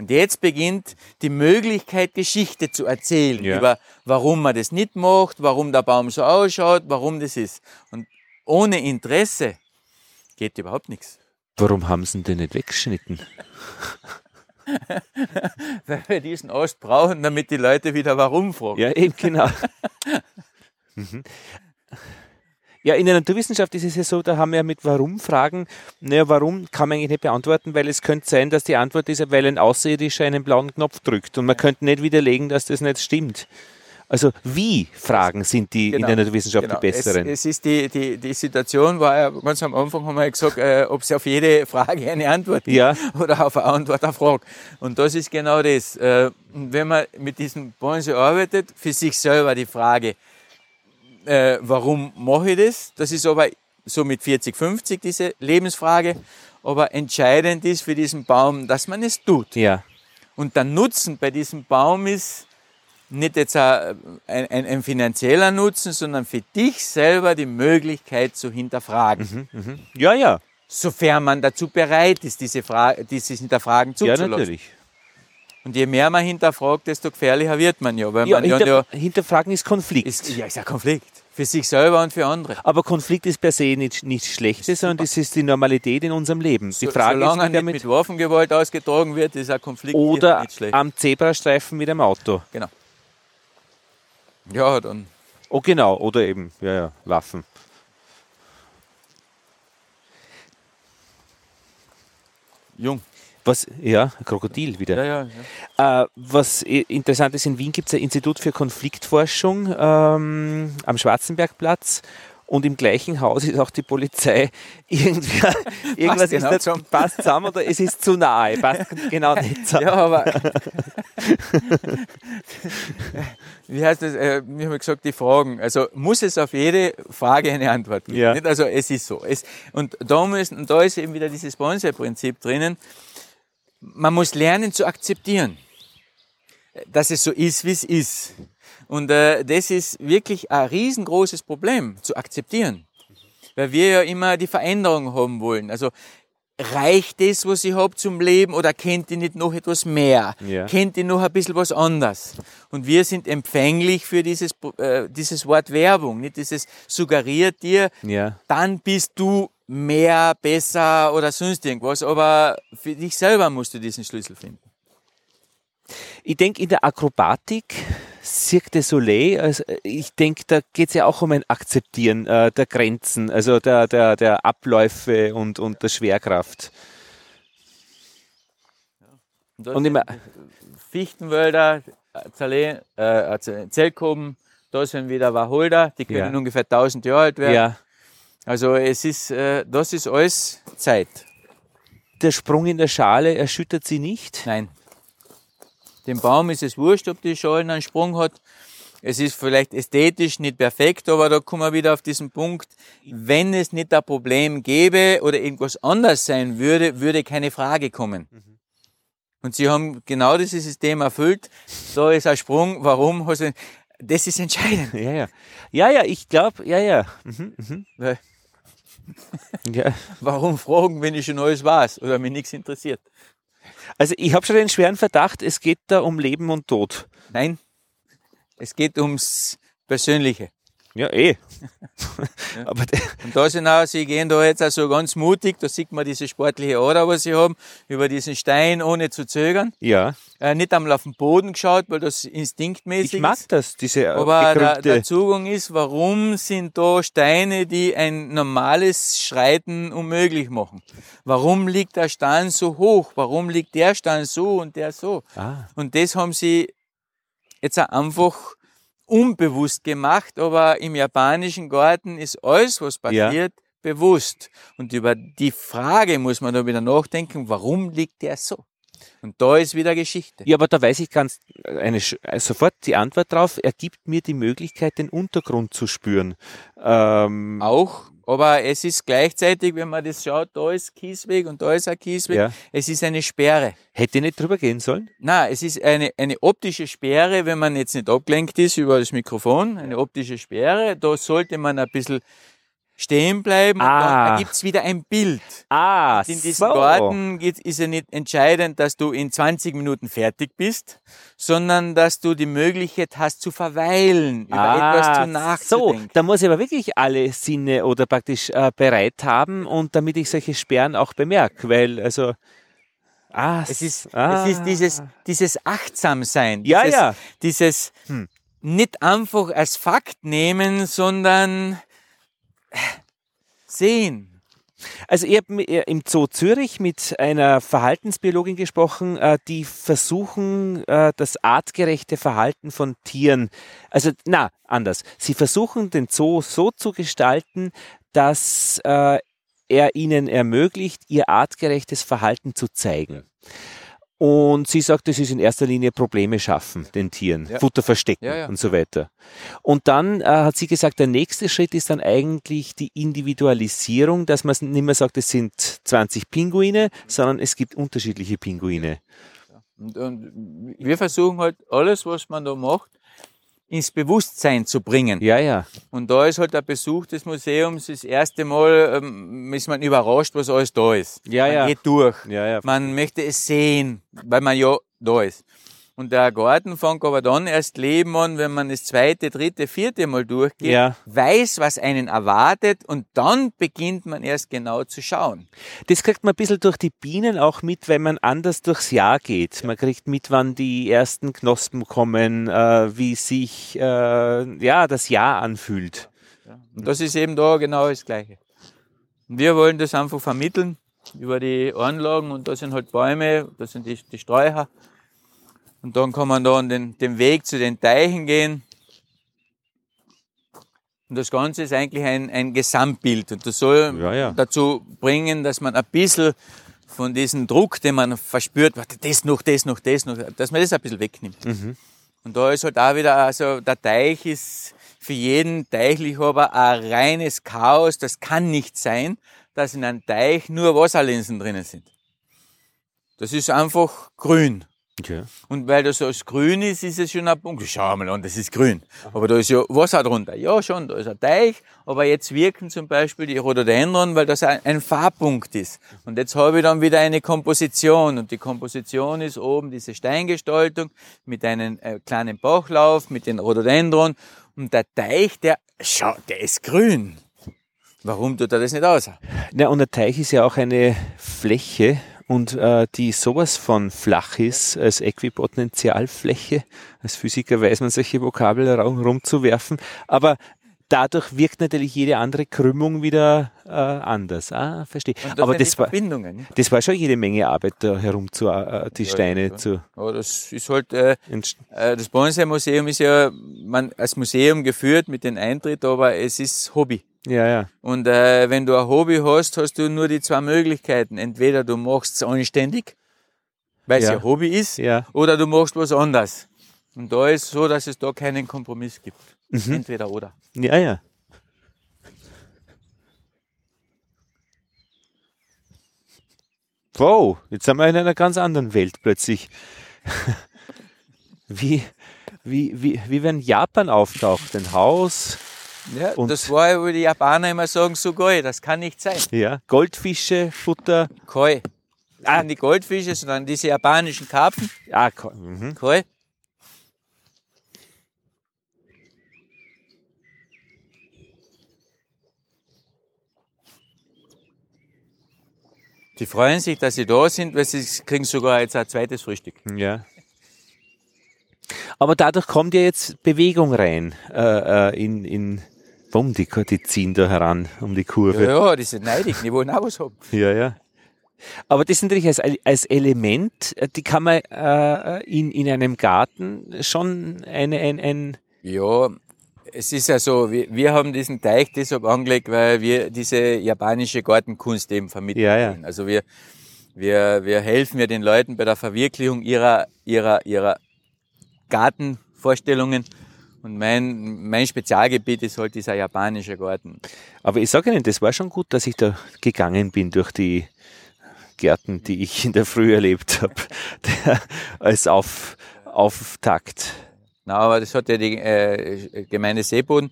Und jetzt beginnt die Möglichkeit, Geschichte zu erzählen ja. über, warum man das nicht macht, warum der Baum so ausschaut, warum das ist. Und ohne Interesse geht überhaupt nichts. Warum haben sie den nicht weggeschnitten? <laughs> Weil wir diesen Ast brauchen, damit die Leute wieder warum fragen. Ja, eben genau. <laughs> mhm. Ja, in der Naturwissenschaft ist es ja so, da haben wir ja mit Warum-Fragen, naja, warum kann man eigentlich nicht beantworten, weil es könnte sein, dass die Antwort ist, weil ein Außerirdischer einen blauen Knopf drückt und man könnte nicht widerlegen, dass das nicht stimmt. Also wie Fragen sind die genau, in der Naturwissenschaft genau. die besseren? Es, es, ist die, die, die Situation, war ja ganz am Anfang haben wir gesagt, äh, ob es auf jede Frage eine Antwort gibt ja. oder auf eine Antwort eine Frage. Und das ist genau das. Äh, wenn man mit diesen Branche arbeitet, für sich selber die Frage, äh, warum mache ich das? Das ist aber so mit 40, 50 diese Lebensfrage. Aber entscheidend ist für diesen Baum, dass man es tut. Ja. Und der Nutzen bei diesem Baum ist nicht jetzt ein, ein, ein finanzieller Nutzen, sondern für dich selber die Möglichkeit zu hinterfragen. Mhm, mh. Ja, ja. Sofern man dazu bereit ist, diese Frage, dieses Hinterfragen zuzulassen. Ja, natürlich. Und je mehr man hinterfragt, desto gefährlicher wird man ja. Weil ja, man hinter, ja hinterfragen ist Konflikt. Ist, ja, ist ein Konflikt. Für sich selber und für andere. Aber Konflikt ist per se nicht, nichts Schlechtes, sondern das ist die Normalität in unserem Leben. Die Frage Solange ist, nicht mit Waffengewalt ausgetragen wird, ist ein Konflikt oder nicht schlecht. am Zebrastreifen mit dem Auto. Genau. Ja, dann. Oh, genau. Oder eben, ja, ja, Waffen. Jung. Was, ja, Krokodil wieder. Ja, ja, ja. Äh, was interessant ist, in Wien gibt es ein Institut für Konfliktforschung ähm, am Schwarzenbergplatz und im gleichen Haus ist auch die Polizei. <laughs> Irgendwie, irgendwas genau ist nicht, passt zusammen oder es ist zu nahe, passt genau nicht <laughs> zusammen. Ja, aber. <laughs> Wie heißt das? Äh, wir haben gesagt, die Fragen. Also muss es auf jede Frage eine Antwort geben. Ja. Also es ist so. Es, und da, müssen, und da ist eben wieder dieses Bonsai-Prinzip drinnen. Man muss lernen zu akzeptieren, dass es so ist, wie es ist. Und äh, das ist wirklich ein riesengroßes Problem, zu akzeptieren. Weil wir ja immer die Veränderung haben wollen. Also reicht das, was ich habe zum Leben oder kennt ihr nicht noch etwas mehr? Ja. Kennt ihr noch ein bisschen was anderes? Und wir sind empfänglich für dieses, äh, dieses Wort Werbung. Nicht dieses suggeriert dir, Ja. dann bist du mehr, besser oder sonst irgendwas. Aber für dich selber musst du diesen Schlüssel finden. Ich denke, in der Akrobatik, Cirque du Soleil, also ich denke, da geht es ja auch um ein Akzeptieren äh, der Grenzen, also der, der, der Abläufe und, und der Schwerkraft. Und, da Und immer- Fichtenwälder, Zale, äh, Zellgruben, da sind wieder Wacholder, die können Ja. ungefähr 1000 Jahre alt werden. Ja. Also es ist, äh, das ist alles Zeit. Der Sprung in der Schale erschüttert sie nicht. Nein. Dem Baum ist es wurscht, ob die Schale einen Sprung hat. Es ist vielleicht ästhetisch nicht perfekt, aber da kommen wir wieder auf diesen Punkt. Wenn es nicht ein Problem gäbe oder irgendwas anders sein würde, würde keine Frage kommen. Und sie haben genau dieses System erfüllt. Da ist ein Sprung. Warum? hast du- Das ist entscheidend. <laughs> Ja, ja. Ja, ja, ich glaube, ja, ja. Mhm, mhm. Weil, ja. warum fragen, wenn ich schon alles weiß oder mich nichts interessiert? Also ich habe schon den schweren Verdacht, es geht da um Leben und Tod. Nein, es geht ums Persönliche. Ja, eh. <laughs> Aber der- Und da sind auch, sie gehen da jetzt also ganz mutig, da sieht man diese sportliche Ader, was sie haben, über diesen Stein ohne zu zögern. ja, Äh, nicht einmal auf den Boden geschaut, weil das instinktmäßig ich mag das, diese äh, Aber der, der Zugang ist, warum sind da Steine, die ein normales Schreiten unmöglich machen? Warum liegt der Stein so hoch? Warum liegt der Stein so und der so? ah, Und das haben sie jetzt auch einfach unbewusst gemacht, aber im japanischen Garten ist alles, was passiert, bewusst. Und über die Frage muss man da wieder nachdenken, warum liegt der so? Und da ist wieder Geschichte. ja, aber da weiß ich ganz eine, Sch- äh, sofort die Antwort drauf. Er gibt mir die Möglichkeit, den Untergrund zu spüren. Ähm, Auch, aber es ist gleichzeitig, wenn man das schaut, da ist Kiesweg und da ist ein Kiesweg, Ja. es ist eine Sperre. hätte ich nicht drüber gehen sollen? Na, es ist eine, eine optische Sperre, wenn man jetzt nicht abgelenkt ist über das Mikrofon, eine optische Sperre, da sollte man ein bisschen stehen bleiben und Ah. dann gibt's wieder ein Bild. Ah, In diesem so. Geht, ist ja nicht entscheidend, dass du in 20 Minuten fertig bist, sondern dass du die Möglichkeit hast zu verweilen, über etwas zu Ah, so, nachzudenken. da muss ich aber wirklich alle Sinne oder praktisch äh, bereit haben und damit ich solche Sperren auch bemerke, weil also ah, Es ist, ah, es ist dieses, dieses Achtsamsein, Ja, dieses, ja. dieses Hm. nicht einfach als Fakt nehmen, sondern sehen. Also ich habe im Zoo Zürich mit einer Verhaltensbiologin gesprochen, äh, die versuchen äh, das artgerechte Verhalten von Tieren, also na, anders. Sie versuchen den Zoo so zu gestalten, dass äh, er ihnen ermöglicht, ihr artgerechtes Verhalten zu zeigen. Und sie sagt, das ist in erster Linie Probleme schaffen, den Tieren, Ja. Futter verstecken Ja, ja. und so weiter. Und dann äh, hat sie gesagt, der nächste Schritt ist dann eigentlich die Individualisierung, dass man nicht mehr sagt, es sind 20 Pinguine, sondern es gibt unterschiedliche Pinguine. Und, und wir versuchen halt alles, was man da macht, ins Bewusstsein zu bringen. Ja, ja. Und da ist halt der Besuch des Museums das erste Mal, ähm, ist man überrascht, was alles da ist. Ja, man ja. geht durch. Ja, ja. Man möchte es sehen, weil man ja da ist. Und der Garten fängt aber dann erst Leben an, wenn man das zweite, dritte, vierte Mal durchgeht, Ja. weiß, was einen erwartet und dann beginnt man erst genau zu schauen. Das kriegt man ein bisschen durch die Bienen auch mit, wenn man anders durchs Jahr geht. Man kriegt mit, wann die ersten Knospen kommen, äh, wie sich äh, ja, das Jahr anfühlt. Und das ist eben da genau das Gleiche. Und wir wollen das einfach vermitteln über die Anlagen und da sind halt Bäume, da sind die, die Sträucher. Und dann kann man dann den, den Weg zu den Teichen gehen. Und das Ganze ist eigentlich ein, ein Gesamtbild und das soll Ja, ja. dazu bringen, dass man ein bisschen von diesem Druck, den man verspürt, das noch, das noch, das noch, dass man das ein bisschen wegnimmt. Und da ist halt auch wieder, also der Teich ist für jeden Teichliebhaber ein reines Chaos. Das kann nicht sein, dass in einem Teich nur Wasserlinsen drinnen sind. Das ist einfach grün. Okay. Und weil das so grün ist, ist es schon ein Punkt. Schau mal an, das ist grün. Aber da ist ja Wasser drunter. Ja, schon, da ist ein Teich. Aber jetzt wirken zum Beispiel die Rhododendron, weil das ein, Farbpunkt ist. Und jetzt habe ich dann wieder eine Komposition. Und die Komposition ist oben diese Steingestaltung mit einem äh, kleinen Bachlauf, mit den Rhododendron. Und der Teich, der, schau, der ist grün. Warum tut er das nicht aus? Na, und der Teich ist ja auch eine Fläche und äh, die sowas von flach ist als Äquipotentialfläche. Als Physiker weiß man solche Vokabel rum, rumzuwerfen, aber dadurch wirkt natürlich jede andere Krümmung wieder äh, anders. Ah, verstehe. Aber das war, das war schon jede Menge Arbeit, da herum zu, äh, die Steine ja. zu Ja, das ist halt, äh, Äh, Das Bonsai-Museum ist ja man, als Museum geführt mit dem Eintritt, aber es ist Hobby. Ja, ja. Und äh, wenn du ein Hobby hast, hast du nur die zwei Möglichkeiten. Entweder du machst es anständig, weil es Ja. ja Hobby ist, Ja. oder du machst was anderes. Und da ist so, dass es da keinen Kompromiss gibt. Mhm. Entweder oder. Ja, ja. Wow, jetzt sind wir in einer ganz anderen Welt plötzlich. <laughs> Wie, wie, wie, wie wenn Japan auftaucht, ein Haus, Ja, Und- das war ja, wo die Japaner immer sagen, so geil, das kann nicht sein. ja, Goldfische, Futter, Koi. Das sind die Goldfische, sondern diese japanischen Karpfen. ah, ko- mhm. Koi. Die freuen sich, dass sie da sind, weil sie kriegen sogar jetzt ein zweites Frühstück. ja. Aber dadurch kommt ja jetzt Bewegung rein äh, äh, in, in Bumm, die, die ziehen da heran um die Kurve. Ja, ja, die sind neidig, die wollen auch was haben. <laughs> Ja, ja. Aber das ist natürlich als, als Element, äh, die kann man äh, in, in einem Garten schon eine, ein, ein Ja, es ist ja so, wir, wir haben diesen Teich deshalb angelegt, weil wir diese japanische Gartenkunst eben vermitteln. Ja, ja. Also wir, wir, wir helfen ja den Leuten bei der Verwirklichung ihrer, ihrer, ihrer Gartenvorstellungen. Und mein, mein Spezialgebiet ist halt dieser japanische Garten. aber ich sage Ihnen, das war schon gut, dass ich da gegangen bin durch die Gärten, die ich in der Früh erlebt habe, <laughs> als Auf, Auftakt. Na, aber das hat ja die äh, Gemeinde Seeboden,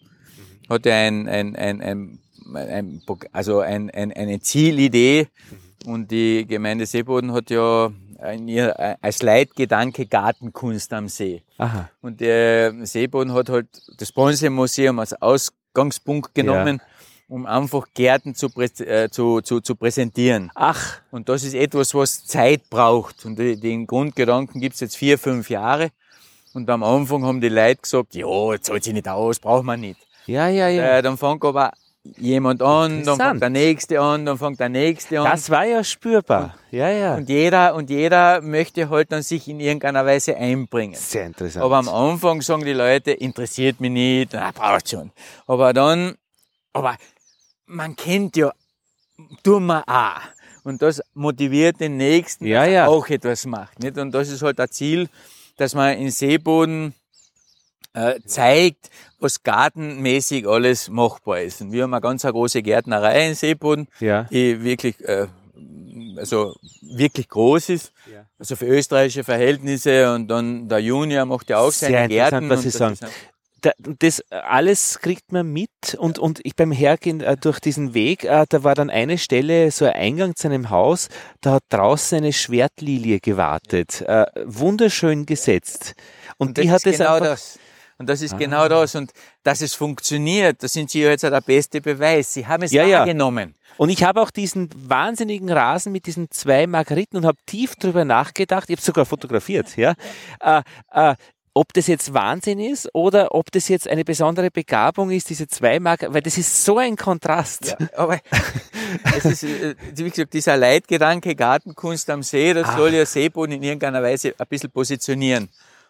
hat ja ein, ein, ein, ein, ein, also ein, ein, eine Zielidee und die Gemeinde Seeboden hat ja ihr, als Leitgedanke Gartenkunst am See. Aha. Und der Seeboden hat halt das Bronzemuseum als Ausgangspunkt genommen, um einfach Gärten zu, äh, zu, zu, zu präsentieren. Ach, Und das ist etwas, was Zeit braucht. Und den Grundgedanken gibt's jetzt vier, fünf Jahre. Und am Anfang haben die Leute gesagt, ja, jetzt zahlt sich nicht aus, braucht man nicht. ja, ja, ja. Äh, dann fängt aber jemand an, dann fängt der Nächste an, dann fängt der Nächste an. Das war ja spürbar. Ja, ja. und jeder, und jeder möchte halt dann sich in irgendeiner Weise einbringen. Sehr interessant. Aber am Anfang sagen die Leute, interessiert mich nicht, na, braucht schon. Aber dann, aber man kennt ja, tun wir auch. Und das motiviert den Nächsten, Ja, dass er ja. auch etwas macht. Nicht? Und das ist halt das Ziel, dass man in Seeboden äh, zeigt, was gartenmäßig alles machbar ist. Und wir haben eine ganz eine große Gärtnerei in Seeboden, ja. die wirklich, äh, also wirklich groß ist. Ja. Also für österreichische Verhältnisse und dann der Junior macht ja auch Sehr seine Gärten. was Sie das sagen. ein- das alles kriegt man mit und, und ich beim Hergehen äh, durch diesen Weg, äh, da war dann eine Stelle, so ein Eingang zu einem Haus, da hat draußen eine Schwertlilie gewartet, äh, wunderschön gesetzt. Und, und die hat es genau einfach, das. Und das ist ah. genau das. Und dass es funktioniert, da sind Sie jetzt der beste Beweis. Sie haben es ja, wahrgenommen. Ja. Und ich habe auch diesen wahnsinnigen Rasen mit diesen zwei Margariten und habe tief drüber nachgedacht. Ich habe sogar fotografiert, ja. Äh, äh, ob das jetzt Wahnsinn ist oder ob das jetzt eine besondere Begabung ist, diese zwei Margariten, weil das ist so ein Kontrast. Ja, aber es ist, äh, wie gesagt, dieser Leitgedanke Gartenkunst am See, das Ach. soll ja Seeboden in irgendeiner Weise ein bisschen positionieren.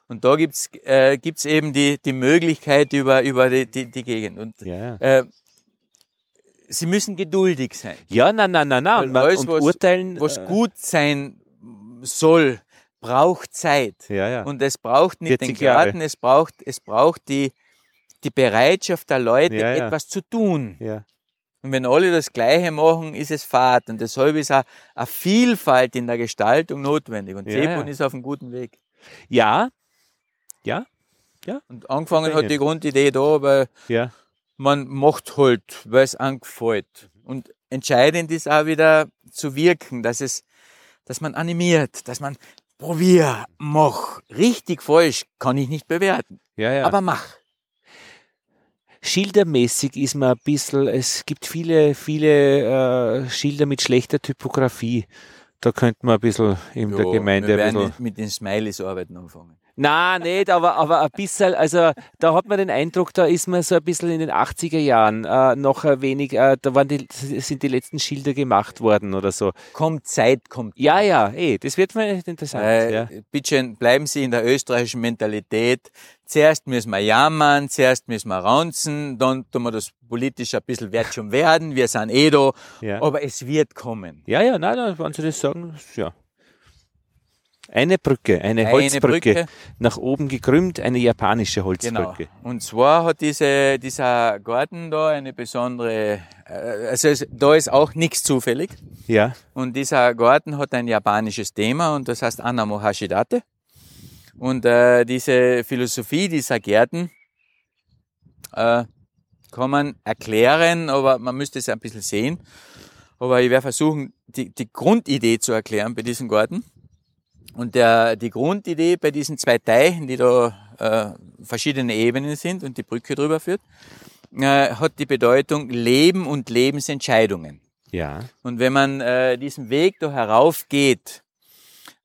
Und da gibt's äh, gibt's eben die, die Möglichkeit über, über die, die, die Gegend. Und ja. äh, Sie müssen geduldig sein. Ja, nein, nein, nein, nein. Und, alles, und was, urteilen, was äh, gut sein soll, braucht Zeit. Ja, ja. Und es braucht nicht den Garten, es braucht, es braucht die, die Bereitschaft der Leute, ja, ja. etwas zu tun. Ja. Und wenn alle das Gleiche machen, ist es fad. Und deshalb ist auch eine Vielfalt in der Gestaltung notwendig. Und ja, Seebund ist auf einem guten Weg. Ja, ja, ja. Und angefangen hat die Grundidee da, weil ja. man macht halt, weil es angefällt. Und entscheidend ist auch wieder zu wirken, dass es, dass man animiert, dass man probier, mach. Richtig falsch kann ich nicht bewerten. Ja, ja. Aber mach. Schildermäßig ist man ein bisschen, es gibt viele, viele äh, Schilder mit schlechter Typografie. Da könnte man ein bisschen in jo, der Gemeinde. Wir werden mit den Smileys arbeiten anfangen. Nein, nicht, aber, aber ein bisschen, also da hat man den Eindruck, da ist man so ein bisschen in den 80er Jahren äh, noch ein wenig, äh, da waren die, sind die letzten Schilder gemacht worden oder so. Kommt Zeit, kommt. Ja, ja, eh, das wird mir interessant. Äh, ja. Bitte bleiben Sie in der österreichischen Mentalität. Zuerst müssen wir jammern, zuerst müssen wir raunzen, dann tun wir das politisch ein bisschen wird schon werden, wir sind eh da, ja. aber es wird kommen. Ja, ja, nein, nein, wenn Sie das sagen, ja. Eine Brücke, eine, eine Holzbrücke, Brücke. nach oben gekrümmt, eine japanische Holzbrücke. Genau. Und zwar hat diese, dieser Garten da eine besondere, äh, also da ist auch nichts zufällig. Ja. Und dieser Garten hat ein japanisches Thema und das heißt Anamo Hashidate. Und äh, diese Philosophie dieser Gärten äh, kann man erklären, aber man müsste es ein bisschen sehen. Aber ich werde versuchen, die, die Grundidee zu erklären bei diesem Garten. Und der, die Grundidee bei diesen zwei Teichen, die da äh, verschiedene Ebenen sind und die Brücke drüber führt, äh, hat die Bedeutung Leben und Lebensentscheidungen. Ja. Und wenn man äh, diesen Weg da herauf geht,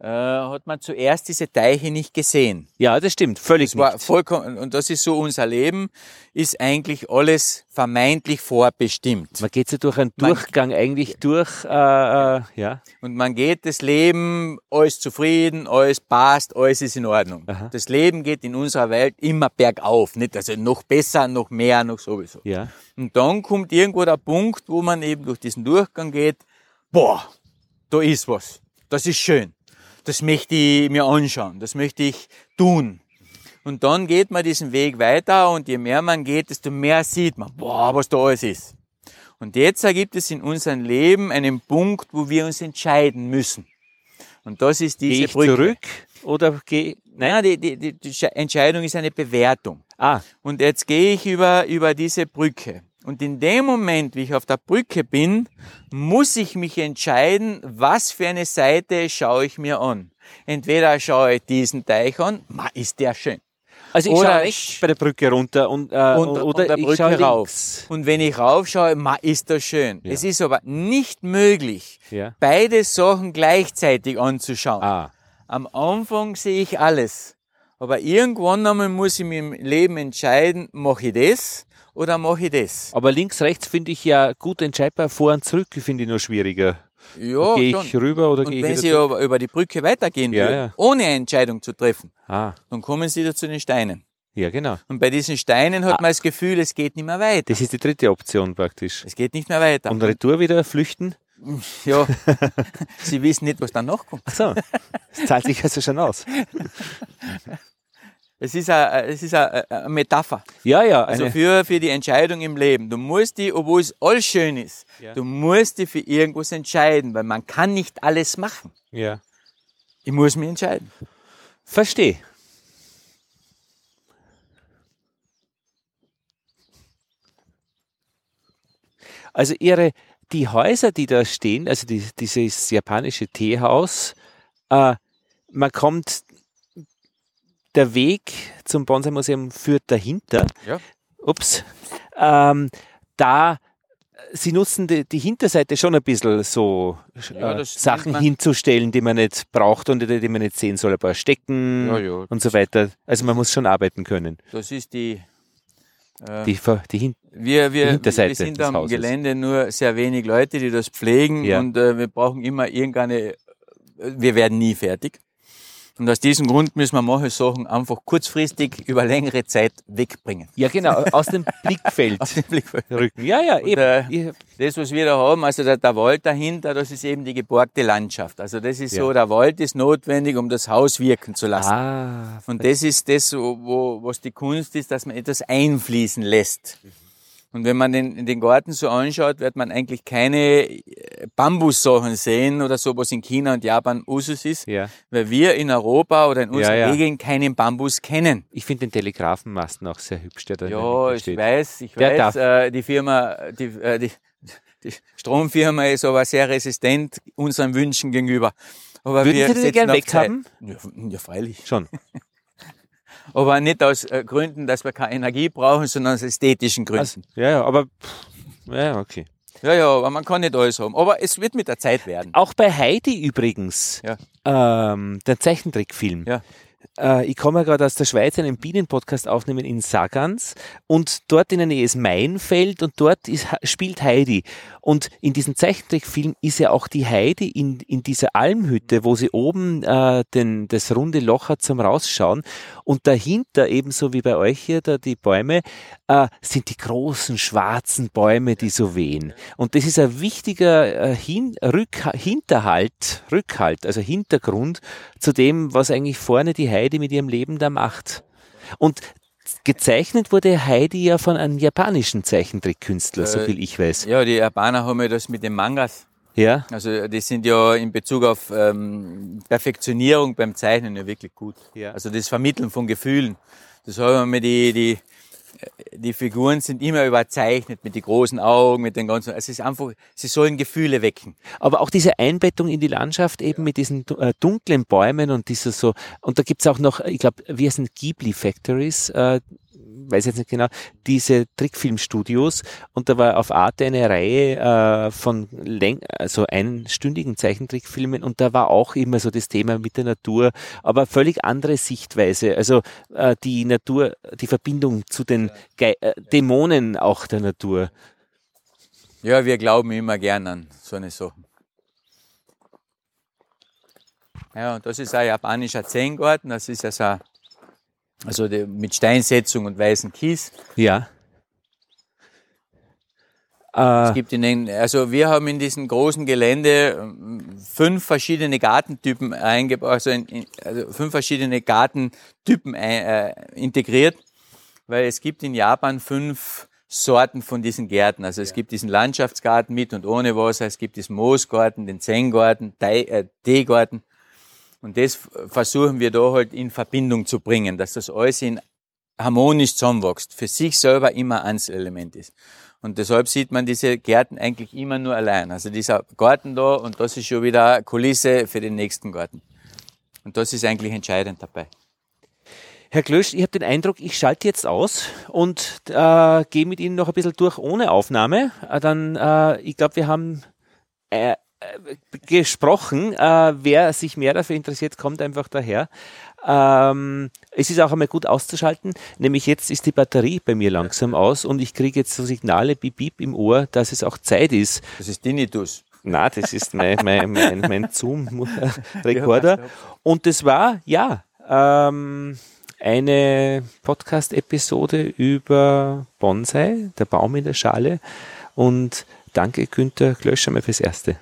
äh, hat man zuerst diese Teiche nicht gesehen. Ja, das stimmt, völlig das war vollkommen Und das ist so unser Leben, ist eigentlich alles vermeintlich vorbestimmt. Man geht so durch einen Durchgang man, eigentlich durch, äh, äh, ja. Und man geht das Leben, alles zufrieden, alles passt, alles ist in Ordnung. Aha. Das Leben geht in unserer Welt immer bergauf, nicht? Also noch besser, noch mehr, noch sowieso. Ja. Und dann kommt irgendwo der Punkt, wo man eben durch diesen Durchgang geht, boah, da ist was. Das ist schön das möchte ich mir anschauen, das möchte ich tun. Und dann geht man diesen Weg weiter und je mehr man geht, desto mehr sieht man, boah, was da alles ist. Und jetzt ergibt es in unserem Leben einen Punkt, wo wir uns entscheiden müssen. Und das ist diese geh ich Brücke. zurück oder gehe Nein, die, die, die, die Entscheidung ist eine Bewertung. Ah. Und jetzt gehe ich über, über diese Brücke. Und in dem Moment, wie ich auf der Brücke bin, muss ich mich entscheiden, was für eine Seite schaue ich mir an. Entweder schaue ich diesen Teich an, ma, ist der schön. Also ich oder schaue rechts bei der Brücke runter und, äh, und oder der Brücke ich rauf. Links. Und wenn ich raufschaue, ma, ist das schön. Ja. Es ist aber nicht möglich, ja. beide Sachen gleichzeitig anzuschauen. Ah. Am Anfang sehe ich alles. Aber irgendwann einmal muss ich mir im Leben entscheiden, mache ich das oder mache ich das? Aber links, rechts finde ich ja gut entscheidbar, vor und zurück finde ich noch schwieriger. Ja, gehe ich rüber oder gehe ich wenn Sie aber über die Brücke weitergehen ja, würden, ja. ohne eine Entscheidung zu treffen, ah. dann kommen Sie da zu den Steinen. Ja, genau. Und bei diesen Steinen hat ah. man das Gefühl, es geht nicht mehr weiter. Das ist die dritte Option praktisch. Es geht nicht mehr weiter. Und Retour wieder flüchten? <laughs> Ja, Sie wissen nicht, was dann noch kommt. Ach so, das zahlt sich also schon aus. <laughs> Es ist eine, äh, es ist äh, eine, Metapher. Ja, ja. Also für, für die Entscheidung im Leben. Du musst die, obwohl es alles schön ist, ja. du musst die für irgendwas entscheiden, weil man kann nicht alles machen. Ja. Ich muss mich entscheiden. Verstehe. Also ihre, die Häuser, die da stehen, also die, dieses japanische Teehaus, äh, man kommt der Weg zum Bonsai-Museum führt dahinter. Ja. Ups. Ähm, da Sie nutzen die, die, Hinterseite schon ein bisschen so ja, äh, Sachen hinzustellen, die man nicht braucht und die, die, man nicht sehen soll. Ein paar Stecken ja, ja. und so weiter. Also man muss schon arbeiten können. Das ist die, äh, die, die, wir, wir, Hinterseite wir sind am Hauses. Gelände nur sehr wenig Leute, die das pflegen und äh, wir brauchen immer irgendeine, wir werden nie fertig. Und aus diesem Grund müssen wir manche Sachen einfach kurzfristig über längere Zeit wegbringen. Ja, genau, aus dem <laughs> Blickfeld. aus dem Blickfeld. Rücken. Ja, ja, eben. Äh, das, was wir da haben, also der, der, Wald dahinter, das ist eben die geborgte Landschaft. Also das ist ja. so, der Wald ist notwendig, um das Haus wirken zu lassen. Ah, Und das ist das, wo, was die Kunst ist, dass man etwas einfließen lässt. Und wenn man den, den Garten so anschaut, wird man eigentlich keine äh, Bambussachen sehen oder so, was in China und Japan Usus ist, ja. weil wir in Europa oder in unseren ja, ja. Regeln keinen Bambus kennen. Ich finde den Telegrafenmasten auch sehr hübsch, der da Ja, ich weiß, ich der weiß, äh, die Firma, die, äh, die, die Stromfirma ist aber sehr resistent unseren Wünschen gegenüber. Aber Würden wir Sie den gerne weghaben? Ja, ja, freilich. Schon. <laughs> aber nicht aus äh, Gründen, dass wir keine Energie brauchen, sondern aus ästhetischen Gründen. Also, ja, ja, aber pff, ja, okay. Ja, ja, aber man kann nicht alles haben. Aber es wird mit der Zeit werden. Auch bei Heidi übrigens, ja. ähm, der Zeichentrickfilm. Ja. Äh, ich komme ja gerade aus der Schweiz einen Bienenpodcast aufnehmen in Sagans und dort in der Nähe ist Mainfeld und dort ist, spielt Heidi. Und in diesem Zeichentrickfilm ist ja auch die Heidi in, in dieser Almhütte, wo sie oben äh, den, das runde Loch hat zum Rausschauen. Und dahinter, ebenso wie bei euch hier, da die Bäume, äh, sind die großen schwarzen Bäume, die so wehen. Und das ist ein wichtiger äh, Hin Rück Hinterhalt, Rückhalt, also Hintergrund zu dem, was eigentlich vorne die Heidi mit ihrem Leben da macht. Und gezeichnet wurde Heidi ja von einem japanischen Zeichentrickkünstler, äh, so viel ich weiß. Ja, die Japaner haben ja das mit den Mangas. Ja. Also die sind ja in Bezug auf ähm, Perfektionierung beim Zeichnen ja wirklich gut. Ja. Also das Vermitteln von Gefühlen. Das haben wir die, die die Figuren sind immer überzeichnet mit den großen Augen, mit den ganzen, es ist einfach, sie sollen Gefühle wecken. Aber auch diese Einbettung in die Landschaft eben mit diesen äh, dunklen Bäumen und dieser so, und da gibt's auch noch, ich glaube, wir sind Ghibli Factories, äh, weiß jetzt nicht genau, diese Trickfilmstudios und da war auf Arte eine Reihe äh, von läng also einstündigen Zeichentrickfilmen und da war auch immer so das Thema mit der Natur, aber völlig andere Sichtweise. Also äh, die Natur, die Verbindung zu den Ge äh, Dämonen auch der Natur. Ja, wir glauben immer gern an so eine Sache. Ja, und das ist ein japanischer Zen-Garten, das ist ja so also die, mit Steinsetzung und weißen Kies. Ja. Es äh. gibt in den, also wir haben in diesem großen Gelände ähm, fünf verschiedene Gartentypen eingebaut, also, in, also fünf verschiedene Gartentypen ein, äh, integriert, weil es gibt in Japan fünf Sorten von diesen Gärten. Also es ja. gibt diesen Landschaftsgarten mit und ohne Wasser, es gibt diesen Moosgarten, den Zen-Garten, äh, Teegarten und das versuchen wir da halt in Verbindung zu bringen, dass das alles in harmonisch zusammenwächst, für sich selber immer Einzelelement ist. Und deshalb sieht man diese Gärten eigentlich immer nur allein. Also dieser Garten da und das ist schon wieder Kulisse für den nächsten Garten. Und das ist eigentlich entscheidend dabei. Herr Klösch, ich habe den Eindruck, ich schalte jetzt aus und äh, gehe mit Ihnen noch ein bisschen durch ohne Aufnahme. Äh, dann, äh, ich glaube, wir haben äh, gesprochen. Äh, wer sich mehr dafür interessiert, kommt einfach daher. Ähm, es ist auch einmal gut auszuschalten, nämlich jetzt ist die Batterie bei mir langsam aus und ich kriege jetzt so Signale, bip, bip im Ohr, dass es auch Zeit ist. Das ist Tinnitus. Na, das ist mein, mein, mein, mein Zoom-Rekorder. Und das war, ja, ähm, eine Podcast-Episode über Bonsai, der Baum in der Schale. Und danke, Günther Klöscher, mal fürs Erste.